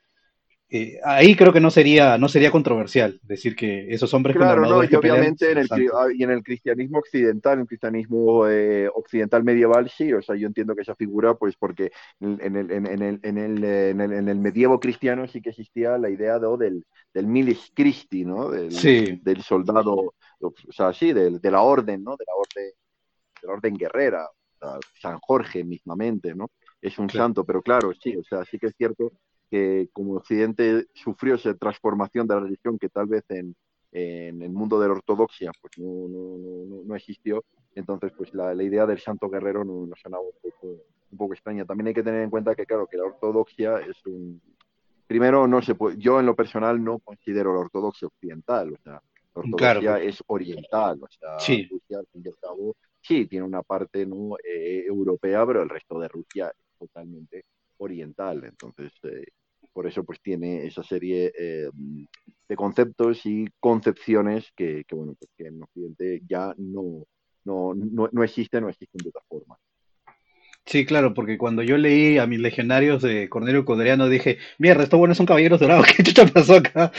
eh, ahí creo que no sería, no sería controversial decir que esos hombres claro, no, y obviamente en el, y en el cristianismo occidental, en el cristianismo eh, occidental medieval, sí, o sea, yo entiendo que esa figura, pues porque en el, en, el, en, el, en, el, en el medievo cristiano sí que existía la idea del, del milis Christi, ¿no? Del, del soldado, o sea, sí, de, de la orden, ¿no? De la orden, de la orden guerrera, San Jorge mismamente, ¿no? Es un santo, pero claro, sí, o sea, sí que es cierto que como Occidente sufrió esa transformación de la religión que tal vez en, en el mundo de la ortodoxia pues no, no, no, existió, entonces pues la, la, idea del santo guerrero nos sonaba un poco, un poco extraña. También hay que tener en cuenta que claro, que la ortodoxia es un... Primero, no se puede, yo en lo personal no considero la ortodoxia occidental, o sea, la ortodoxia es oriental, o sea, sí. Rusia, al fin y al cabo, sí, tiene una parte ¿no? Eh, europea, pero el resto de Rusia es totalmente oriental. Entonces, eh, por eso pues tiene esa serie eh, de conceptos y concepciones que, bueno, pues que en Occidente ya no, no, no, no existen, no existen de otra forma. Sí, claro, porque cuando yo leí a mis legionarios de Cornelio Codriano dije, mierda, estos buenos son caballeros dorados, ¿qué chucha pasó acá?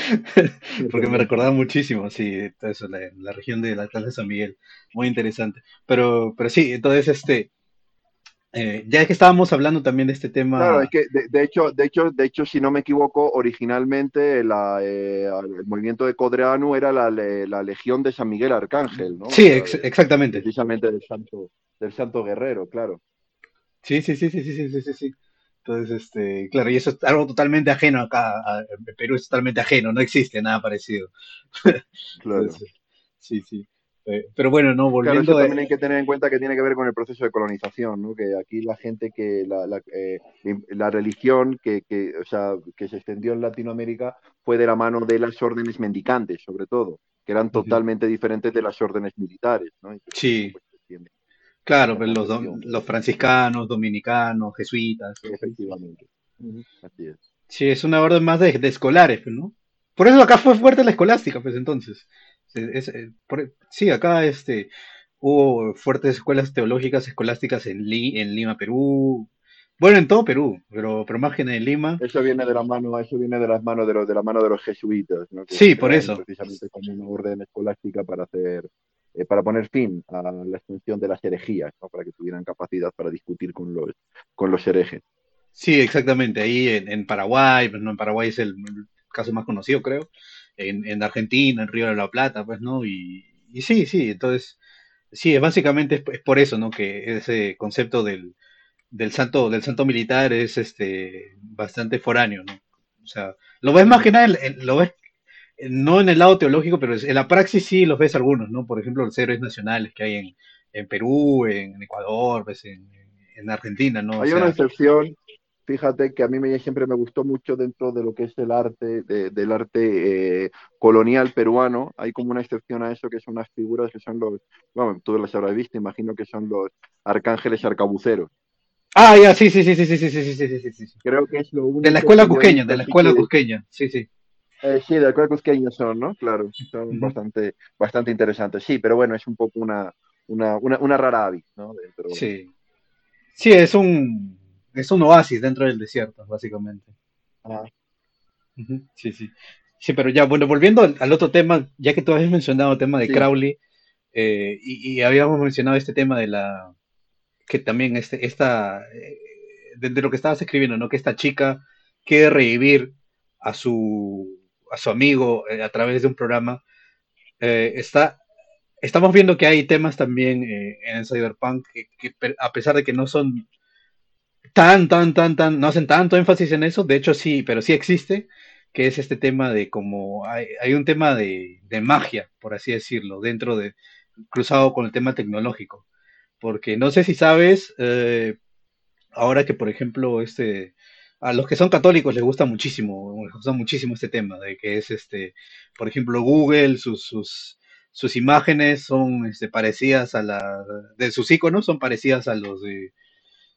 porque me recordaba muchísimo, sí, eso, la, la región de la de San Miguel, muy interesante. Pero, pero sí, entonces, este, eh, ya que estábamos hablando también de este tema. Claro, es que de, hecho, de hecho, de hecho, si no me equivoco, originalmente la, eh, el movimiento de Codreanu era la, la, Legión de San Miguel Arcángel, ¿no? Sí, exactamente. Precisamente del santo, del santo guerrero, claro. Sí, sí, sí, sí, sí, sí, sí, sí. Entonces, este, claro, y eso es algo totalmente ajeno acá. En Perú es totalmente ajeno, no existe nada parecido. Claro. sí, sí. Eh, pero bueno, no, volviendo claro, también hay que tener en cuenta que tiene que ver con el proceso de colonización, ¿no? Que aquí la gente que la, la, eh, la religión que, o sea, que se extendió en Latinoamérica fue de la mano de las órdenes mendicantes, sobre todo, que eran totalmente diferentes de las órdenes militares, ¿no? sí. Pues, claro, pero pues, los, los franciscanos, dominicanos, jesuitas. Efectivamente. Así es. Sí, es una orden más de, de escolares, pues, ¿no? Por eso acá fue fuerte la escolástica, pues entonces. Eh, sí, acá este, hubo fuertes escuelas teológicas escolásticas en, en Lima, Perú. Bueno, en todo Perú, pero, pero más que en Lima. Eso viene de la mano, eso viene de las manos de los, de la mano de los jesuitas, ¿no? sí, por eso. Precisamente como una orden escolástica para hacer, eh, para poner fin a la extensión de las herejías, ¿no? Para que tuvieran capacidad para discutir con los, con los herejes. Sí, exactamente. Ahí en, Paraguay, pues no, en Paraguay es el, caso más conocido, creo. En, en, Argentina, en Río de la Plata, pues, ¿no? Y, y sí, sí, entonces, sí, básicamente es, por eso, ¿no? Que ese concepto del, del santo, del santo militar es este bastante foráneo, ¿no? O sea, lo ves más que nada, lo ves no en el lado teológico, pero en la praxis sí los ves algunos, ¿no? Por ejemplo, los héroes nacionales que hay en, en Perú, en Ecuador, pues en, en Argentina, ¿no? Hay una excepción, fíjate que a mí me, siempre me gustó mucho dentro de lo que es el arte, del arte eh, colonial peruano, hay como una excepción a eso, que son unas figuras que son los, bueno, tú las habrás visto, imagino que son los arcángeles arcabuceros. Ah, ya, sí, sí, sí, sí, sí, sí, sí, sí, sí, sí, Creo que es lo único. De la escuela cusqueña, de la escuela cusqueña, sí, sí. Eh, sí, de la escuela cusqueña son, ¿no? Claro, son bastante, bastante interesantes. Sí, pero bueno, es un poco una, una, una, una rara avis, ¿no? Sí. Sí, es un, es un oasis dentro del desierto, básicamente. Ah. Sí, sí. Sí, pero ya, bueno, volviendo al, otro tema, ya que tú habías mencionado el tema de Crowley, eh, y, habíamos mencionado este tema de la, que también este, esta, eh, de, lo que estabas escribiendo, ¿no? Que esta chica quiere revivir a su, a su amigo eh, a través de un programa. está, estamos viendo que hay temas también en el cyberpunk que, a pesar de que no son tan, tan, tan, tan, no hacen tanto énfasis en eso, de hecho sí, pero sí existe, que es este tema de como, hay, hay un tema de, de, magia, por así decirlo, dentro de, cruzado con el tema tecnológico, porque no sé si sabes, eh, ahora que por ejemplo, este, a los que son católicos les gusta muchísimo, les gusta muchísimo este tema, de que es este, por ejemplo, Google, sus, sus, sus imágenes son este, parecidas a la, de sus iconos son parecidas a los de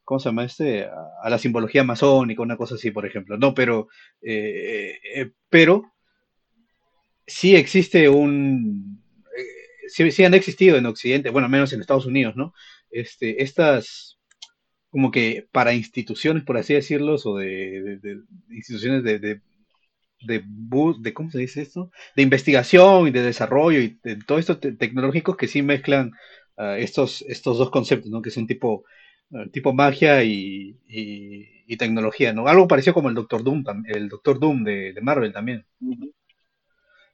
¿cómo se llama este? A, la simbología masónica, una cosa así, por ejemplo. No, pero, eh, eh, pero sí existe un, eh, sí, han existido en Occidente, bueno, menos en Estados Unidos, ¿no? Este, estas, como que para instituciones, por así decirlo, o de, instituciones de, de, de, ¿cómo se dice esto? De investigación y de desarrollo y de todo esto tecnológicos que sí mezclan ah, estos, estos dos conceptos, ¿no? Que son tipo tipo magia y, tecnología, ¿no? Algo parecido como el Doctor Doom, el Doctor Doom de, Marvel también.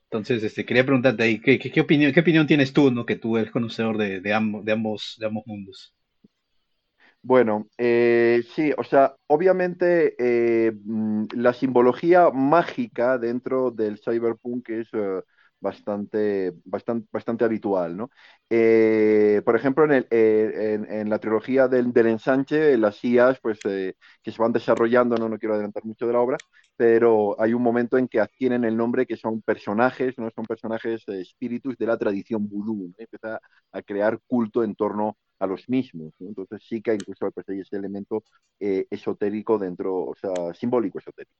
Entonces, este, quería preguntarte ahí, ¿qué, qué, opinión, ¿qué opinión tienes tú, ¿no? Que tú eres conocedor de, de, ambos, de, ambos, de ambos mundos. Bueno, eh, sí, o sea, obviamente eh, mm, la simbología mágica dentro del cyberpunk es eh, bastante, bastante, bastante habitual, ¿no? Eh, por ejemplo, en, el, eh, en, la trilogía del, del, ensanche, las IAs, pues, eh, que se van desarrollando, no, no quiero adelantar mucho de la obra, pero hay un momento en que adquieren el nombre que son personajes, ¿no? Son personajes espíritus de la tradición vudú, Empieza a crear culto en torno a los mismos, Entonces sí que incluso pues, hay ese elemento esotérico dentro, o sea, simbólico esotérico.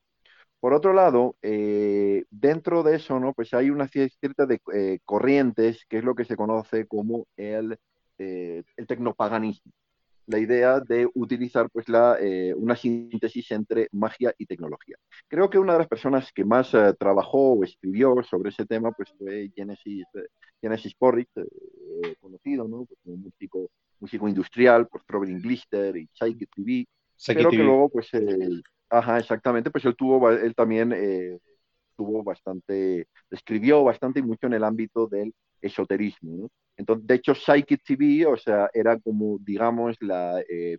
Por otro lado, eh, dentro de eso, ¿no? Pues hay una cierta de eh, corrientes, que es lo que se conoce como el, eh, el tecnopaganismo. La idea de utilizar pues, la, una síntesis entre magia y tecnología. Creo que una de las personas que más trabajó o escribió sobre ese tema pues, fue Genesis, Genesis Porritt, conocido ¿no? Pues, como músico, músico industrial por Traveling Glister y Psychic TV, pero que luego pues, Ajá, exactamente, pues él tuvo, él también eh, tuvo bastante, escribió bastante y mucho en el ámbito del esoterismo, ¿no? Entonces, de hecho, Psychic TV, o sea, era como, digamos, la, eh,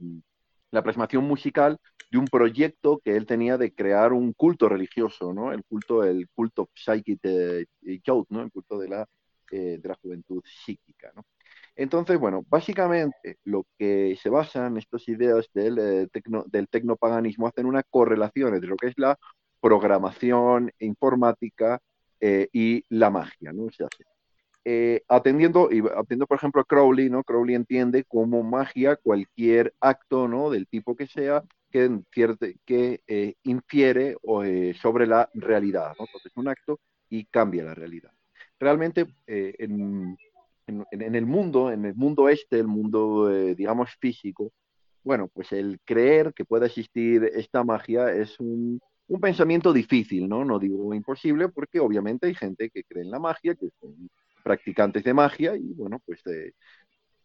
la plasmación musical de un proyecto que él tenía de crear un culto religioso, ¿no? El culto, el culto Psychic eh, ¿no? El culto de la, de la juventud psíquica, ¿no? Entonces, bueno, básicamente lo que se basa en estas ideas del, eh, del tecnopaganismo hacen una correlación entre lo que es la programación informática eh, y la magia, ¿no? Se eh, atendiendo, atendiendo, por ejemplo, a Crowley, ¿no? Crowley entiende como magia cualquier acto, ¿no? Del tipo que sea, que, infiere sobre la realidad, ¿no? Entonces, un acto y cambia la realidad. Realmente, en, en, el mundo, en el mundo este, el mundo, digamos, físico, bueno, pues el creer que pueda existir esta magia es un, un pensamiento difícil, ¿no? No digo imposible, porque obviamente hay gente que cree en la magia, que son practicantes de magia y bueno, pues eh,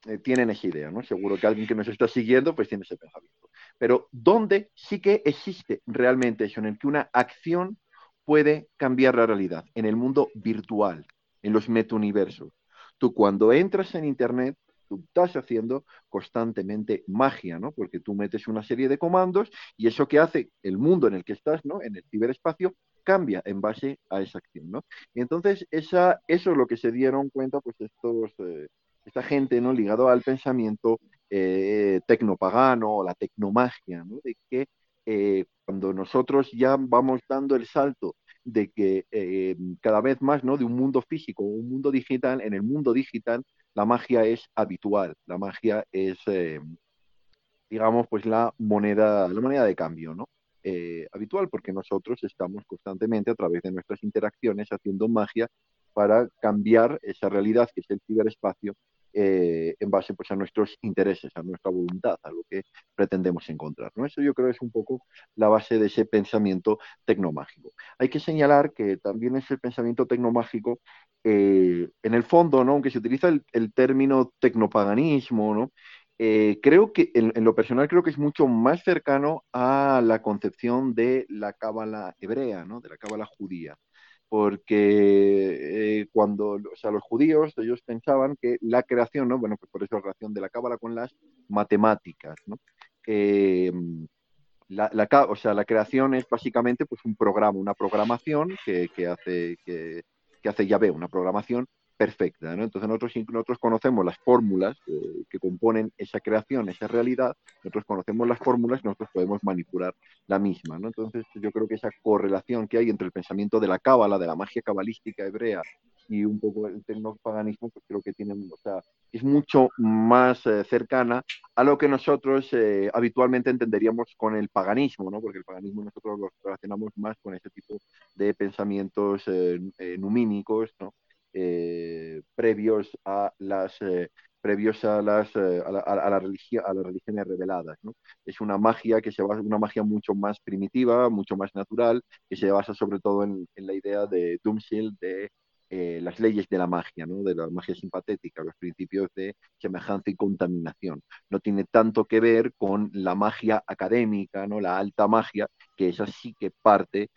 eh, tienen esa idea, ¿no? Seguro que alguien que nos está siguiendo pues tiene ese pensamiento. Pero ¿dónde sí que existe realmente eso, en el que una acción puede cambiar la realidad? En el mundo virtual, en los metauniversos. Tú cuando entras en Internet, tú estás haciendo constantemente magia, ¿no? Porque tú metes una serie de comandos y eso que hace el mundo en el que estás, ¿no? En el ciberespacio, cambia en base a esa acción, ¿no? Y entonces esa, eso es lo que se dieron cuenta, pues estos, eh, esta gente, ¿no? Ligado al pensamiento eh, tecnopagano o la tecnomagia, ¿no? De que eh, cuando nosotros ya vamos dando el salto de que eh, cada vez más, ¿no? De un mundo físico, un mundo digital, en el mundo digital la magia es habitual, la magia es, digamos, pues la moneda, la moneda de cambio, ¿no? Eh, habitual, porque nosotros estamos constantemente a través de nuestras interacciones haciendo magia para cambiar esa realidad que es el ciberespacio eh, en base pues, a nuestros intereses, a nuestra voluntad, a lo que pretendemos encontrar. Eso yo creo es un poco la base de ese pensamiento tecnomágico. Hay que señalar que también ese pensamiento tecnomágico, eh, en el fondo, aunque se utiliza el, el término tecnopaganismo, ¿no? Eh, creo que en, lo personal creo que es mucho más cercano a la concepción de la cábala hebrea, de la cábala judía. Porque eh, cuando, o sea, los judíos, ellos pensaban que la creación, ¿no? Bueno, pues por eso la relación de la cábala con las matemáticas, ¿no? Eh, la, o sea, la creación es básicamente pues un programa, una programación que, que hace que, que hace Yahvé, una programación perfecta. ¿no? Entonces nosotros, nosotros conocemos las fórmulas eh, que componen esa creación, esa realidad, nosotros conocemos las fórmulas nosotros podemos manipular la misma. ¿no? Entonces yo creo que esa correlación que hay entre el pensamiento de la cábala, de la magia cabalística hebrea y un poco el tecnopaganismo, pues creo que tiene, o sea, es mucho más eh, cercana a lo que nosotros eh, habitualmente entenderíamos con el paganismo, ¿no? porque el paganismo nosotros lo relacionamos más con ese tipo de pensamientos numínicos, ¿no? Eh, previos a las eh, previos a las eh, a, la, a, la a las religiones reveladas es una magia que se basa una magia mucho más primitiva mucho más natural que se basa sobre todo en, la idea de Dumschill de las leyes de la magia, ¿no? de la magia simpatética, los principios de semejanza y contaminación. No tiene tanto que ver con la magia académica, ¿no? la alta magia, que esa sí que parte,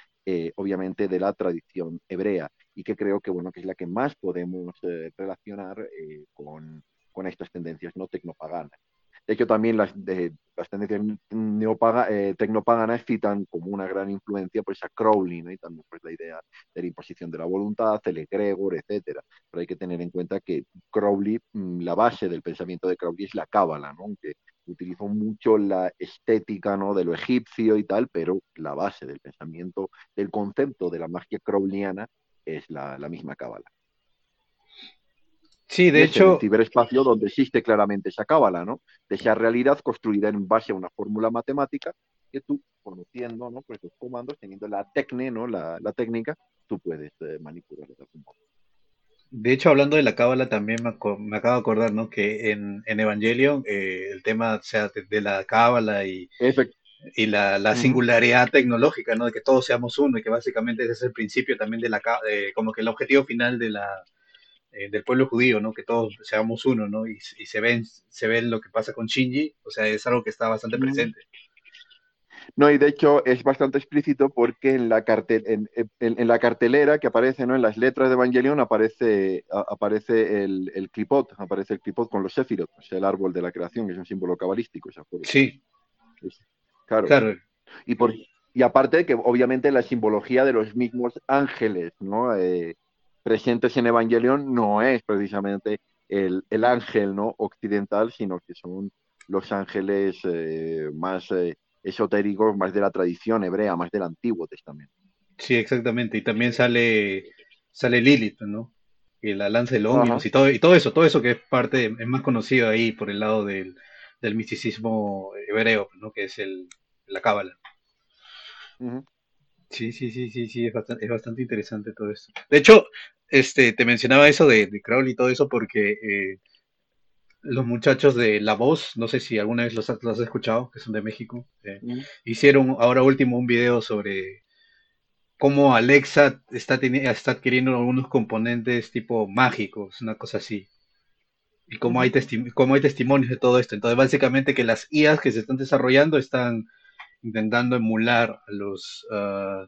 obviamente, de la tradición hebrea y que creo que, bueno, que es la que más podemos eh, relacionar eh, con, con, estas tendencias no tecnopaganas. De hecho, también las, de, las tendencias neopaga, eh, tecnopaganas citan como una gran influencia pues, a Crowley, ¿no? y también pues, la idea de la imposición de la voluntad, el egregor, etcétera. Pero hay que tener en cuenta que Crowley, mm, la base del pensamiento de Crowley es la cábala, ¿no? aunque utilizó mucho la estética ¿no? de lo egipcio y tal, pero la base del pensamiento, del concepto de la magia crowleyana es la, la misma cábala. Sí, de hecho. El ciberespacio donde existe claramente esa cábala, ¿no? De esa realidad construida en base a una fórmula matemática que tú, conociendo, ¿no? Pues los comandos, teniendo la técnica, ¿no? La, la, técnica, tú puedes eh, manipular de algún modo. De hecho, hablando de la cábala, también me, me, acabo de acordar, ¿no? Que en, en Evangelion, eh, el tema o sea, de, de la cábala y, Efect y la, la singularidad tecnológica, ¿no? De que todos seamos uno y que básicamente ese es el principio también de la, eh, como que el objetivo final de la, eh, del pueblo judío, ¿no? Que todos seamos uno, ¿no? Y, y, se ven, se ven lo que pasa con Shinji, o sea, es algo que está bastante presente. No, y de hecho es bastante explícito porque en la, cartel, en, en, en la cartelera que aparece, ¿no? En las letras de Evangelion aparece, a, aparece el, el clipot, aparece el clipot con los Sefirot, o sea, el árbol de la creación, que es un símbolo cabalístico. Sí. Es, Claro. claro. Y, por, y aparte que obviamente la simbología de los mismos ángeles ¿no? Eh, presentes en Evangelion no es precisamente el, el, ángel ¿no? occidental, sino que son los ángeles eh, más eh, esotéricos, más de la tradición hebrea, más del Antiguo Testamento. Sí, exactamente. Y también sale, sale Lilith, ¿no? y la lanza del ómnibus y todo, y todo eso, todo eso que es parte, es más conocido ahí por el lado del, del misticismo hebreo, ¿no? Que es el, la cábala. Sí, sí, sí, sí, sí, es bastante, es bastante interesante todo esto. De hecho, este, te mencionaba eso de, de Crowley y todo eso porque eh, los muchachos de La Voz, no sé si alguna vez los, has escuchado, que son de México, eh, hicieron ahora último un video sobre cómo Alexa está, está adquiriendo algunos componentes tipo mágicos, una cosa así. Y cómo hay, cómo hay testimonios de todo esto. Entonces, básicamente que las IAs que se están desarrollando están intentando emular a los ah,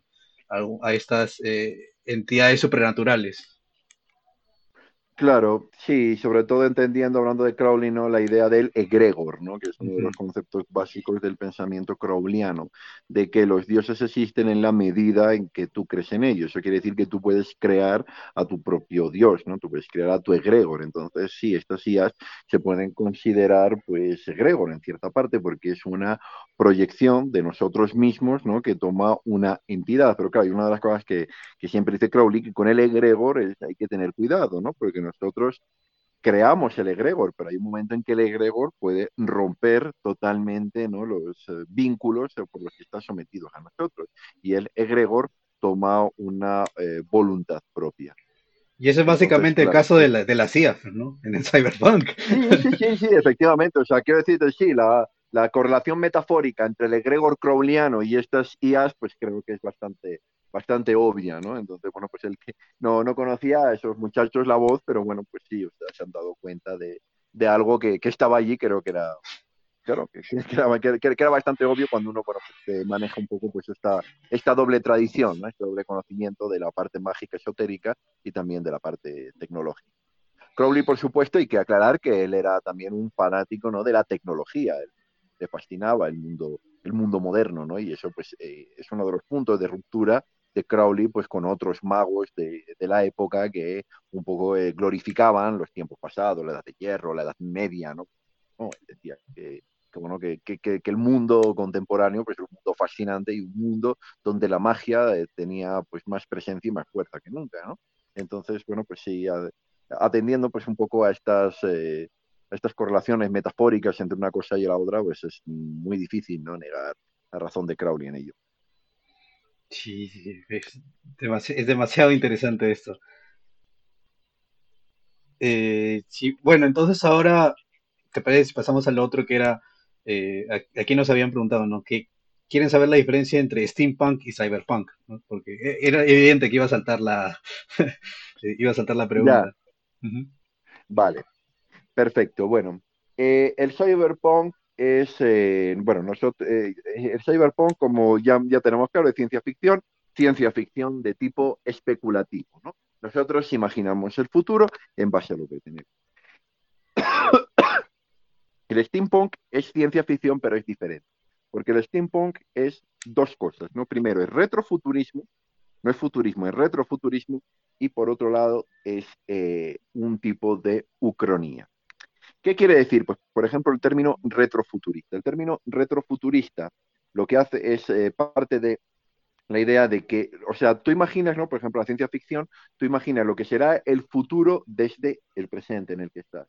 a, estas eh, entidades supernaturales. Claro, sí, sobre todo entendiendo, hablando de Crowley, ¿no? la idea del egregor, ¿no? que es uno de los conceptos básicos del pensamiento crowleyano, de que los dioses existen en la medida en que tú crees en ellos. Eso quiere decir que tú puedes crear a tu propio dios, ¿no? tú puedes crear a tu egregor. Entonces, sí, estas IAs se pueden considerar, pues, egregor en cierta parte, porque es una proyección de nosotros mismos, ¿no? Que toma una entidad. Pero claro, hay una de las cosas que, que siempre dice Crowley, que con el egregor hay que tener cuidado, ¿no? Porque nosotros creamos el egregor, pero hay un momento en que el egregor puede romper totalmente ¿no? los eh, vínculos por los que está sometido a nosotros. Y el egregor toma una eh, voluntad propia. Y ese es básicamente el caso de la, de la CIA, ¿no? En el cyberpunk. Sí, sí, sí, sí, efectivamente. O sea, quiero decirte, sí, la, la correlación metafórica entre el egregor crowleyano y estas IAs, pues creo que es bastante, bastante obvia, ¿no? Entonces, bueno, pues el que no, no conocía a esos muchachos la voz, pero bueno, pues sí, ustedes se han dado cuenta de, de algo que, que, estaba allí, creo que era, claro, que, que, era, bastante obvio cuando uno, bueno, pues, maneja un poco pues esta, esta doble tradición, ¿no? Este doble conocimiento de la parte mágica esotérica y también de la parte tecnológica. Crowley, por supuesto, hay que aclarar que él era también un fanático, ¿no? De la tecnología, él le fascinaba el mundo, el mundo moderno, ¿no? Y eso, pues, eh, es uno de los puntos de ruptura de Crowley pues con otros magos de, de la época que un poco eh, glorificaban los tiempos pasados, la edad de hierro, la edad media, ¿no? Decía que, que bueno, que, que, que, el mundo contemporáneo pues es un mundo fascinante y un mundo donde la magia eh, tenía pues más presencia y más fuerza que nunca, ¿no? Entonces, bueno, pues sí, atendiendo pues un poco a estas, eh, a estas correlaciones metafóricas entre una cosa y la otra, pues es muy difícil, ¿no? Negar la razón de Crowley en ello. Sí, es, demasiado, interesante esto. Eh, sí, bueno, entonces ahora, ¿te parece si pasamos al otro que era, eh, aquí nos habían preguntado, ¿no? Que quieren saber la diferencia entre steampunk y cyberpunk, ¿no? Porque e, era evidente que iba a saltar la, iba a saltar la pregunta. Vale, perfecto. Bueno, eh, el cyberpunk es, eh, bueno, nosotros, eh, el cyberpunk, como ya, ya tenemos claro, es ciencia ficción, ciencia ficción de tipo especulativo, ¿no? Nosotros imaginamos el futuro en base a lo que tenemos. el steampunk es ciencia ficción, pero es diferente, porque el steampunk es dos cosas, ¿no? Primero, es retrofuturismo, no es futurismo, es retrofuturismo, y por otro lado es eh, un tipo de ucronía. ¿Qué quiere decir? Pues, por ejemplo, el término retrofuturista. El término retrofuturista lo que hace es eh, parte de la idea de que, o sea, tú imaginas, ¿no? Por ejemplo, la ciencia ficción, tú imaginas lo que será el futuro desde el presente en el que estás.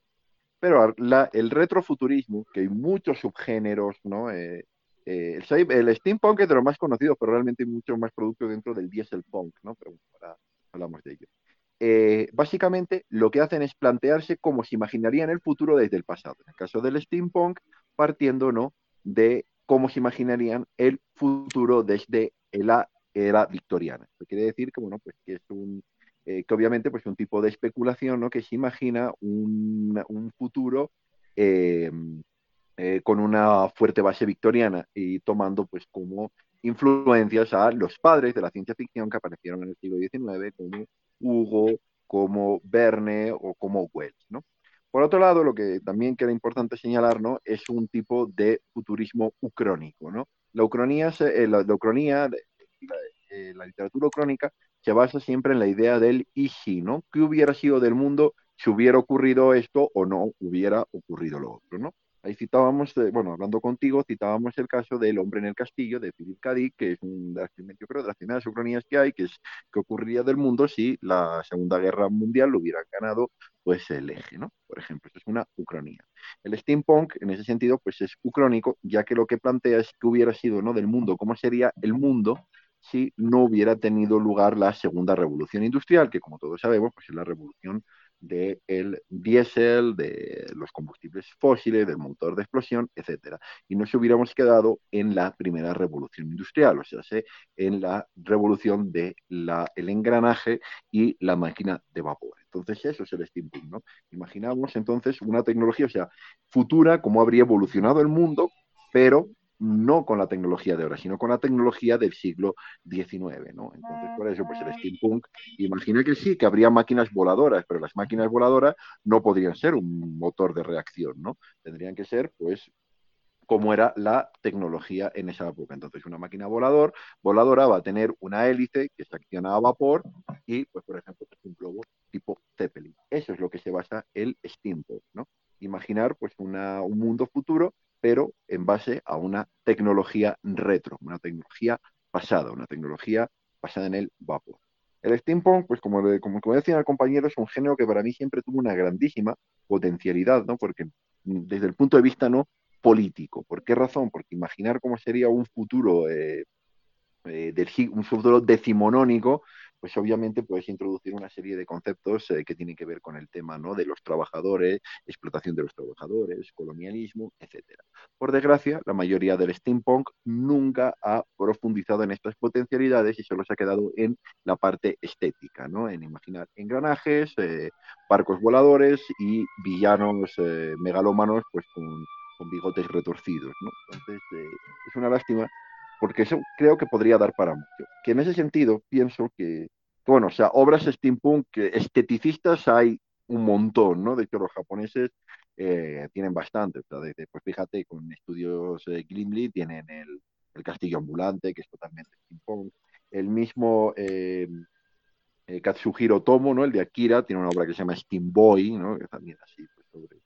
Pero la, el retrofuturismo, que hay muchos subgéneros, ¿no? Eh, eh, el, steampunk es de los más conocidos, pero realmente hay muchos más productos dentro del dieselpunk, ¿no? Pero ahora hablamos de ello. Básicamente lo que hacen es plantearse cómo se imaginarían el futuro desde el pasado. En el caso del steampunk, partiendo ¿no? de cómo se imaginarían el futuro desde la era victoriana. Eso quiere decir que, bueno, pues que es un, eh, que obviamente pues un tipo de especulación, ¿no? Que se imagina un, futuro eh, con una fuerte base victoriana y tomando pues como influencias a los padres de la ciencia ficción que aparecieron en el siglo XIX, como Hugo, como Verne o como Wells, ¿no? Por otro lado, lo que también queda importante señalar, ¿no? Es un tipo de futurismo ucrónico, ¿no? La ucronía, eh, la, ucronía, eh, la, literatura ucrónica se basa siempre en la idea del y si, ¿no? ¿Qué hubiera sido del mundo si hubiera ocurrido esto o no hubiera ocurrido lo otro, ¿no? Ahí citábamos, eh, bueno, hablando contigo, citábamos el caso del hombre en el castillo de Philip K. Dick, que es un yo creo, de las primeras ucronías que hay, que es que ocurriría del mundo si la Segunda Guerra Mundial lo hubiera ganado, pues el eje, ¿no? Por ejemplo, esto es una ucronía. El steampunk, en ese sentido, pues es ucrónico, ya que lo que plantea es que hubiera sido, ¿no? Del mundo, cómo sería el mundo si no hubiera tenido lugar la segunda revolución industrial, que como todos sabemos, pues es la revolución del diésel, de los combustibles fósiles, del motor de explosión, etcétera. Y no se hubiéramos quedado en la primera revolución industrial, o sea, en la revolución del el engranaje y la máquina de vapor. Entonces, eso es el steampunk, ¿no? Imaginamos entonces una tecnología, o sea, futura, cómo habría evolucionado el mundo, pero no con la tecnología de ahora, sino con la tecnología del siglo XIX, ¿no? Entonces, por eso, pues el steampunk, imagina que sí, que habría máquinas voladoras, pero las máquinas voladoras no podrían ser un motor de reacción, ¿no? Tendrían que ser, pues, como era la tecnología en esa época. Entonces, una máquina volador, voladora va a tener una hélice que se acciona a vapor y, pues, por ejemplo, un globo tipo Zeppelin. Eso es lo que se basa el steampunk, ¿no? Imaginar, pues, una, un mundo futuro pero en base a una tecnología retro, una tecnología pasada, una tecnología basada en el vapor. El steampunk, pues como, como, como decían el compañero, es un género que para mí siempre tuvo una grandísima potencialidad, ¿no? Porque desde el punto de vista no político. ¿Por qué razón? Porque imaginar cómo sería un futuro, eh, eh, un futuro decimonónico, pues obviamente puedes introducir una serie de conceptos eh, que tienen que ver con el tema ¿no? de los trabajadores, explotación de los trabajadores, colonialismo, etc. Por desgracia, la mayoría del steampunk nunca ha profundizado en estas potencialidades y solo se ha quedado en la parte estética, ¿no? en imaginar engranajes, eh, barcos voladores y villanos eh, megalómanos pues, con, con, bigotes retorcidos. ¿no? Entonces, eh, es una lástima porque eso creo que podría dar para mucho. Que en ese sentido pienso que, bueno, o sea, obras steampunk esteticistas hay un montón, ¿no? De hecho, los japoneses eh, tienen bastante. O sea, de, de, pues fíjate, con estudios eh, tienen el, el, castillo ambulante, que es totalmente steampunk. El mismo eh, Katsuhiro Tomo, ¿no? El de Akira, tiene una obra que se llama Steam Boy, ¿no? Que también así, pues, sobre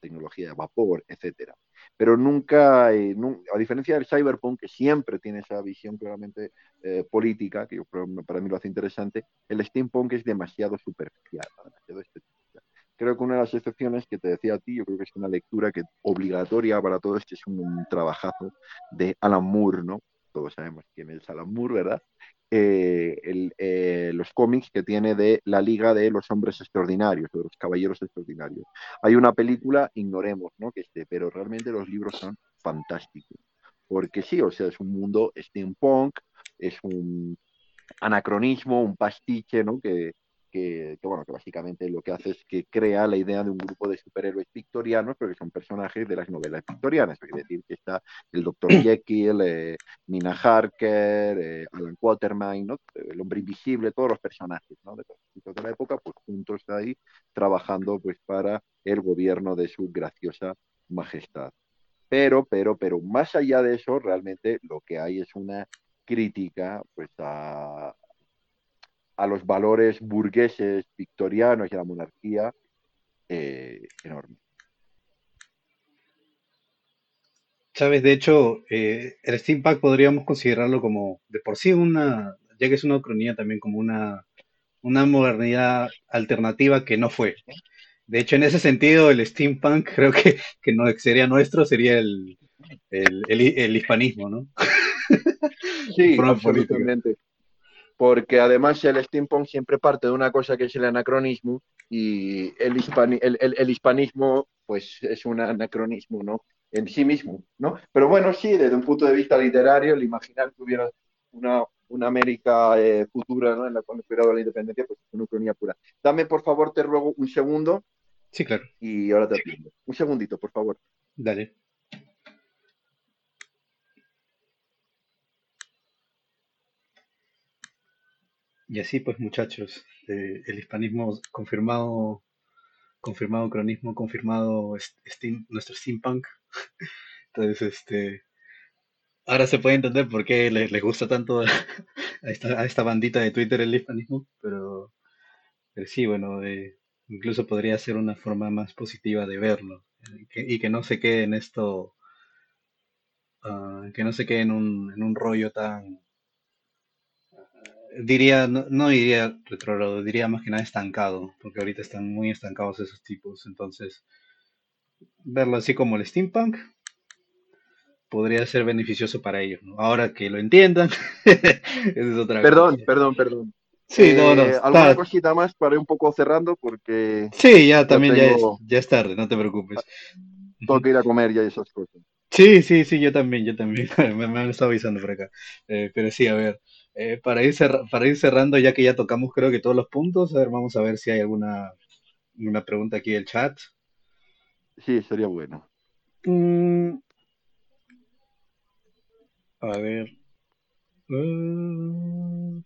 tecnología de vapor, etcétera pero nunca, eh, a diferencia del cyberpunk, que siempre tiene esa visión claramente eh, política, que yo, para mí lo hace interesante, el steampunk es demasiado superficial, demasiado estética. Creo que una de las excepciones que te decía a ti, yo creo que es una lectura que obligatoria para todos, este es un trabajazo de Alan Moore, ¿no? Todos sabemos quién es Alan Moore, ¿verdad? Eh, eh, los cómics que tiene de la Liga de los Hombres Extraordinarios, de los Caballeros Extraordinarios. Hay una película, ignoremos, ¿no? Que esté, pero realmente los libros son fantásticos. Porque sí, o sea, es un mundo steampunk, es un anacronismo, un pastiche, ¿no? Que, que, que, bueno, que básicamente lo que hace es que crea la idea de un grupo de superhéroes victorianos, pero que son personajes de las novelas victorianas. Es decir, que está el Dr. Jekyll, eh, Nina Harker, eh, Alan Quatermain, ¿no? el hombre invisible, todos los personajes ¿no? de, de la época, pues juntos ahí trabajando pues para el gobierno de su graciosa majestad. Pero, pero, pero más allá de eso, realmente lo que hay es una crítica pues a, a los valores burgueses victorianos y a la monarquía eh, enorme. Sabes, de hecho, eh, el steampunk podríamos considerarlo como de por sí una, ya que es una ucronía también como una, una modernidad alternativa que no fue. De hecho, en ese sentido, el steampunk creo que, que no sería nuestro, sería el, el, el, el hispanismo, ¿no? Sí, absolutamente porque además el steampunk siempre parte de una cosa que es el anacronismo y el, hispani el, el, el, hispanismo pues es un anacronismo ¿no? en sí mismo. ¿no? Pero bueno, sí, desde un punto de vista literario, el imaginar que hubiera una, una América eh, futura ¿no? en la cual hubiera la independencia, pues es una ucronía pura. Dame, por favor, te ruego un segundo. Sí, claro. Y ahora te atiendo. Un segundito, por favor. Dale. Y así pues muchachos, eh, el hispanismo confirmado, confirmado cronismo, confirmado nuestro steampunk. Entonces, este, ahora se puede entender por qué les, les gusta tanto a esta, a esta, bandita de Twitter el hispanismo, pero, sí, bueno, eh, incluso podría ser una forma más positiva de verlo. y que no se quede en esto, ah, que no se quede en un, en un rollo tan, diría, no, no diría retrógrado, diría más que nada estancado, porque ahorita están muy estancados esos tipos, entonces verlo así como el steampunk podría ser beneficioso para ellos, ¿no? Ahora que lo entiendan, esa es otra Perdón, cosa. perdón, perdón. Sí, no, no, Eh, ¿alguna está- cosita más para ir un poco cerrando? Porque sí, ya también ya tengo- ya es tarde, no te preocupes. tengo que ir a comer ya esas cosas. Sí, sí, sí, yo también, yo también, me, me han estado avisando por acá. Eh, pero sí, a ver, eh, para ir cerra- para ir cerrando, ya que ya tocamos creo que todos los puntos, a ver, vamos a ver si hay alguna una pregunta aquí del chat. Sí, sería bueno. Mm, a ver. Mm.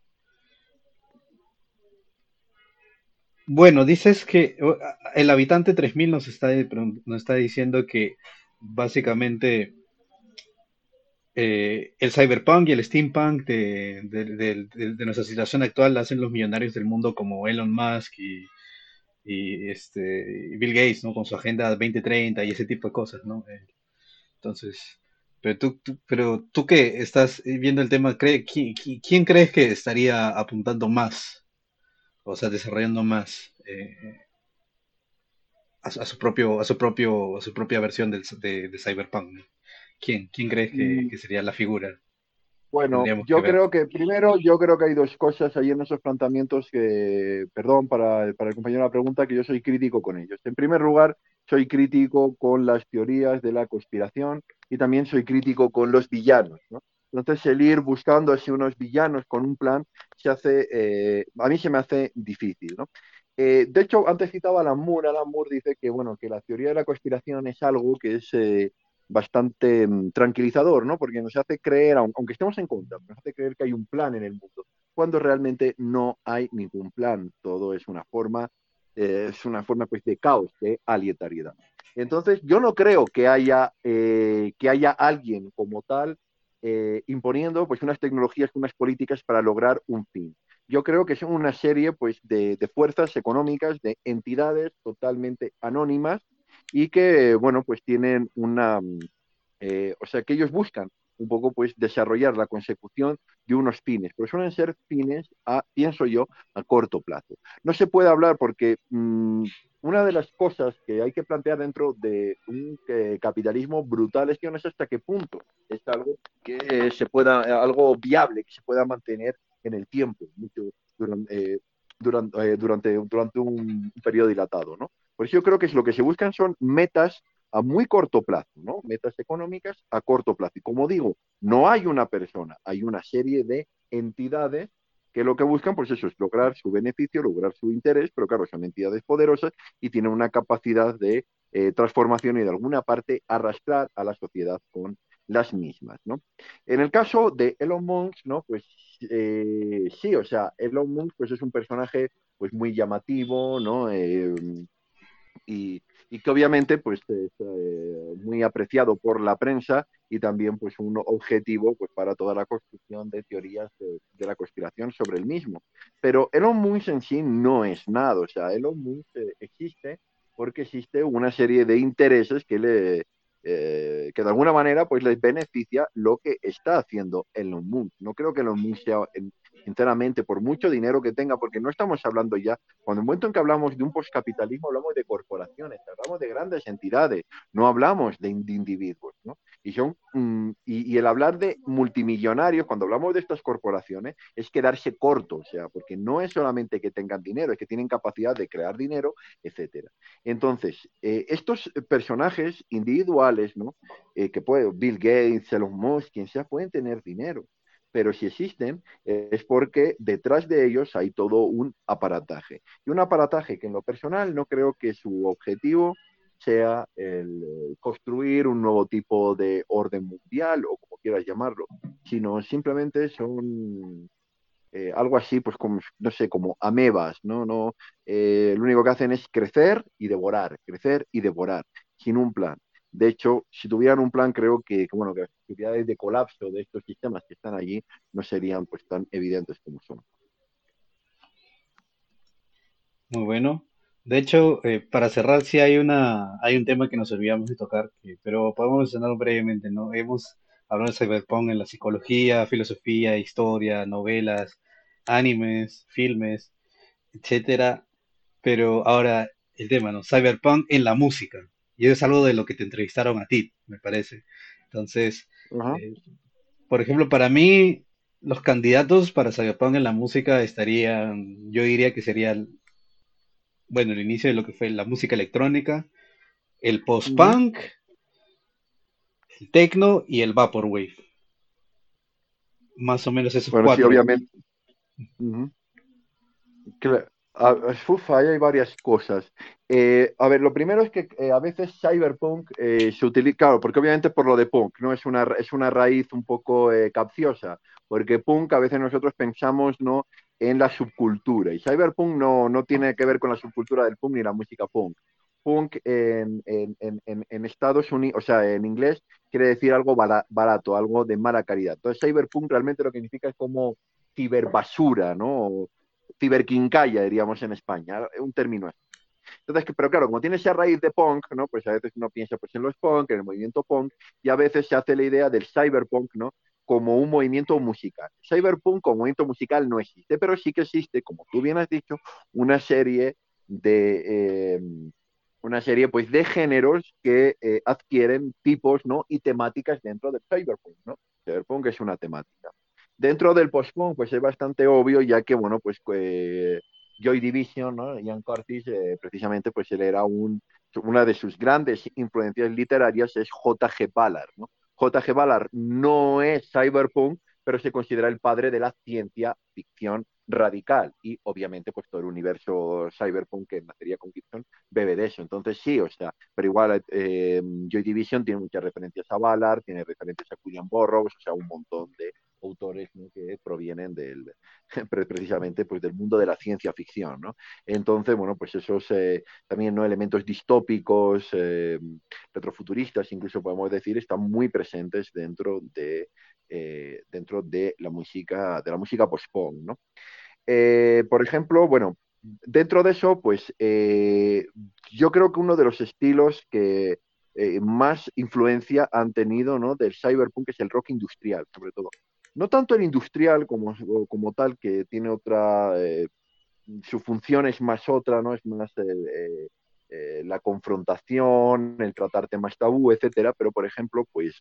Bueno, dices que uh, el habitante 3000 nos está, nos está diciendo que básicamente eh, el cyberpunk y el steampunk de, de- de- nuestra situación actual hacen los millonarios del mundo como Elon Musk y, este, y Bill Gates, ¿no? Con su agenda 2030 y ese tipo de cosas, ¿no? Eh, entonces, pero tú, pero tú que estás viendo el tema, ¿cree, quién, quién- crees que estaría apuntando más? O sea, desarrollando más eh, a, su propio, a su propio, a su propia versión del, de, Cyberpunk. ¿Quién, quién crees que, Mm. que sería la figura? Bueno, Tendríamos yo que creo que primero, yo creo que hay dos cosas ahí en esos planteamientos que, perdón para, para el compañero la pregunta, que yo soy crítico con ellos. En primer lugar, soy crítico con las teorías de la conspiración y también soy crítico con los villanos, ¿no? Entonces, el ir buscando así unos villanos con un plan se hace, eh, a mí se me hace difícil, ¿no? Eh, de hecho, antes citaba a Alan Moore. Alan Moore dice que, bueno, que la teoría de la conspiración es algo que es eh, bastante mm, tranquilizador, ¿no? Porque nos hace creer, aun- aunque estemos en contra, nos hace creer que hay un plan en el mundo, cuando realmente no hay ningún plan. Todo es una forma, eh, es una forma pues, de caos, de aleatoriedad. Entonces, yo no creo que haya, eh, que haya alguien como tal eh, imponiendo pues, unas tecnologías, unas políticas para lograr un fin. Yo creo que son una serie pues, de, de fuerzas económicas, de entidades totalmente anónimas y que, bueno, pues tienen una, mm, eh, o sea, que ellos buscan un poco, pues, desarrollar la consecución de unos fines, pero suelen ser fines, a, pienso yo, a corto plazo. No se puede hablar porque mm, una de las cosas que hay que plantear dentro de un eh, capitalismo brutal es que no sé hasta qué punto es algo que se pueda, algo viable, que se pueda mantener en el tiempo, mucho, durante, eh, durante, eh, durante, durante un periodo dilatado, ¿no? Por eso yo creo que es lo que se buscan son metas a muy corto plazo, ¿no? Metas económicas a corto plazo. Y como digo, no hay una persona, hay una serie de entidades que lo que buscan, pues eso es lograr su beneficio, lograr su interés, pero claro, son entidades poderosas y tienen una capacidad de eh, transformación y de alguna parte arrastrar a la sociedad con las mismas, ¿no? En el caso de Elon Musk, ¿no? Pues eh, sí, o sea, Elon Musk pues es un personaje pues muy llamativo, ¿no? Eh, y, que obviamente pues es eh, muy apreciado por la prensa y también pues un objetivo pues para toda la construcción de teorías de, de la conspiración sobre el mismo. Pero Elon Musk en sí no es nada, o sea, Elon Musk eh, existe porque existe una serie de intereses que le eh, que de alguna manera pues les beneficia lo que está haciendo Elon Musk. No creo que Elon Musk sea sinceramente, por mucho dinero que tenga, porque no estamos hablando ya, cuando el momento en que hablamos de un postcapitalismo, hablamos de corporaciones, hablamos de grandes entidades, no hablamos de, de individuos, ¿no? Y, son, mm, y, y, el hablar de multimillonarios, cuando hablamos de estas corporaciones, es quedarse corto, o sea, porque no es solamente que tengan dinero, es que tienen capacidad de crear dinero, etcétera. Entonces, eh, estos personajes individuales, ¿no? Eh, que puede, Bill Gates, Elon Musk, quien sea, pueden tener dinero pero si existen es porque detrás de ellos hay todo un aparataje. Y un aparataje que en lo personal no creo que su objetivo sea el eh, construir un nuevo tipo de orden mundial o como quieras llamarlo, sino simplemente son eh, algo así, pues como, no sé, como amebas, ¿no? no eh, lo único que hacen es crecer y devorar, crecer y devorar, sin un plan. De hecho, si tuvieran un plan, creo que, bueno, que las posibilidades de colapso de estos sistemas que están allí no serían pues tan evidentes como son. Muy bueno. De hecho, eh, para cerrar, sí hay una, hay un tema que nos olvidamos de tocar, que- pero podemos mencionarlo brevemente, ¿no? Hemos hablado de cyberpunk en la psicología, filosofía, historia, novelas, animes, filmes, etcétera. Pero ahora el tema, ¿no? Cyberpunk en la música. Y es algo de lo que te entrevistaron a ti, me parece. Entonces, eh, por ejemplo, para mí, los candidatos para Cyberpunk en la música estarían, yo diría que sería, bueno, el inicio de lo que fue la música electrónica, el post-punk, el techno y el vaporwave. Más o menos esos Bueno, sí, cuatro. obviamente. Ujú. Cla- a- uf, ahí hay varias cosas. Eh, a ver, lo primero es que eh, a veces cyberpunk eh, se utiliza, claro, porque obviamente por lo de punk, ¿no? Es una, es una raíz un poco eh, capciosa, porque punk a veces nosotros pensamos, ¿no? en la subcultura, y cyberpunk no, no tiene que ver con la subcultura del punk ni la música punk. Punk en, en, en, Estados Unidos, o sea, en inglés, quiere decir algo barato, algo de mala calidad. Entonces, cyberpunk realmente lo que significa es como ciberbasura, ¿no? Ciberquincalla, diríamos en España, un término así. Entonces, pero claro, como tiene esa raíz de punk, ¿no? Pues a veces uno piensa pues, en los punk, en el movimiento punk, y a veces se hace la idea del cyberpunk, ¿no? Como un movimiento musical. Cyberpunk como movimiento musical no existe, pero sí que existe, como tú bien has dicho, una serie de, eh, una serie pues de géneros que eh, adquieren tipos, ¿no? Y temáticas dentro del cyberpunk, ¿no? Cyberpunk es una temática. Dentro del post-punk, pues es bastante obvio, ya que, bueno, pues Joy Division, ¿no? Ian Curtis, eh, precisamente, pues él era un, una de sus grandes influencias literarias es J.G. Ballard, ¿no? J.G. Ballard no es cyberpunk, pero se considera el padre de la ciencia ficción radical y obviamente pues todo el universo cyberpunk que nacería con Gibson bebe de eso. Entonces sí, o sea, pero igual eh, Joy Division tiene muchas referencias a Ballard, tiene referencias a William Burroughs, o sea, un montón de autores que provienen del, precisamente pues, del mundo de la ciencia ficción. ¿no? Entonces, bueno, pues esos eh, también ¿no? elementos distópicos, eh, retrofuturistas, incluso podemos decir, están muy presentes dentro de, eh, dentro de la música, de la música post-punk. ¿no? Por ejemplo, bueno, dentro de eso, pues yo creo que uno de los estilos que más influencia han tenido ¿no? del cyberpunk es el rock industrial, sobre todo. No tanto el industrial como, como tal, que tiene otra, eh, su función es más otra, ¿no? Es más eh, eh, la confrontación, el tratar temas tabú, etcétera, pero por ejemplo, pues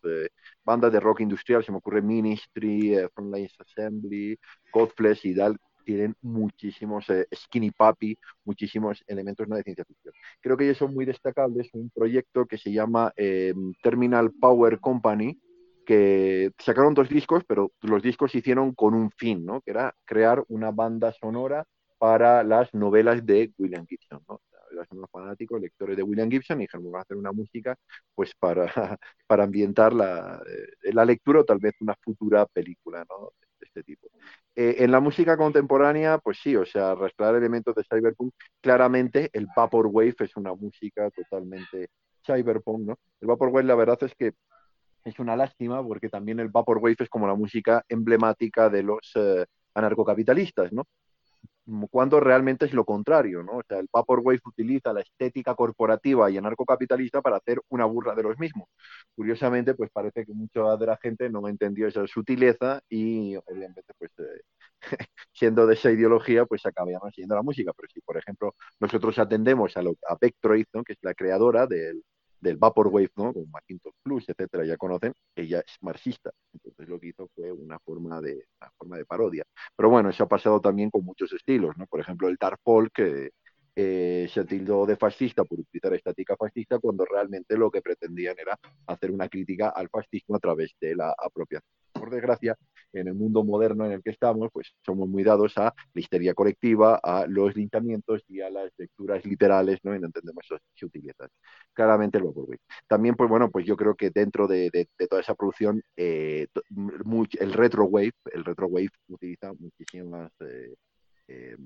bandas de rock industrial, se me ocurre Ministry, Frontline Assembly, Godflesh y tal, tienen muchísimos, Skinny Puppy, muchísimos elementos de ciencia ficción. Creo que ellos son muy destacables, un proyecto que se llama Terminal Power Company, que sacaron dos discos, pero los discos se hicieron con un fin, ¿no? Que era crear una banda sonora para las novelas de William Gibson, ¿no? Son unos fanáticos, lectores de William Gibson y dijeron, vamos a hacer una música pues para, para ambientar la, eh, la lectura o tal vez una futura película, ¿no? De este tipo. Eh, en la música contemporánea, pues sí, o sea, arrastrar elementos de cyberpunk, claramente el Vaporwave es una música totalmente cyberpunk, ¿no? El Vaporwave la verdad es que es una lástima porque también el Vaporwave es como la música emblemática de los eh, anarcocapitalistas, ¿no? Cuando realmente es lo contrario, ¿no? O sea, el Vaporwave utiliza la estética corporativa y anarcocapitalista para hacer una burla de los mismos. Curiosamente, pues parece que mucha de la gente no entendió esa sutileza y obviamente, pues eh, siendo de esa ideología, pues acabaríamos siguiendo la música. Pero si, por ejemplo, nosotros atendemos a, lo, a Vectroid, ¿no? que es la creadora del, del Vaporwave, ¿no? Con Macintosh Plus, etcétera, ya conocen, ella es marxista. Entonces lo que hizo fue una forma de, una forma de parodia. Pero bueno, eso ha pasado también con muchos estilos, ¿no? Por ejemplo, el Dark Folk, que eh, se tildó de fascista por utilizar estática fascista cuando realmente lo que pretendían era hacer una crítica al fascismo a través de la apropiación. Por desgracia, en el mundo moderno en el que estamos, pues somos muy dados a la histeria colectiva, a los linchamientos y a las lecturas literales, ¿no? Y no entendemos esas sutilezas. Claramente el Vaporwave. También, pues bueno, pues yo creo que dentro de, toda esa producción, eh, el retrowave, el retrowave utiliza muchísimas eh, eh,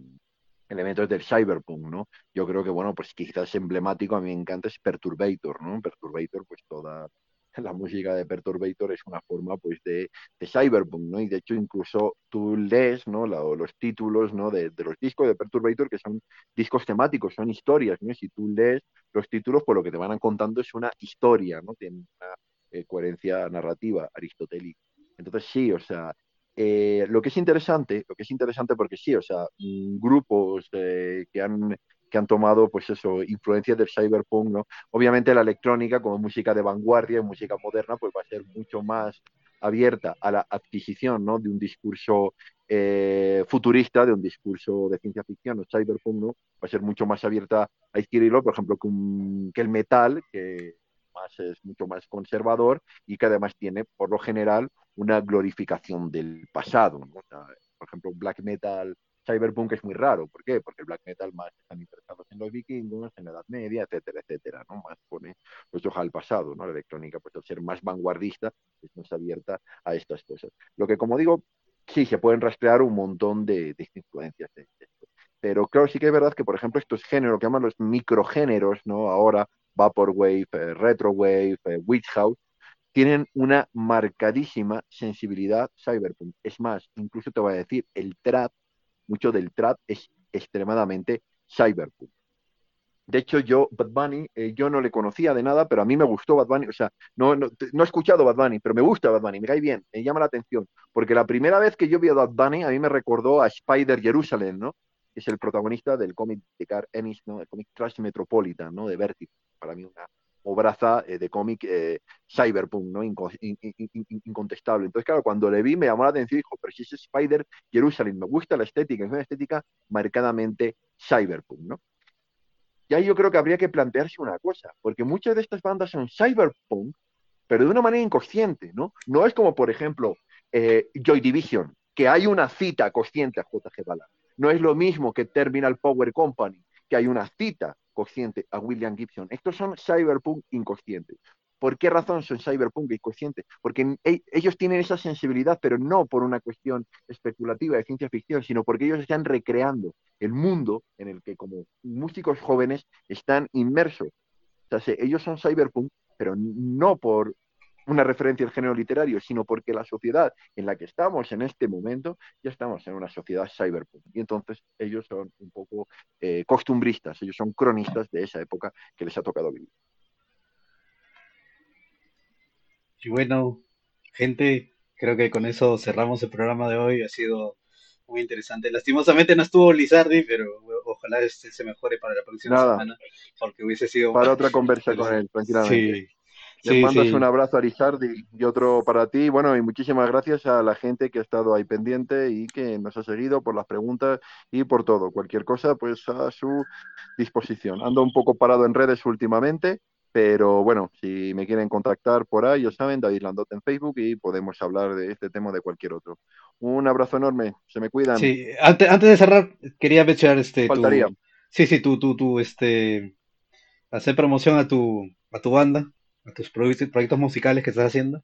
elementos del cyberpunk, ¿no? Yo creo que, bueno, pues quizás emblemático, a mí me encanta, es Perturbator, ¿no? Perturbator, pues toda la música de Perturbator es una forma pues de, de cyberpunk, ¿no? Y de hecho incluso tú lees, ¿no? los títulos, ¿no? De, de, los discos de Perturbator que son discos temáticos, son historias, ¿no? Si tú lees los títulos, pues lo que te van contando es una historia, ¿no? Tiene una eh, coherencia narrativa aristotélica. Entonces sí, o sea, eh, lo que es interesante, lo que es interesante porque sí, o sea, mm, grupos eh, que han que han tomado, pues eso, influencias del cyberpunk, ¿no? Obviamente la electrónica como música de vanguardia, música moderna, pues va a ser mucho más abierta a la adquisición, ¿no? De un discurso eh, futurista, de un discurso de ciencia ficción o cyberpunk, ¿no? Va a ser mucho más abierta a adquirirlo, por ejemplo, que, el metal, que más es mucho más conservador y que además tiene, por lo general, una glorificación del pasado, ¿no? por ejemplo, black metal cyberpunk es muy raro. ¿Por qué? Porque el black metal más están interesados en los vikingos, en la Edad Media, etcétera, etcétera, ¿no? Más pone pues ojalá al pasado, ¿no? La electrónica, pues al ser más vanguardista, es más abierta a estas cosas. Lo que, como digo, sí, se pueden rastrear un montón de, influencias de, esto. Pero claro, sí que es verdad que, por ejemplo, estos géneros que llaman los microgéneros, ¿no? Ahora, Vaporwave, eh, Retrowave, eh, Witch House, tienen una marcadísima sensibilidad cyberpunk. Es más, incluso te voy a decir, el trap mucho del trap es extremadamente cyberpunk. De hecho, yo, Bad Bunny, eh, yo no le conocía de nada, pero a mí me gustó Bad Bunny. O sea, no, no, he escuchado Bad Bunny, pero me gusta Bad Bunny, me cae bien, me llama la atención. Porque la primera vez que yo vi a Bad Bunny, a mí me recordó a Spider Jerusalem, ¿no? Es el protagonista del cómic de Car Ennis, ¿no? El cómic Trash Metropolitan, ¿no? De Vertigo. Para mí una obraza eh, de cómic eh, cyberpunk, ¿no? incontestable. Entonces, claro, cuando le vi me llamó la atención y dijo, pero si es Spider Jerusalem, me gusta la estética, es una estética marcadamente cyberpunk, ¿no? Y ahí yo creo que habría que plantearse una cosa, porque muchas de estas bandas son cyberpunk, pero de una manera inconsciente, ¿no? No es como, por ejemplo, eh, Joy Division, que hay una cita consciente a JG Ballard. No es lo mismo que Terminal Power Company, que hay una cita consciente a William Gibson. Estos son cyberpunk inconscientes. ¿Por qué razón son cyberpunk inconscientes? Porque e, ellos tienen esa sensibilidad, pero no por una cuestión especulativa de ciencia ficción, sino porque ellos están recreando el mundo en el que como músicos jóvenes están inmersos. O sea, ellos son cyberpunk, pero no por una referencia al género literario, sino porque la sociedad en la que estamos en este momento, ya estamos en una sociedad cyberpunk. Y entonces ellos son un poco eh, costumbristas, ellos son cronistas de esa época que les ha tocado vivir. Y bueno, gente, creo que con eso cerramos el programa de hoy. Ha sido muy interesante. Lastimosamente no estuvo Lizardi, pero ojalá este se mejore para la próxima semana, porque hubiese sido... Para otra conversa con él, tranquilamente. Sí. Le mandas un abrazo a Rizardi y otro para ti. Bueno, y muchísimas gracias a la gente que ha estado ahí pendiente y que nos ha seguido por las preguntas y por todo. Cualquier cosa, pues a su disposición. Ando un poco parado en redes últimamente, pero bueno, si me quieren contactar por ahí, ya saben, David Landote en Facebook y podemos hablar de este tema o de cualquier otro. Un abrazo enorme, se me cuidan. Sí, antes, antes de cerrar, quería mencionar este. Faltaría. sí, sí, tú, tú, tú, este. Hacer promoción a tu, a tu banda a tus proyectos, musicales que estás haciendo?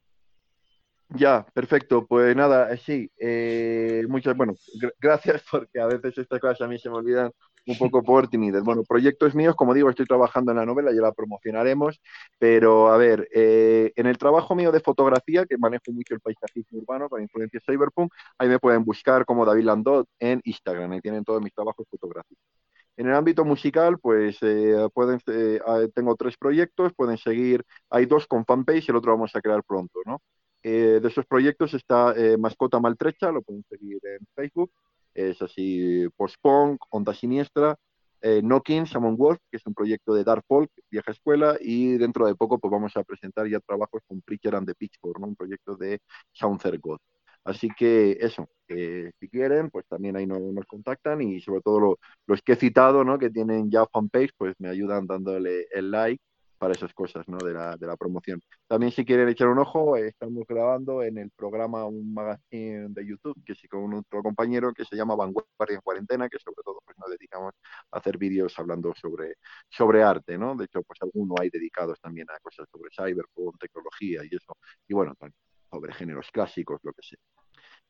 Ya, perfecto. Pues nada, eh, sí, eh, muchas, bueno, gracias porque a veces estas cosas a mí se me olvidan un poco por timidez. Bueno, proyectos míos, como digo, estoy trabajando en la novela, ya la promocionaremos, pero a ver, eh, en el trabajo mío de fotografía, que manejo mucho el paisajismo urbano con influencia cyberpunk, ahí me pueden buscar como David Landot en Instagram, ahí tienen todos mis trabajos fotográficos. En el ámbito musical, pues eh, pueden, eh, ah, tengo tres proyectos, pueden seguir, hay dos con fanpage y el otro vamos a crear pronto, ¿no? Eh, de esos proyectos está Mascota Maltrecha, lo pueden seguir en Facebook, es así, post-punk, Onda Siniestra, eh, Knocking, Samon Wolf, que es un proyecto de Dark Folk, vieja escuela, y dentro de poco pues vamos a presentar ya trabajos con Preacher and the Pitchfork, un proyecto de Soundzer God. Así que eso, si quieren, pues también ahí nos, contactan y sobre todo los que he citado, ¿no? que tienen ya fanpage, pues me ayudan dándole el like para esas cosas ¿no? de, la, de la promoción. También si quieren echar un ojo, estamos grabando en el programa un magazine de YouTube, que sí con otro compañero que se llama Vanguardia en Cuarentena, que sobre todo pues, nos dedicamos a hacer vídeos hablando sobre, sobre arte, ¿no? De hecho, pues algunos hay dedicados también a cosas sobre cyberpunk, tecnología y eso. Y bueno, también sobre géneros clásicos, lo que sea.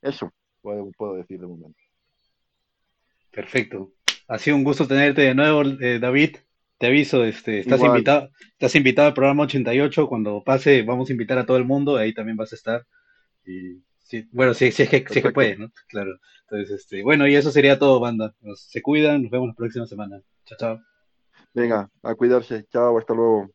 Eso puedo, puedo decir de momento. Perfecto. Ha sido un gusto tenerte de nuevo, eh, David. te aviso, este, estás Igual. invitado, estás invitado al programa 88, cuando pase vamos a invitar a todo el mundo, ahí también vas a estar. Y sí, bueno, si, si es que, si es que puedes, ¿no? Claro. Entonces, este, bueno, y eso sería todo, banda. Nos- se cuidan, nos vemos la próxima semana. Chao, chao. Venga, a cuidarse. Chao, hasta luego.